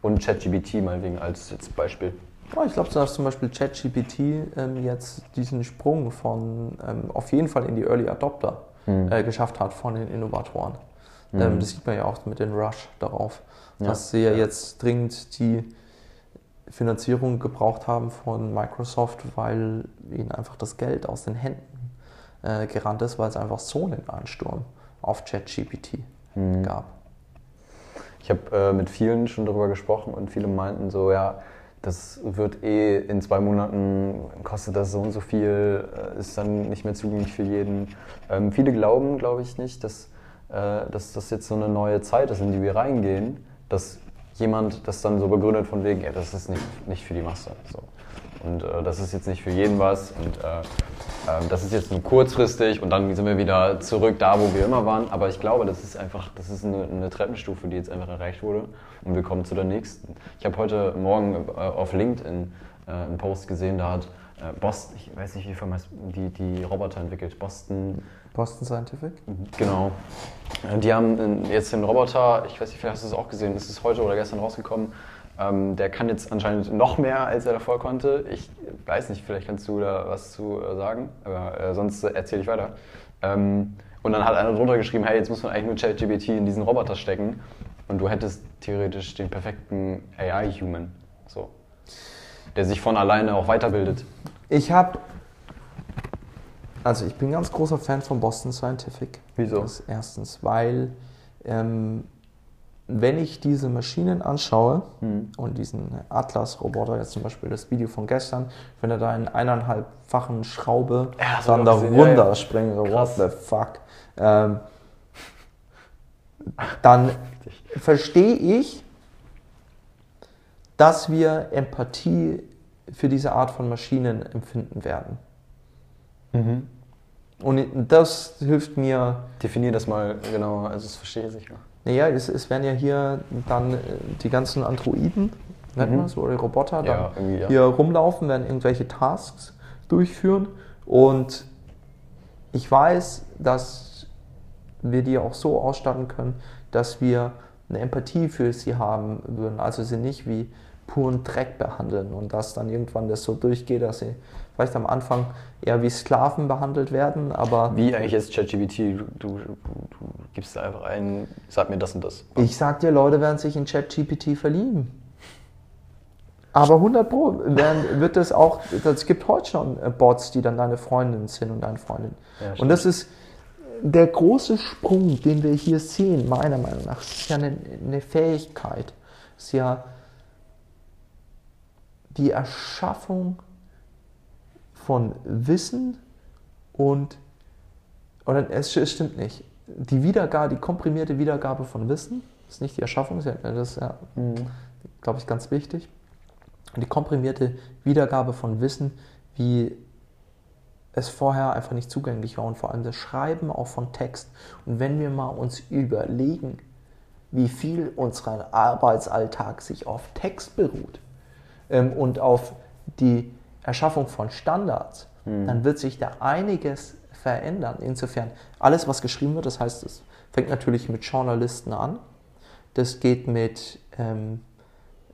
Und ChatGPT mal wegen als jetzt Beispiel. Oh, ich glaube, dass zum Beispiel ChatGPT ähm, jetzt diesen Sprung von ähm, auf jeden Fall in die Early Adopter Hm. äh, geschafft hat von den Innovatoren. Ähm, das sieht man ja auch mit dem Rush darauf, Ja. dass sie ja jetzt dringend die Finanzierung gebraucht haben von Microsoft, weil ihnen einfach das Geld aus den Händen äh, gerannt ist, weil es einfach so einen Ansturm auf ChatGPT Hm. gab. Ich habe äh, mit vielen schon darüber gesprochen und viele meinten so, ja, das wird eh in zwei Monaten, kostet das so und so viel, äh, ist dann nicht mehr zugänglich für jeden. Ähm, viele glauben, glaube ich, nicht, dass, äh, dass das jetzt so eine neue Zeit ist, in die wir reingehen, dass jemand das dann so begründet von wegen, ja, das ist nicht, nicht für die Masse. So. Und äh, das ist jetzt nicht für jeden was und äh, ähm, das ist jetzt nur kurzfristig und dann sind wir wieder zurück da, wo wir immer waren. Aber ich glaube, das ist einfach, das ist eine, eine Treppenstufe, die jetzt einfach erreicht wurde und wir kommen zu der nächsten. Ich habe heute Morgen äh, auf LinkedIn äh, einen Post gesehen, da hat äh, Boston, ich weiß nicht, wie Firma heißt, die, die Roboter entwickelt. Boston, Boston Scientific? genau. Die haben jetzt den Roboter, ich weiß nicht, vielleicht hast du es auch gesehen, es ist heute oder gestern rausgekommen. Ähm, der kann jetzt anscheinend noch mehr, als er davor konnte. Ich weiß nicht, vielleicht kannst du da was zu sagen, aber sonst äh, erzähle ich weiter. Ähm, und dann hat einer drunter geschrieben, hey, jetzt muss man eigentlich nur ChatGPT in diesen Roboter stecken und du hättest theoretisch den perfekten AI-Human, so, der sich von alleine auch weiterbildet. Ich habe. Also, ich bin ganz großer Fan von Boston Scientific. Wieso? Das erstens, weil, ähm, wenn ich diese Maschinen anschaue Mhm. und diesen Atlas-Roboter, jetzt zum Beispiel das Video von gestern, wenn er da in eineinhalbfachen Schraube Ja, dann da gesehen, ja, ja. runterspringt, what the fuck, ähm, dann verstehe ich, dass wir Empathie für diese Art von Maschinen empfinden werden. Und das hilft mir, Definier das mal genauer, also das verstehe ich sicher. naja, es, es werden ja hier dann äh, die ganzen Androiden, nennt Mhm. man es, oder Roboter, dann Ja, ja. hier rumlaufen, werden irgendwelche Tasks durchführen. Und ich weiß, dass wir die auch so ausstatten können, dass wir eine Empathie für sie haben würden. Also sie nicht wie puren Dreck behandeln und dass dann irgendwann das so durchgeht, dass sie vielleicht am Anfang eher wie Sklaven behandelt werden, aber Wie eigentlich ist ChatGPT? Du, du, du gibst da einfach ein, sag mir das und das. Ich sag dir, Leute werden sich in ChatGPT verlieben. Aber 100 Pro werden, wird es auch, es gibt heute schon äh, Bots, die dann deine Freundin sind und deine Freundin. Ja, und das ist der große Sprung, den wir hier sehen, meiner Meinung nach. Ist ja eine, eine Fähigkeit. Ist ja die Erschaffung von Wissen und, oder es, es stimmt nicht. Die Wiedergabe, die komprimierte Wiedergabe von Wissen, ist nicht die Erschaffung, das ist ja, glaube ich, ganz wichtig. Die komprimierte Wiedergabe von Wissen, wie es vorher einfach nicht zugänglich war und vor allem das Schreiben auch von Text. Und wenn wir mal uns überlegen, wie viel unser Arbeitsalltag sich auf Text beruht ähm, und auf die Erschaffung von Standards, dann wird sich da einiges verändern. Insofern, alles, was geschrieben wird, das heißt, es fängt natürlich mit Journalisten an. Das geht mit, ähm,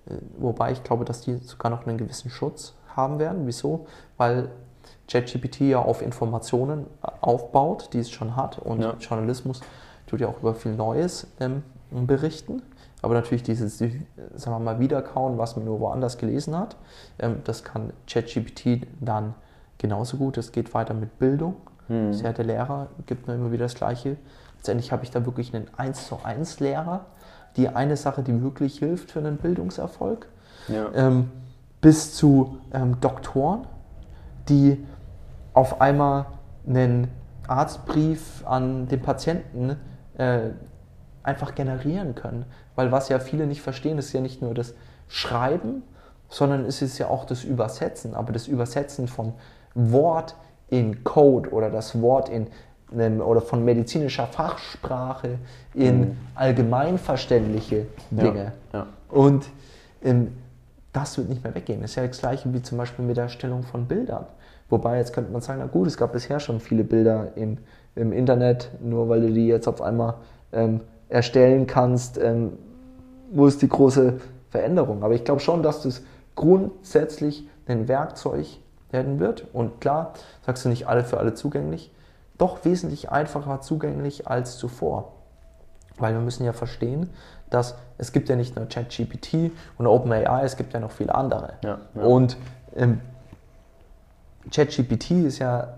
äh, wobei ich glaube, dass die sogar noch einen gewissen Schutz haben werden. Wieso? Weil ChatGPT ja auf Informationen aufbaut, die es schon hat. Und Ja. Journalismus tut ja auch über viel Neues ähm, berichten. Aber natürlich dieses, die, sagen wir mal, Wiederkauen, was man nur woanders gelesen hat, ähm, das kann ChatGPT dann genauso gut. Es geht weiter mit Bildung. Hm. Sehr der Lehrer gibt mir immer wieder das Gleiche. Letztendlich habe ich da wirklich einen 1 zu 1 Lehrer, die eine Sache, die wirklich hilft für einen Bildungserfolg Ja. ähm, bis zu ähm, Doktoren, die auf einmal einen Arztbrief an den Patienten äh, einfach generieren können. Weil was ja viele nicht verstehen, ist ja nicht nur das Schreiben, sondern es ist ja auch das Übersetzen. Aber das Übersetzen von Wort in Code oder das Wort in oder von medizinischer Fachsprache in allgemeinverständliche Dinge. Ja. Und ähm, das wird nicht mehr weggehen. Das ist ja das gleiche wie zum Beispiel mit der Erstellung von Bildern. Wobei jetzt könnte man sagen, na gut, es gab bisher schon viele Bilder im, im Internet, nur weil du die jetzt auf einmal ähm, erstellen kannst, ähm, wo ist die große Veränderung? Aber ich glaube schon, dass das grundsätzlich ein Werkzeug werden wird. Und klar, sagst du nicht alle für alle zugänglich, doch wesentlich einfacher zugänglich als zuvor. Weil wir müssen ja verstehen, dass es gibt ja nicht nur ChatGPT und OpenAI, es gibt ja noch viele andere. Ja, ja. Und ähm, ChatGPT ist ja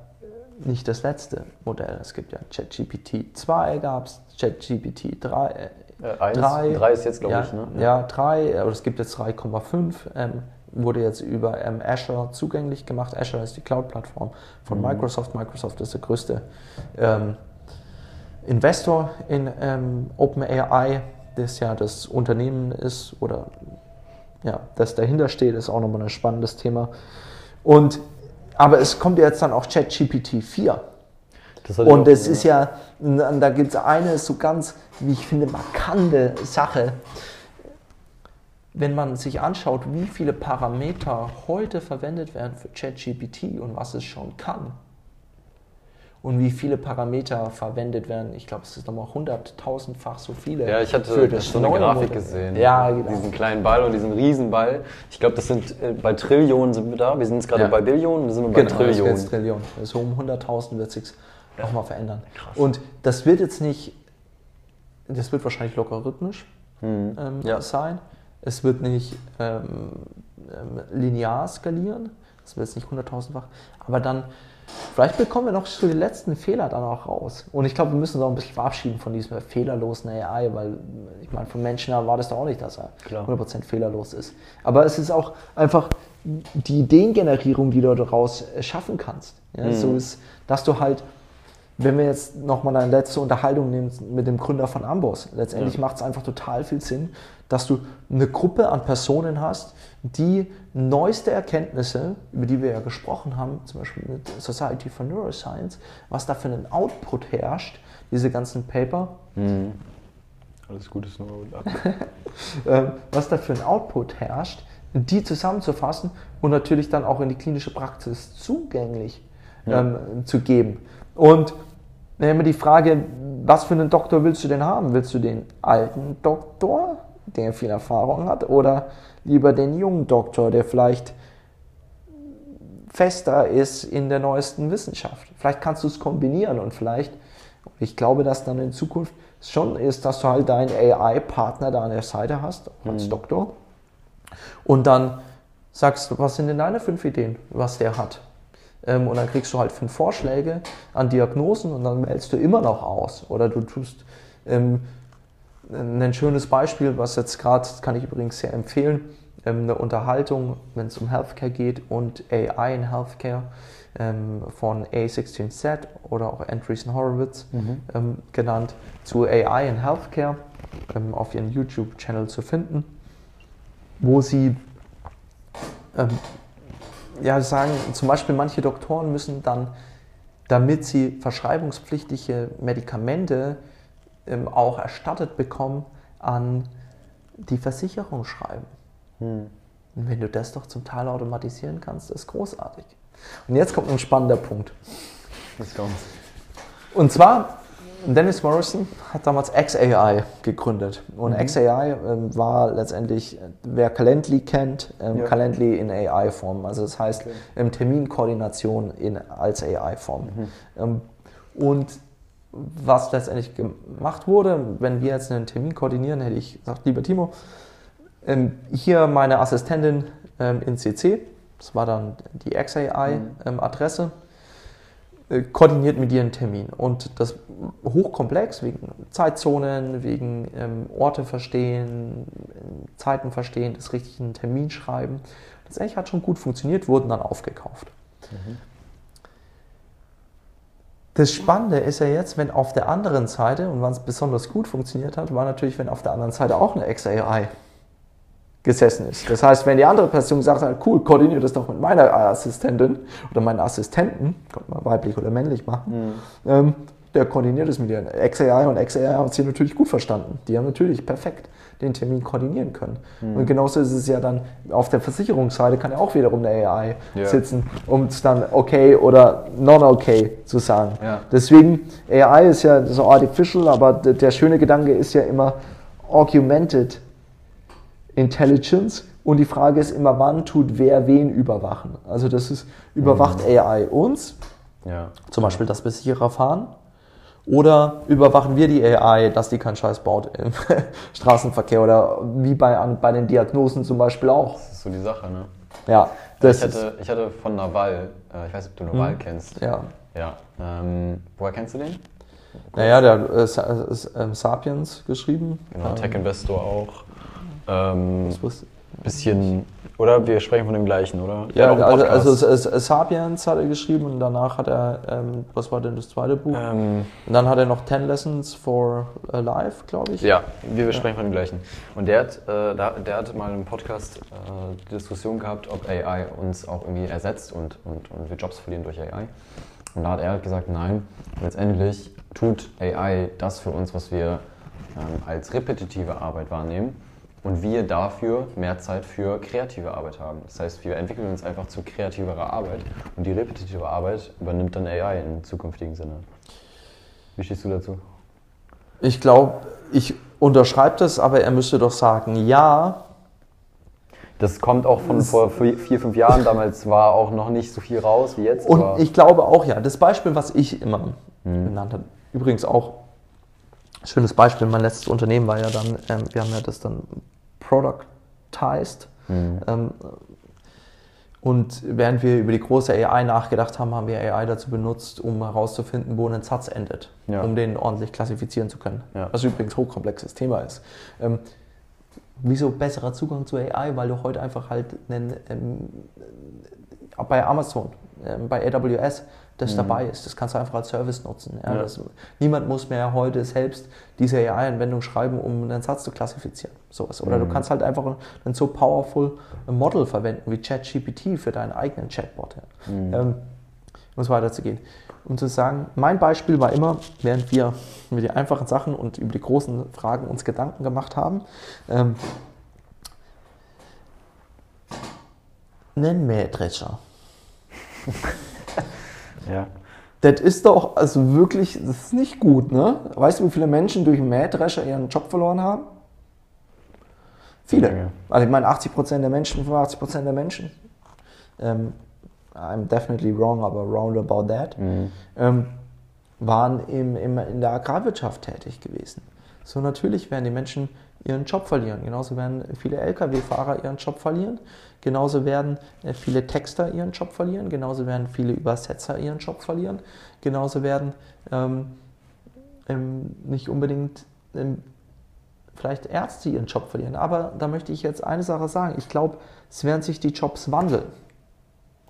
nicht das letzte Modell. Es gibt ja ChatGPT 2 gab es, ChatGPT 3. Äh, Äh, eins, drei. drei ist jetzt, glaube ja, ich, ne? Ja, 3, aber es gibt jetzt 3,5. Ähm, wurde jetzt über ähm, Azure zugänglich gemacht. Azure ist die Cloud-Plattform von Mhm. Microsoft. Microsoft ist der größte ähm, Investor in ähm, OpenAI, das ja das Unternehmen ist oder ja, das dahinter steht, ist auch nochmal ein spannendes Thema. Und aber es kommt jetzt dann auch ChatGPT 4. Das hatte ich Und es ist ja, da gibt es eine so ganz, wie ich finde, markante Sache. wenn man sich anschaut, wie viele Parameter heute verwendet werden für ChatGPT und was es schon kann, und wie viele Parameter verwendet werden. Ich glaube, es ist nochmal hunderttausendfach so viele. Ja, ich hatte für das so eine Grafik Modell. gesehen. Ja, genau. Diesen kleinen Ball und diesen Riesenball. Ich glaube, das sind äh, bei Trillionen sind wir da. Wir sind jetzt gerade Ja. bei Billionen, da sind wir bei Genau, das Trillionen. jetzt Trillion. So um 100.000 wird sich nochmal verändern. Und das wird jetzt nicht, das wird wahrscheinlich logarithmisch ähm, Mhm. Ja. sein. Es wird nicht ähm, ähm, linear skalieren. Das wird jetzt nicht 100.000-fach. Aber dann, vielleicht bekommen wir noch so die letzten Fehler dann auch raus. Und ich glaube, wir müssen uns auch ein bisschen verabschieden von diesem fehlerlosen AI, weil ich meine, vom Menschen erwartest du auch nicht, dass er Klar. 100% fehlerlos ist. Aber es ist auch einfach die Ideengenerierung, die du daraus schaffen kannst. Ja, So ist, dass du halt, wenn wir jetzt nochmal eine letzte Unterhaltung nehmen mit dem Gründer von Amboss, letztendlich Ja. macht es einfach total viel Sinn, dass du eine Gruppe an Personen hast, die neueste Erkenntnisse, über die wir ja gesprochen haben, zum Beispiel mit Society for Neuroscience, was da für einen Output herrscht, diese ganzen Paper, Alles Gute, Snow. ähm, was da für ein Output herrscht, die zusammenzufassen und natürlich dann auch in die klinische Praxis zugänglich ähm, zu geben. Und dann immer die Frage, was für einen Doktor willst du denn haben? Willst du den alten Doktor, der viel Erfahrung hat, oder lieber den jungen Doktor, der vielleicht fester ist in der neuesten Wissenschaft? Vielleicht kannst du es kombinieren und vielleicht, ich glaube, dass dann in Zukunft schon ist, dass du halt deinen AI-Partner da an der Seite hast, als Doktor, und dann sagst du, was sind denn deine fünf Ideen, was der hat? Ähm, und dann kriegst du halt fünf Vorschläge an Diagnosen und dann wählst du immer noch aus. Oder du tust ähm, ein schönes Beispiel, was jetzt gerade, das kann ich übrigens sehr empfehlen, ähm, eine Unterhaltung, wenn es um Healthcare geht und AI in Healthcare ähm, von A16Z oder auch Andreessen Horowitz ähm, genannt zu AI in Healthcare auf ihren YouTube-Channel zu finden, wo sie ja, sagen, zum Beispiel manche Doktoren müssen dann, damit sie verschreibungspflichtige Medikamente ähm, auch erstattet bekommen, an die Versicherung schreiben. Und wenn du das doch zum Teil automatisieren kannst, ist großartig. Und jetzt kommt ein spannender Punkt. Jetzt kommt's. Und zwar, Dennis Morrison hat damals XAI gegründet. Und XAI ähm, war letztendlich, äh, wer Calendly kennt, ähm, Ja. Calendly in AI-Form. Also das heißt, ähm, Terminkoordination in, als AI-Form. Ähm, und was letztendlich gemacht wurde, wenn wir jetzt einen Termin koordinieren, hätte ich gesagt, lieber Timo, ähm, hier meine Assistentin ähm, in CC, das war dann die XAI-Adresse, äh, koordiniert mit dir einen Termin. Und das hochkomplex, wegen Zeitzonen, wegen ähm, Orte verstehen, ähm, Zeiten verstehen, das richtige Termin schreiben. Letztendlich hat schon gut funktioniert, wurden dann aufgekauft. Das Spannende ist ja jetzt, wenn auf der anderen Seite, und wann es besonders gut funktioniert hat, war natürlich, wenn auf der anderen Seite auch eine XAI gesessen ist. Das heißt, wenn die andere Person sagt, cool, koordiniere das doch mit meiner Assistentin oder meinen Assistenten, kann man weiblich oder männlich machen, ähm, der koordiniert es mit dir. XAI und XAI haben es hier natürlich gut verstanden. Die haben natürlich perfekt den Termin koordinieren können. Und genauso ist es ja dann auf der Versicherungsseite kann ja auch wiederum eine AI Ja. sitzen, um es dann okay oder non-okay zu sagen. Ja. Deswegen, AI ist ja so artificial, aber der schöne Gedanke ist ja immer augmented Intelligence und die Frage ist immer, wann tut wer wen überwachen. Also das ist, überwacht AI uns, Ja. zum Beispiel, dass wir sicherer fahren, oder überwachen wir die AI, dass die keinen Scheiß baut im Straßenverkehr oder wie bei, an, bei den Diagnosen zum Beispiel auch. Das ist so die Sache, ne? Ja, das ich, ist, hatte, ich hatte von Naval, äh, ich weiß nicht, ob du Naval kennst. ja. Ja. Ähm, woher kennst du den? Naja, der hat äh, Sa- äh, ähm, Sapiens geschrieben. Genau, Ähm, Tech Investor auch. Ähm, bisschen, oder wir sprechen von dem gleichen, oder? Ja, also, also Podcast. es- es- Sapiens hat er geschrieben und danach hat er, ähm, was war denn das zweite Buch? ähm, Und dann hat er noch 10 Lessons for Life, glaube ich. Ja, wir sprechen von dem gleichen. Und der hat, äh, der hat mal im Podcast äh, die Diskussion gehabt, ob AI uns auch irgendwie ersetzt und, und, und wir Jobs verlieren durch AI. Und da hat er halt gesagt, nein, letztendlich tut AI das für uns, was wir ähm, als repetitive Arbeit wahrnehmen, und wir dafür mehr Zeit für kreative Arbeit haben. Das heißt, wir entwickeln uns einfach zu kreativerer Arbeit und die repetitive Arbeit übernimmt dann AI im zukünftigen Sinne. Wie stehst du dazu? Ich glaube, ich unterschreibe das, aber er müsste doch sagen, ja. Das kommt auch von vor vier, fünf Jahren. Damals war auch noch nicht so viel raus wie jetzt. Und ich glaube auch, ja. Das Beispiel, was ich immer hm. genannt habe, übrigens auch schönes Beispiel, mein letztes Unternehmen war ja dann, ähm, wir haben ja das dann productized. Hm. Ähm, und während wir über die große AI nachgedacht haben, haben wir AI dazu benutzt, um herauszufinden, wo ein Satz endet, ja. um den ordentlich klassifizieren zu können. Ja. Was übrigens ein hochkomplexes Thema ist. Ähm, wieso besserer Zugang zu AI? Weil du heute einfach halt einen, ähm, bei Amazon, ähm, bei AWS, das mhm. dabei ist. Das kannst du einfach als Service nutzen. Ja, ja. Das, niemand muss mehr heute selbst diese AI-Anwendung schreiben, um einen Satz zu klassifizieren. Sowas. Oder mhm. du kannst halt einfach ein so powerful Model verwenden wie ChatGPT für deinen eigenen Chatbot. Ja. Mhm. Ähm, um es weiterzugehen. Um zu sagen, mein Beispiel war immer, während wir über die einfachen Sachen und über die großen Fragen uns Gedanken gemacht haben, ähm, nenn Mähdrescher. Ja. Das ist doch, also wirklich, das ist nicht gut, ne? Weißt du, wie viele Menschen durch Mähdrescher ihren Job verloren haben? Viele. Ja. Also ich meine 80% der Menschen, 85% der Menschen. Ähm, I'm definitely wrong, aber round about that. Mhm. Ähm, waren im, im, in der Agrarwirtschaft tätig gewesen. So natürlich werden die Menschen ihren Job verlieren. Genauso werden viele Lkw-Fahrer ihren Job verlieren. Genauso werden äh, viele Texter ihren Job verlieren. Genauso werden viele Übersetzer ihren Job verlieren. Genauso werden ähm, ähm, nicht unbedingt ähm, vielleicht Ärzte ihren Job verlieren. Aber da möchte ich jetzt eine Sache sagen. Ich glaube, es werden sich die Jobs wandeln.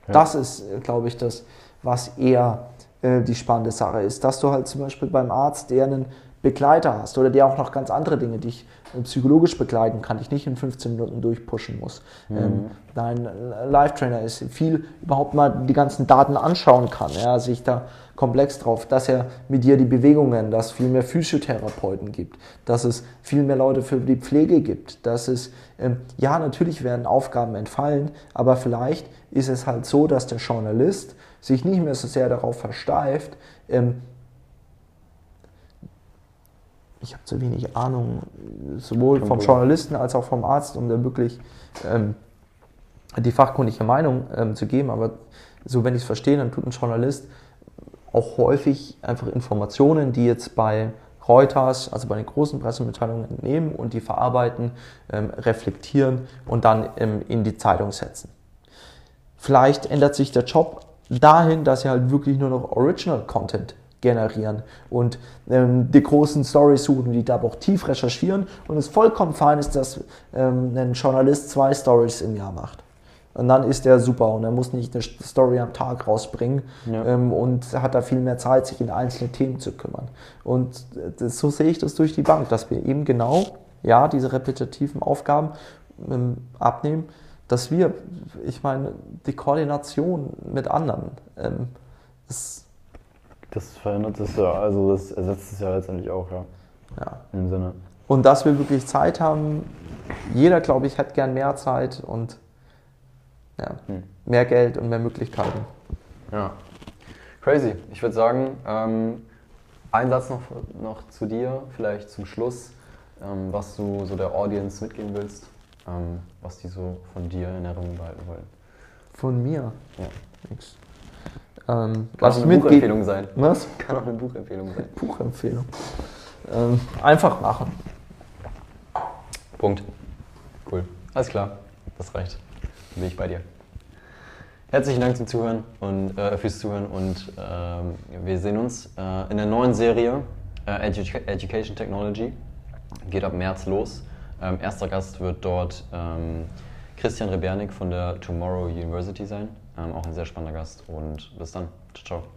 Ja. Das ist, äh, glaube ich, das, was eher äh, die spannende Sache ist. Dass du halt zum Beispiel beim Arzt, der einen Begleiter hast oder der auch noch ganz andere Dinge dich psychologisch begleiten kann, dich nicht in 15 Minuten durchpushen muss. Mhm. Ähm, dein Live-Trainer ist viel überhaupt mal die ganzen Daten anschauen kann, ja, sich da komplex drauf, dass er mit dir die Bewegungen, dass es viel mehr Physiotherapeuten gibt, dass es viel mehr Leute für die Pflege gibt, dass es, ähm, ja, natürlich werden Aufgaben entfallen, aber vielleicht ist es halt so, dass der Journalist sich nicht mehr so sehr darauf versteift, ähm, ich habe zu wenig Ahnung, sowohl vom Journalisten als auch vom Arzt, um da wirklich ähm, die fachkundige Meinung ähm, zu geben. Aber so, wenn ich es verstehe, dann tut ein Journalist auch häufig einfach Informationen, die jetzt bei Reuters, also bei den großen Pressemitteilungen entnehmen und die verarbeiten, ähm, reflektieren und dann ähm, in die Zeitung setzen. Vielleicht ändert sich der Job dahin, dass sie halt wirklich nur noch Original Content generieren und ähm, die großen Stories suchen, die da auch tief recherchieren und es vollkommen fein ist, dass ähm, ein Journalist zwei Stories im Jahr macht. Und dann ist der super und er muss nicht eine Story am Tag rausbringen ja. ähm, und hat da viel mehr Zeit, sich in einzelne Themen zu kümmern. Und das, so sehe ich das durch die Bank, dass wir eben genau, ja, diese repetitiven Aufgaben ähm, abnehmen, dass wir, ich meine, die Koordination mit anderen, ähm, das das verändert es ja, also das ersetzt es ja letztendlich auch, ja. Ja. Im Sinne. Und dass wir wirklich Zeit haben, jeder, glaube ich, hat gern mehr Zeit und ja, hm. mehr Geld und mehr Möglichkeiten. Ja. Crazy. Ich würde sagen, ähm, ein Satz noch, noch zu dir, vielleicht zum Schluss, ähm, was du so der Audience mitgeben willst, ähm, was die so von dir in Erinnerung behalten wollen. Von mir? Ja. Nix. Ähm, Kann auch eine Buchempfehlung sein. Was? Kann auch eine Buchempfehlung sein. Buchempfehlung. Ähm, einfach machen. Punkt. Cool. Alles klar. Das reicht. Bin ich bei dir. Herzlichen Dank zum Zuhören und äh, fürs Zuhören und ähm, wir sehen uns äh, in der neuen Serie äh, Edu Education Technology. Geht ab März los. Ähm, erster Gast wird dort ähm, Christian Rebernik von der Tomorrow University sein. Ähm, auch ein sehr spannender Gast und bis dann. Ciao, ciao.